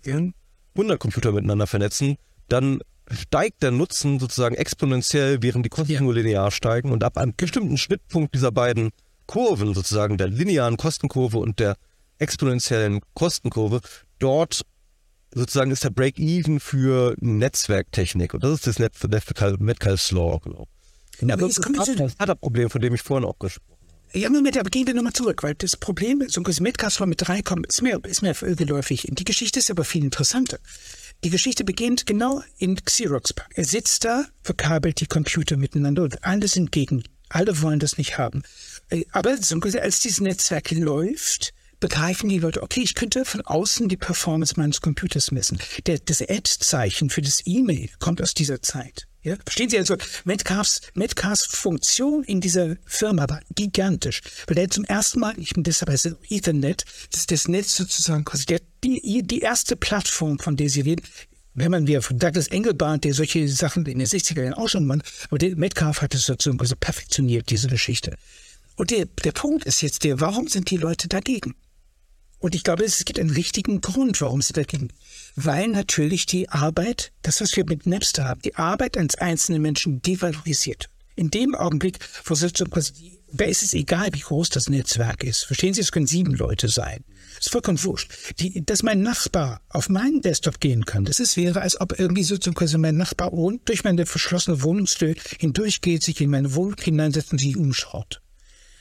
100 Computer miteinander vernetzen, dann steigt der Nutzen sozusagen exponentiell, während die Kosten ja. nur linear steigen. Und ab einem bestimmten Schnittpunkt dieser beiden Kurven, sozusagen der linearen Kostenkurve und der exponentiellen Kostenkurve, dort sozusagen ist der Break-Even für Netzwerktechnik. Und das ist das Metcalfe's Law, genau. Genau, aber wir zu das Problem, von dem ich vorhin auch gesprochen habe. Ja, Moment, aber gehen wir nochmal zurück, weil das Problem, so ein Metcalfe's Law mit reinkommen, ist mir, ist mir geläufig. Die Geschichte ist aber viel interessanter. Die Geschichte beginnt genau in Xerox Park. Er sitzt da, verkabelt die Computer miteinander und alle sind gegen. Alle wollen das nicht haben. Äh, aber so als dieses Netzwerk läuft, begreifen die Leute, okay, ich könnte von außen die Performance meines Computers messen. Der, das Ad-Zeichen für das E-Mail kommt aus dieser Zeit. Ja? Verstehen Sie also, Metcalfs, Metcalfs Funktion in dieser Firma war gigantisch, weil er zum ersten Mal, ich bin deshalb heißt Ethernet, das ist das Netz sozusagen quasi der, die, die erste Plattform, von der Sie reden, wenn man wieder von Douglas Engelbart, der solche Sachen in den 60er Jahren auch schon macht, aber der Metcalf hat es sozusagen also perfektioniert, diese Geschichte. Und der, der Punkt ist jetzt der, warum sind die Leute dagegen? Und ich glaube, es gibt einen richtigen Grund, warum sie dagegen. Weil natürlich die Arbeit, das, was wir mit Napster haben, die Arbeit eines einzelnen Menschen devalorisiert. In dem Augenblick, wo da ist es egal, wie groß das Netzwerk ist. Verstehen Sie, es können sieben Leute sein. Das ist vollkommen wurscht. Die, dass mein Nachbar auf meinen Desktop gehen kann, das ist, wäre, als ob irgendwie sozusagen mein Nachbar durch meine verschlossene Wohnungstür hindurchgeht, sich in meine Wohnung hineinsetzt und sich umschaut.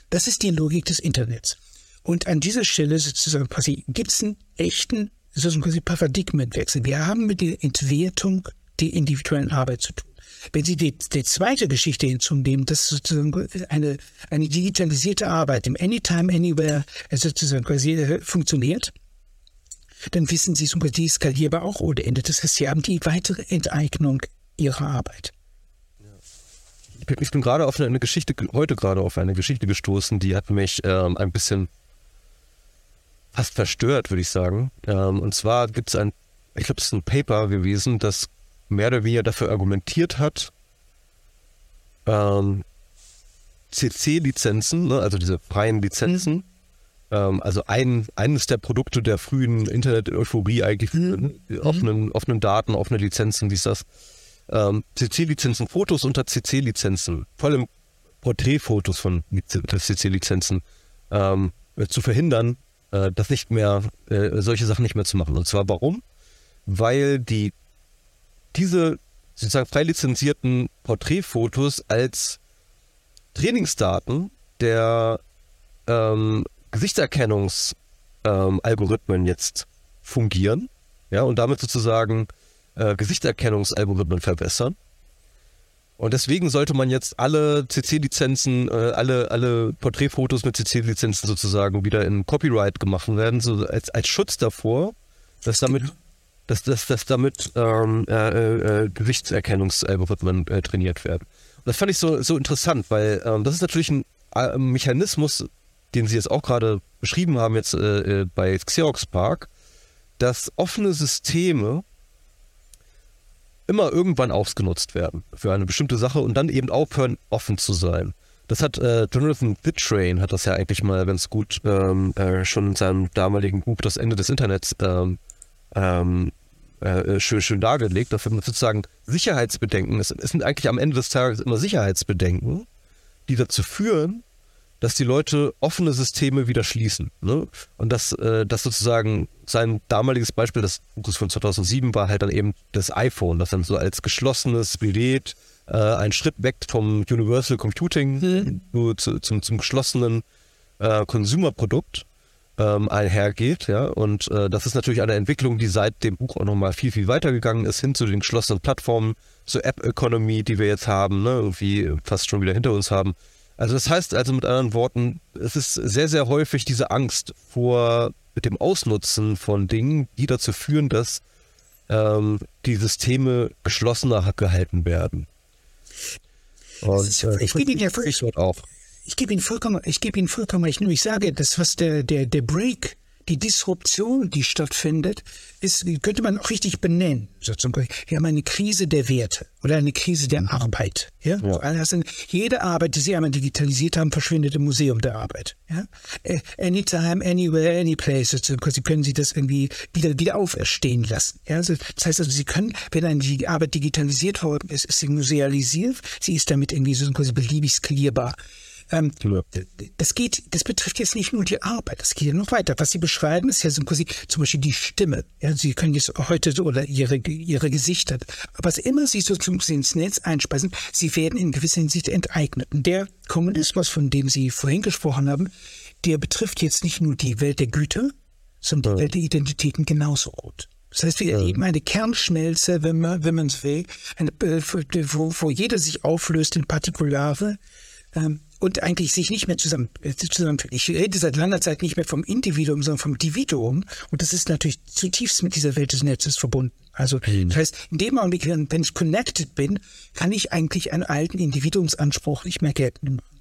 Das ist die Logik des Internets. Und an dieser Stelle sozusagen quasi gibt es einen echten quasi Paradigmenwechsel. Wir haben mit der Entwertung der individuellen Arbeit zu tun. Wenn Sie die, die zweite Geschichte hinzunehmen, dass sozusagen eine, eine digitalisierte Arbeit im Anytime, Anywhere sozusagen quasi äh, funktioniert, dann wissen Sie, die ist skalierbar auch ohne Ende. Das heißt, Sie haben die weitere Enteignung Ihrer Arbeit. Ich bin gerade auf eine Geschichte, heute gerade auf eine Geschichte gestoßen, die hat mich ähm, ein bisschen fast verstört, würde ich sagen. Ähm, und zwar gibt es ein, ich glaube, es ist ein Paper gewesen, das mehr oder weniger dafür argumentiert hat, ähm, CC-Lizenzen, ne, also diese freien Lizenzen, mhm. ähm, also ein, eines der Produkte der frühen Internet-Euphorie eigentlich, mhm. offenen, offenen Daten, offene Lizenzen, wie ist das? Ähm, CC-Lizenzen, Fotos unter CC-Lizenzen, vor allem Porträtfotos von CC-Lizenzen ähm, zu verhindern, äh, das nicht mehr, äh, solche Sachen nicht mehr zu machen. Und zwar warum? Weil die diese sozusagen frei lizenzierten Porträtfotos als Trainingsdaten der ähm, Gesichtserkennungsalgorithmen ähm, jetzt fungieren, ja, und damit sozusagen äh, Gesichtserkennungsalgorithmen verbessern. Und deswegen sollte man jetzt alle CC-Lizenzen, äh, alle, alle Porträtfotos mit CC-Lizenzen sozusagen wieder in Copyright gemacht werden, so als, als Schutz davor, dass damit, genau. dass, dass, dass damit ähm, äh, äh, Gewichtserkennungsalgorithmen äh, trainiert werden. Und das fand ich so, so interessant, weil ähm, das ist natürlich ein äh, Mechanismus, den Sie jetzt auch gerade beschrieben haben, jetzt äh, bei Xerox Park, dass offene Systeme immer irgendwann ausgenutzt werden für eine bestimmte Sache und dann eben aufhören, offen zu sein. Das hat äh, Jonathan Fitztrain hat das ja eigentlich mal ganz gut ähm, äh, schon in seinem damaligen Buch Das Ende des Internets ähm, ähm, äh, schön, schön dargelegt, dass man sozusagen Sicherheitsbedenken, es, es sind eigentlich am Ende des Tages immer Sicherheitsbedenken, die dazu führen, dass die Leute offene Systeme wieder schließen. Ne? Und dass äh, das sozusagen sein damaliges Beispiel, das Buches von 2007 war halt dann eben das iPhone, das dann so als geschlossenes Gerät äh, ein Schritt weg vom Universal Computing mhm. zu, zum, zum geschlossenen äh, Consumer-Produkt ähm, einhergeht. Ja? Und äh, das ist natürlich eine Entwicklung, die seit dem Buch auch nochmal viel, viel weitergegangen ist, hin zu den geschlossenen Plattformen, zur App-Economy, die wir jetzt haben, ne? irgendwie fast schon wieder hinter uns haben. Also das heißt also mit anderen Worten, es ist sehr, sehr häufig diese Angst vor dem Ausnutzen von Dingen, die dazu führen, dass ähm, die Systeme geschlossener gehalten werden. Und, äh, ich gebe Ihnen ja auch. Ich gebe Ihnen vollkommen, ich gebe Ihnen vollkommen recht. Nur ich sage, das was der der der Break die Disruption, die stattfindet, ist, könnte man auch richtig benennen. So zum Beispiel, wir haben eine Krise der Werte oder eine Krise der Arbeit. Ja? ja. Also jede Arbeit, die Sie einmal digitalisiert haben, verschwindet im Museum der Arbeit. Ja? Anytime, anywhere, anyplace. Also Sie können Sie das irgendwie wieder, wieder auferstehen lassen. Ja? Also das heißt also, Sie können, wenn eine die Arbeit digitalisiert worden ist, ist sie musealisiert. Sie ist damit irgendwie so quasi beliebig skalierbar. Ähm, das geht, das betrifft jetzt nicht nur die Arbeit, das geht ja noch weiter. Was Sie beschreiben, ist ja so quasi zum Beispiel die Stimme. Ja, Sie können jetzt heute so oder Ihre, Ihre Gesichter. Aber was immer Sie so ins Netz einspeisen, Sie werden in gewisser Hinsicht enteignet. Und der Kommunismus, von dem Sie vorhin gesprochen haben, der betrifft jetzt nicht nur die Welt der Güter, sondern die Welt der Identitäten genauso gut. Das heißt, wir erleben eine Kernschmelze, wenn man wenn man es will, eine, äh, wo, wo jeder sich auflöst in Partikulare. Ähm, und eigentlich sich nicht mehr zusammen, äh, zusammenfügt. Ich rede seit langer Zeit nicht mehr vom Individuum, sondern vom Dividuum. Und das ist natürlich zutiefst mit dieser Welt des Netzes verbunden. Also, mhm. das heißt, in dem Augenblick, wenn ich connected bin, kann ich eigentlich einen alten Individuumsanspruch nicht mehr geltend machen.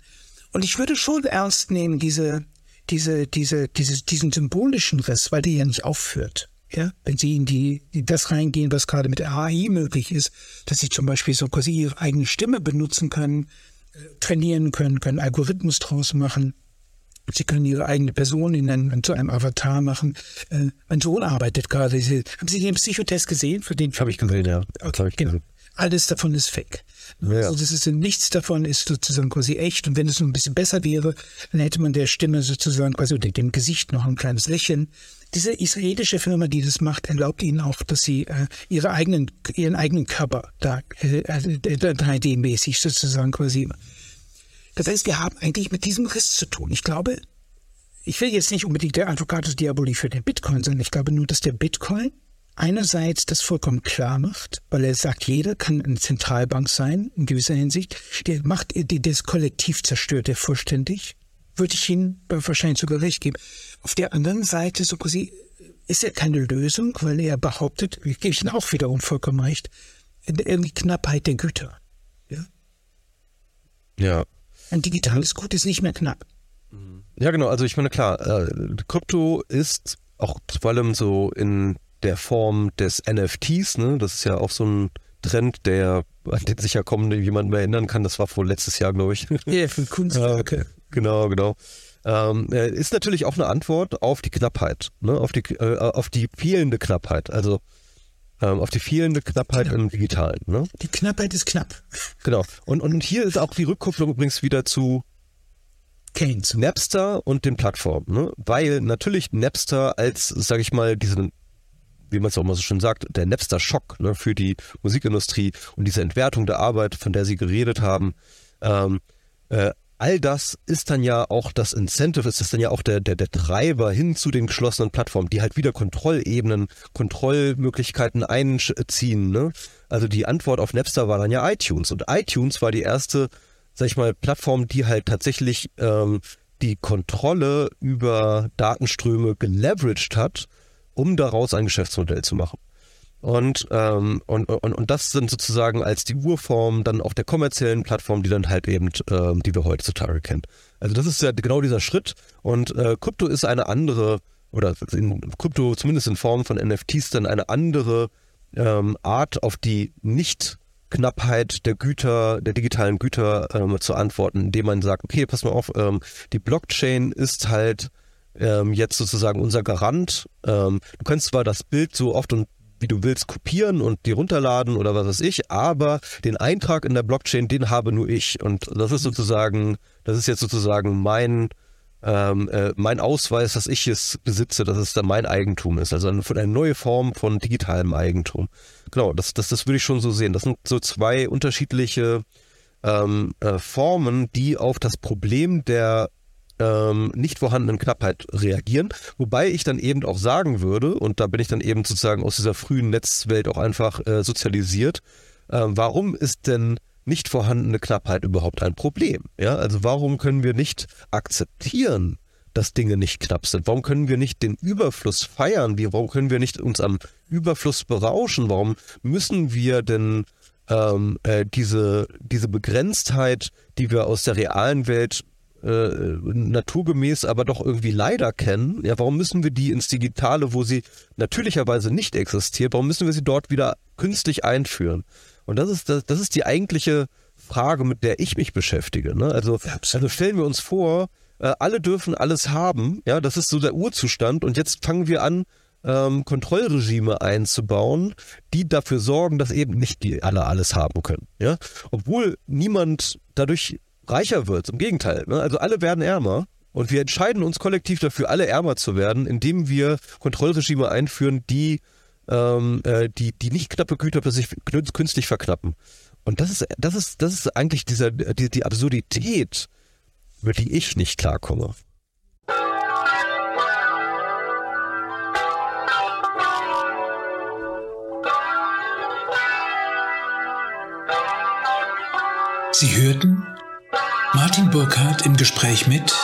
Und ich würde schon ernst nehmen, diese, diese, diese, diese, diesen symbolischen Riss, weil der ja nicht aufführt. Ja, wenn Sie in die, in das reingehen, was gerade mit der AI möglich ist, dass Sie zum Beispiel so quasi Ihre eigene Stimme benutzen können, trainieren können, können Algorithmus draus machen. Sie können Ihre eigene Person in einen, zu einem Avatar machen. Äh, mein Sohn arbeitet gerade. haben Sie den Psychotest gesehen? Für den habe ich gesehen, ja. Okay, ich genau. Alles davon ist fake. Ja. Also das ist nichts davon ist sozusagen quasi echt. Und wenn es noch ein bisschen besser wäre, dann hätte man der Stimme sozusagen quasi oder dem Gesicht noch ein kleines Lächeln diese israelische Firma, die das macht, erlaubt ihnen auch, dass sie äh, ihre eigenen, ihren eigenen Körper da äh, 3D-mäßig äh, sozusagen quasi. Das heißt, wir haben eigentlich mit diesem Riss zu tun. Ich glaube, ich will jetzt nicht unbedingt der Advocatus Diaboli für den Bitcoin sein. Ich glaube nur, dass der Bitcoin einerseits das vollkommen klar macht, weil er sagt, jeder kann eine Zentralbank sein, in gewisser Hinsicht. Der macht, das Kollektiv zerstört er vollständig würde ich Ihnen wahrscheinlich sogar recht geben. Auf der anderen Seite, so quasi, ist er keine Lösung, weil er behauptet, ich gebe Ihnen auch wiederum vollkommen recht, irgendwie Knappheit der Güter. Ja. Ja. Ein digitales Gut ist nicht mehr knapp. Ja, genau. Also ich meine, klar, äh, Krypto ist auch vor allem so in der Form des NFTs, ne? Das ist ja auch so ein Trend, der an den sich ja kaum jemand mehr erinnern kann. Das war vor letztes Jahr, glaube ich. *laughs* Ja, für Kunstwerke. Genau, genau. Ähm, äh, ist natürlich auch eine Antwort auf die Knappheit, ne? auf, die, äh, auf die fehlende Knappheit, also ähm, auf die fehlende Knappheit genau. im Digitalen. Ne? Die Knappheit ist knapp. *laughs* Genau. Und, und hier ist auch die Rückkopplung übrigens wieder zu Keynes. Napster und den Plattformen, ne? weil natürlich Napster als, sage ich mal, diesen wie man es auch mal so schön sagt, der Napster-Schock ne, für die Musikindustrie und diese Entwertung der Arbeit, von der Sie geredet haben, ähm, äh, all das ist dann ja auch das Incentive, ist das dann ja auch der, der, der Treiber hin zu den geschlossenen Plattformen, die halt wieder Kontrollebenen, Kontrollmöglichkeiten einziehen. Ne? Also die Antwort auf Napster war dann ja iTunes und iTunes war die erste, sag ich mal, Plattform, die halt tatsächlich ähm, die Kontrolle über Datenströme geleveraged hat, um daraus ein Geschäftsmodell zu machen. Und, ähm, und, und, und das sind sozusagen als die Urform dann auf der kommerziellen Plattform, die dann halt eben, ähm, die wir heutzutage kennen. Also das ist ja genau dieser Schritt. Und äh, Krypto ist eine andere, oder in Krypto zumindest in Form von NFTs dann eine andere ähm, Art, auf die nicht Knappheit der Güter, der digitalen Güter ähm, zu antworten, indem man sagt, okay, pass mal auf, ähm, die Blockchain ist halt ähm, jetzt sozusagen unser Garant. Ähm, du kannst zwar das Bild so oft und wie du willst kopieren und die runterladen oder was weiß ich, aber den Eintrag in der Blockchain, den habe nur ich. Und das ist sozusagen, das ist jetzt sozusagen mein, ähm, äh, mein Ausweis, dass ich es besitze, dass es dann mein Eigentum ist. Also eine, eine neue Form von digitalem Eigentum. Genau, das, das, das würde ich schon so sehen. Das sind so zwei unterschiedliche ähm, äh, Formen, die auf das Problem der ähm, nicht vorhandenen Knappheit reagieren. Wobei ich dann eben auch sagen würde, und da bin ich dann eben sozusagen aus dieser frühen Netzwelt auch einfach äh, sozialisiert, äh, warum ist denn nicht vorhandene Knappheit überhaupt ein Problem? Ja, also warum können wir nicht akzeptieren, dass Dinge nicht knapp sind? Warum können wir nicht den Überfluss feiern? Warum können wir nicht uns am Überfluss berauschen? Warum müssen wir denn ähm, äh, diese, diese Begrenztheit, die wir aus der realen Welt äh, naturgemäß, aber doch irgendwie leider kennen, ja, warum müssen wir die ins Digitale, wo sie natürlicherweise nicht existiert, warum müssen wir sie dort wieder künstlich einführen? Und das ist, das, das ist die eigentliche Frage, mit der ich mich beschäftige. Ne? Also, also stellen wir uns vor, äh, alle dürfen alles haben, ja, das ist so der Urzustand und jetzt fangen wir an, ähm, Kontrollregime einzubauen, die dafür sorgen, dass eben nicht die alle alles haben können. Ja? Obwohl niemand dadurch reicher wird, im Gegenteil. Ne? Also alle werden ärmer. Und wir entscheiden uns kollektiv dafür, alle ärmer zu werden, indem wir Kontrollregime einführen, die, ähm, äh, die, die nicht knappe Güter sich künstlich verknappen. Und das ist, das ist, das ist eigentlich dieser, die, die Absurdität, über die ich nicht klarkomme. Sie hörten Martin Burkhardt im Gespräch mit